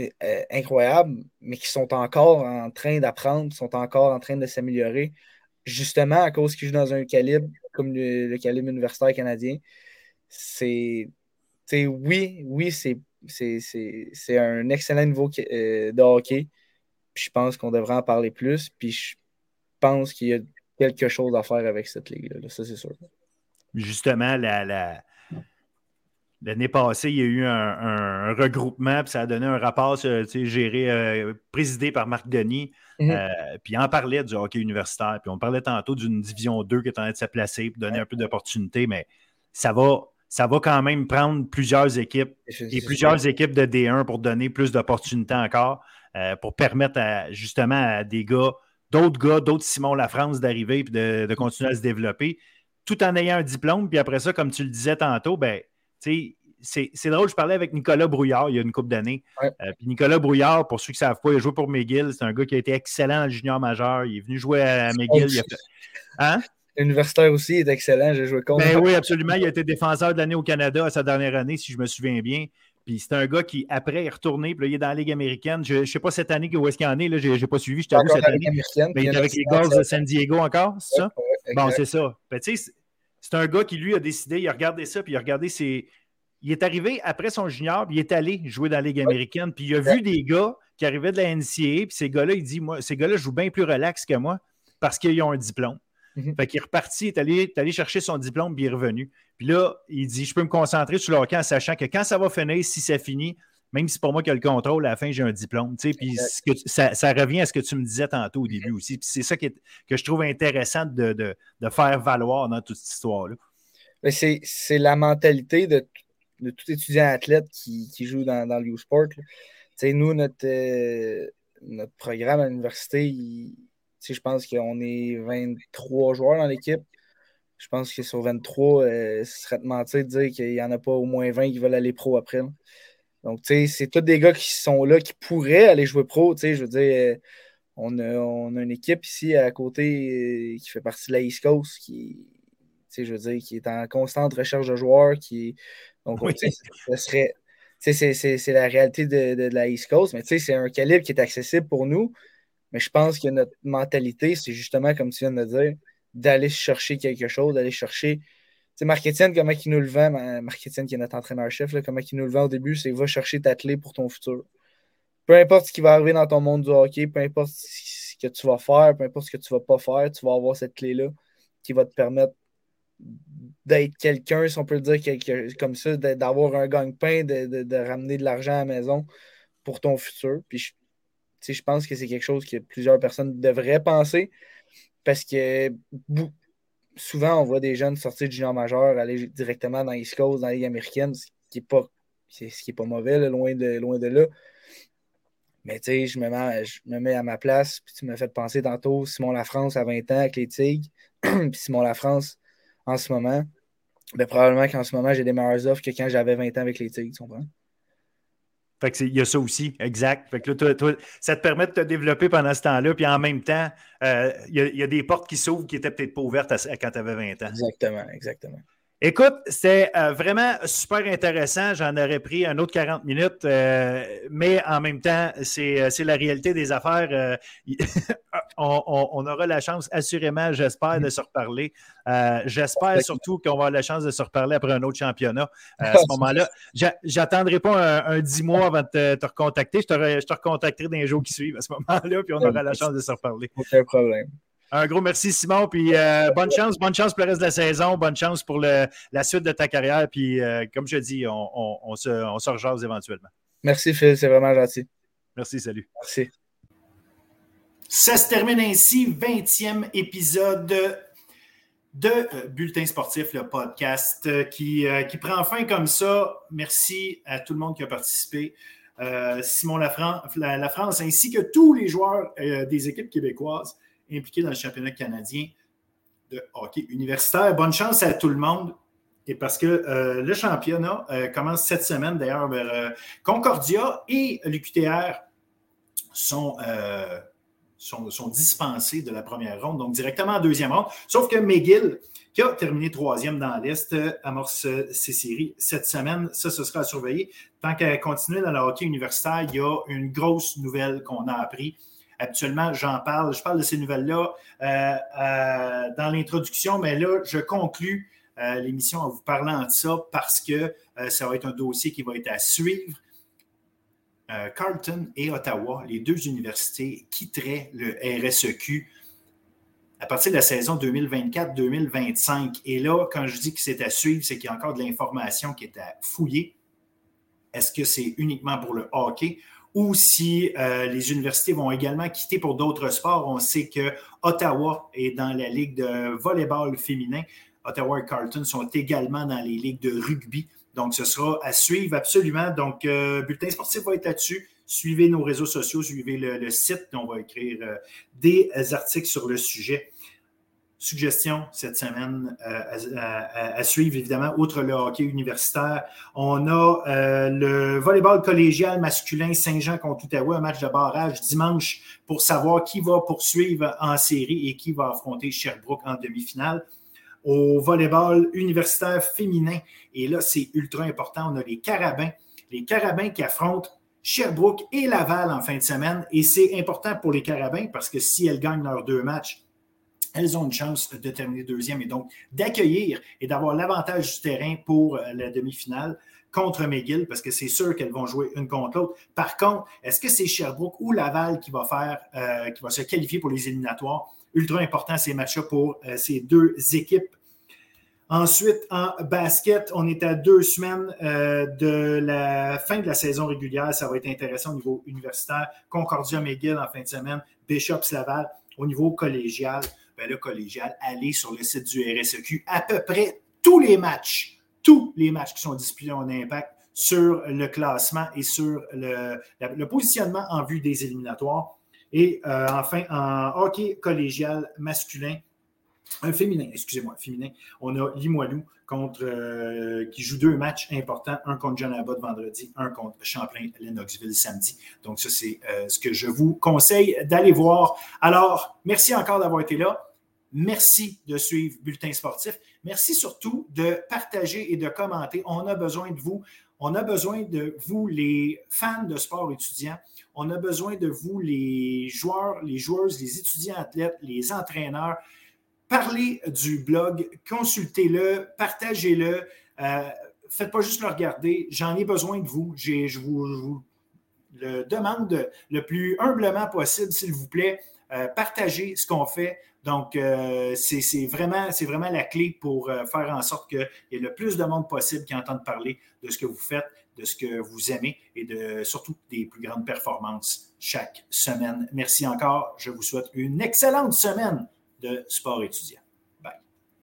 Speaker 4: euh, euh, incroyables, mais qui sont encore en train d'apprendre, sont encore en train de s'améliorer justement à cause qu'il joue dans un calibre comme le, calibre universitaire canadien, c'est. Oui, oui, c'est un excellent niveau euh, de hockey. je pense qu'on devrait en parler plus. Puis je pense qu'il y a quelque chose à faire avec cette ligue-là. Ça, c'est sûr.
Speaker 1: Justement, la, la, L'année passée, il y a eu un, regroupement, puis ça a donné un rapport géré, euh, présidé par Marc Denis. Mhm. Euh, puis on parlait du hockey universitaire, puis on parlait tantôt d'une division 2 qui est en train de se placer pour donner un peu d'opportunité, mais ça va, ça va quand même prendre plusieurs équipes et plusieurs équipes de D1 pour donner plus d'opportunités encore, euh, pour permettre justement à des gars, d'autres gars, d'autres Simon Lafrance d'arriver et de, de, continuer à se développer, tout en ayant un diplôme. Puis après ça, comme tu le disais tantôt, ben c'est drôle, je parlais avec Nicolas Brouillard il y a une couple d'années. Euh, puis Nicolas Brouillard, pour ceux qui ne savent pas, il a joué pour McGill. C'est un gars qui a été excellent le junior majeur. Il est venu jouer à McGill. Il a fait...
Speaker 4: Hein? Universitaire aussi, il est excellent. J'ai joué contre.
Speaker 1: Ben oui, absolument. Il a été défenseur de l'année au Canada à sa dernière année, si je me souviens bien. Puis c'est un gars qui, après, est retourné. Puis là, il est dans la Ligue américaine. Je ne sais pas cette année où est-ce qu'il en est. Je n'ai pas suivi, je t'avoue, cette année. Mais il est avec les Gulls de San Diego encore, c'est ça? bon, c'est ça. Ben,
Speaker 5: C'est un gars qui, lui, a décidé, il a regardé ça, puis il a regardé ses. Il est arrivé après son junior, puis il est allé jouer dans la Ligue américaine, puis il a vu des gars qui arrivaient de la NCAA, puis ces gars-là, il dit Moi, ces gars-là jouent bien plus relax que moi parce qu'ils ont un diplôme. Mhm. Fait qu'il est reparti, il est allé, est allé, chercher son diplôme, puis il est revenu. Puis là, il dit Je peux me concentrer sur le hockey en sachant que quand ça va finir, si ça finit, même si c'est pour moi qui ai le contrôle, à la fin, j'ai un diplôme. Puis ça, revient à ce que tu me disais tantôt au début aussi. Puis c'est ça que je trouve intéressant de, faire valoir dans toute cette histoire-là.
Speaker 4: C'est la mentalité de, tout étudiant athlète qui, joue dans, dans le U-Sport. Nous, notre, euh, notre programme à l'université, je pense qu'on est 23 joueurs dans l'équipe. Je pense que sur 23, euh, ce serait de mentir de dire qu'il n'y en a pas au moins 20 qui veulent aller pro après. Donc, tu sais, c'est tous des gars qui sont là, qui pourraient aller jouer pro. Tu sais, je veux dire, euh, on a, une équipe ici à côté euh, qui fait partie de la East Coast, qui, tu sais, je veux dire, qui est en constante recherche de joueurs. Qui, donc, tu sais, ce serait. C'est la réalité de, la East Coast, mais tu sais, c'est un calibre qui est accessible pour nous. Mais je pense que notre mentalité, c'est justement, comme tu viens de dire, d'aller chercher quelque chose, d'aller chercher sais, Marc Etienne, comment il nous le vend, Marc Etienne qui est notre entraîneur-chef, comment il nous le vend au début, c'est va chercher ta clé pour ton futur. Peu importe ce qui va arriver dans ton monde du hockey, peu importe ce que tu vas faire, peu importe ce que tu vas pas faire, tu vas avoir cette clé-là qui va te permettre d'être quelqu'un, si on peut dire comme ça, d'avoir un gagne-pain, de, ramener de l'argent à la maison pour ton futur. Puis je pense que c'est quelque chose que plusieurs personnes devraient penser parce que souvent, on voit des jeunes sortir du junior majeur, aller directement dans East Coast, dans la Ligue américaine, ce qui n'est pas, pas mauvais, loin, de, loin de là. Mais tu sais, je me, mets, je me mets à ma place, puis tu m'as fait penser tantôt Simon Lafrance à 20 ans avec les Tigres, puis Simon Lafrance en ce moment. Ben, probablement qu'en ce moment, j'ai des meilleures offres que quand j'avais 20 ans avec les Tigres, tu comprends?
Speaker 5: Fait que il y a ça aussi, exact. Fait que là, ça te permet de te développer pendant ce temps-là, puis en même temps, euh, il y, a des portes qui s'ouvrent qui n'étaient peut-être pas ouvertes quand tu avais 20 ans.
Speaker 4: Exactement, exactement.
Speaker 5: Écoute, c'était euh, vraiment super intéressant. J'en aurais pris un autre 40 minutes, euh, mais en même temps, c'est euh, la réalité des affaires. on, aura la chance, assurément, j'espère, de se reparler. j'espère surtout qu'on va avoir la chance de se reparler après un autre championnat. à ce moment-là, j'attendrai pas un, dix 10 mois avant de te, recontacter. Je te, je te recontacterai dans les jours qui suivent à ce moment-là, puis on aura la chance de se reparler.
Speaker 4: Aucun problème.
Speaker 5: Un gros merci, Simon. Puis euh, bonne chance, bonne chance pour le reste de la saison. Bonne chance pour la suite de ta carrière. Puis euh, comme je dis, on, se, on éventuellement.
Speaker 4: Merci, Phil. C'est vraiment gentil.
Speaker 5: Merci, salut.
Speaker 4: Merci.
Speaker 1: Ça se termine ainsi, 20e épisode de euh, Bulletin sportif, le podcast qui, qui prend fin comme ça. Merci à tout le monde qui a participé. Simon la, France, ainsi que tous les joueurs des équipes québécoises impliqué dans le championnat canadien de hockey universitaire. Bonne chance à tout le monde. Et parce que euh, le championnat euh, commence cette semaine, d'ailleurs, vers euh, Concordia et l'UQTR sont, sont, dispensés de la première ronde, donc directement en deuxième ronde. Sauf que McGill, qui a terminé troisième dans l'Est, amorce ses séries cette semaine. Ça, ce sera à surveiller. Tant qu'à continuer dans le hockey universitaire, il y a une grosse nouvelle qu'on a appris Habituellement, j'en parle. Je parle de ces nouvelles-là euh, euh, dans l'introduction, mais là, je conclus euh, l'émission en vous parlant de ça parce que ça va être un dossier qui va être à suivre. Carleton et Ottawa, les deux universités, quitteraient le RSEQ à partir de la saison 2024-2025. Et là, quand je dis que c'est à suivre, c'est qu'il y a encore de l'information qui est à fouiller. Est-ce que c'est uniquement pour le hockey ou si euh, les universités vont également quitter pour d'autres sports. On sait que Ottawa est dans la ligue de volleyball féminin. Ottawa et Carleton sont également dans les ligues de rugby. Donc, ce sera à suivre absolument. Donc, euh, Bulletin sportif va être là-dessus. Suivez nos réseaux sociaux, suivez le, site. On va écrire euh, des articles sur le sujet suggestions cette semaine euh, à, suivre, évidemment, outre le hockey universitaire. On a euh, le volleyball collégial masculin Saint-Jean contre Outaouais, un match de barrage dimanche pour savoir qui va poursuivre en série et qui va affronter Sherbrooke en demi-finale. Au volleyball universitaire féminin, et là, c'est ultra important, on a les Carabins. Les Carabins qui affrontent Sherbrooke et Laval en fin de semaine. Et c'est important pour les Carabins parce que si elles gagnent leurs deux matchs, elles ont une chance de terminer deuxième et donc d'accueillir et d'avoir l'avantage du terrain pour la demi-finale contre McGill, parce que c'est sûr qu'elles vont jouer une contre l'autre. Par contre, est-ce que c'est Sherbrooke ou Laval qui va faire, euh, qui va se qualifier pour les éliminatoires? Ultra important ces matchs-là pour euh, ces deux équipes. Ensuite, en basket, on est à deux semaines euh, de la fin de la saison régulière. Ça va être intéressant au niveau universitaire. Concordia McGill en fin de semaine, Bishops Laval au niveau collégial. Le collégial, allez sur le site du RSEQ. À peu près tous les matchs tous les matchs qui sont disputés un impact sur le classement et sur le, positionnement en vue des éliminatoires. Et euh, enfin, en hockey collégial masculin, un féminin, excusez-moi, féminin, on a Limoilou contre, euh, qui joue deux matchs importants, un contre John Abbott vendredi, un contre Champlain-Lennoxville samedi. Donc, ça, c'est euh, ce que je vous conseille d'aller voir. Alors, merci encore d'avoir été là. Merci de suivre Bulletin sportif. Merci surtout de partager et de commenter. On a besoin de vous. On a besoin de vous, les fans de sport étudiants. On a besoin de vous, les joueurs, les joueuses, les étudiants athlètes, les entraîneurs. Parlez du blog, consultez-le, partagez-le. Euh, faites pas juste le regarder. J'en ai besoin de vous. Je vous, le demande le plus humblement possible, s'il vous plaît. Euh, partagez ce qu'on fait. Donc, euh, c'est vraiment, vraiment la clé pour euh, faire en sorte qu'il y ait le plus de monde possible qui entende parler de ce que vous faites, de ce que vous aimez et de surtout des plus grandes performances chaque semaine. Merci encore. Je vous souhaite une excellente semaine de sport étudiant.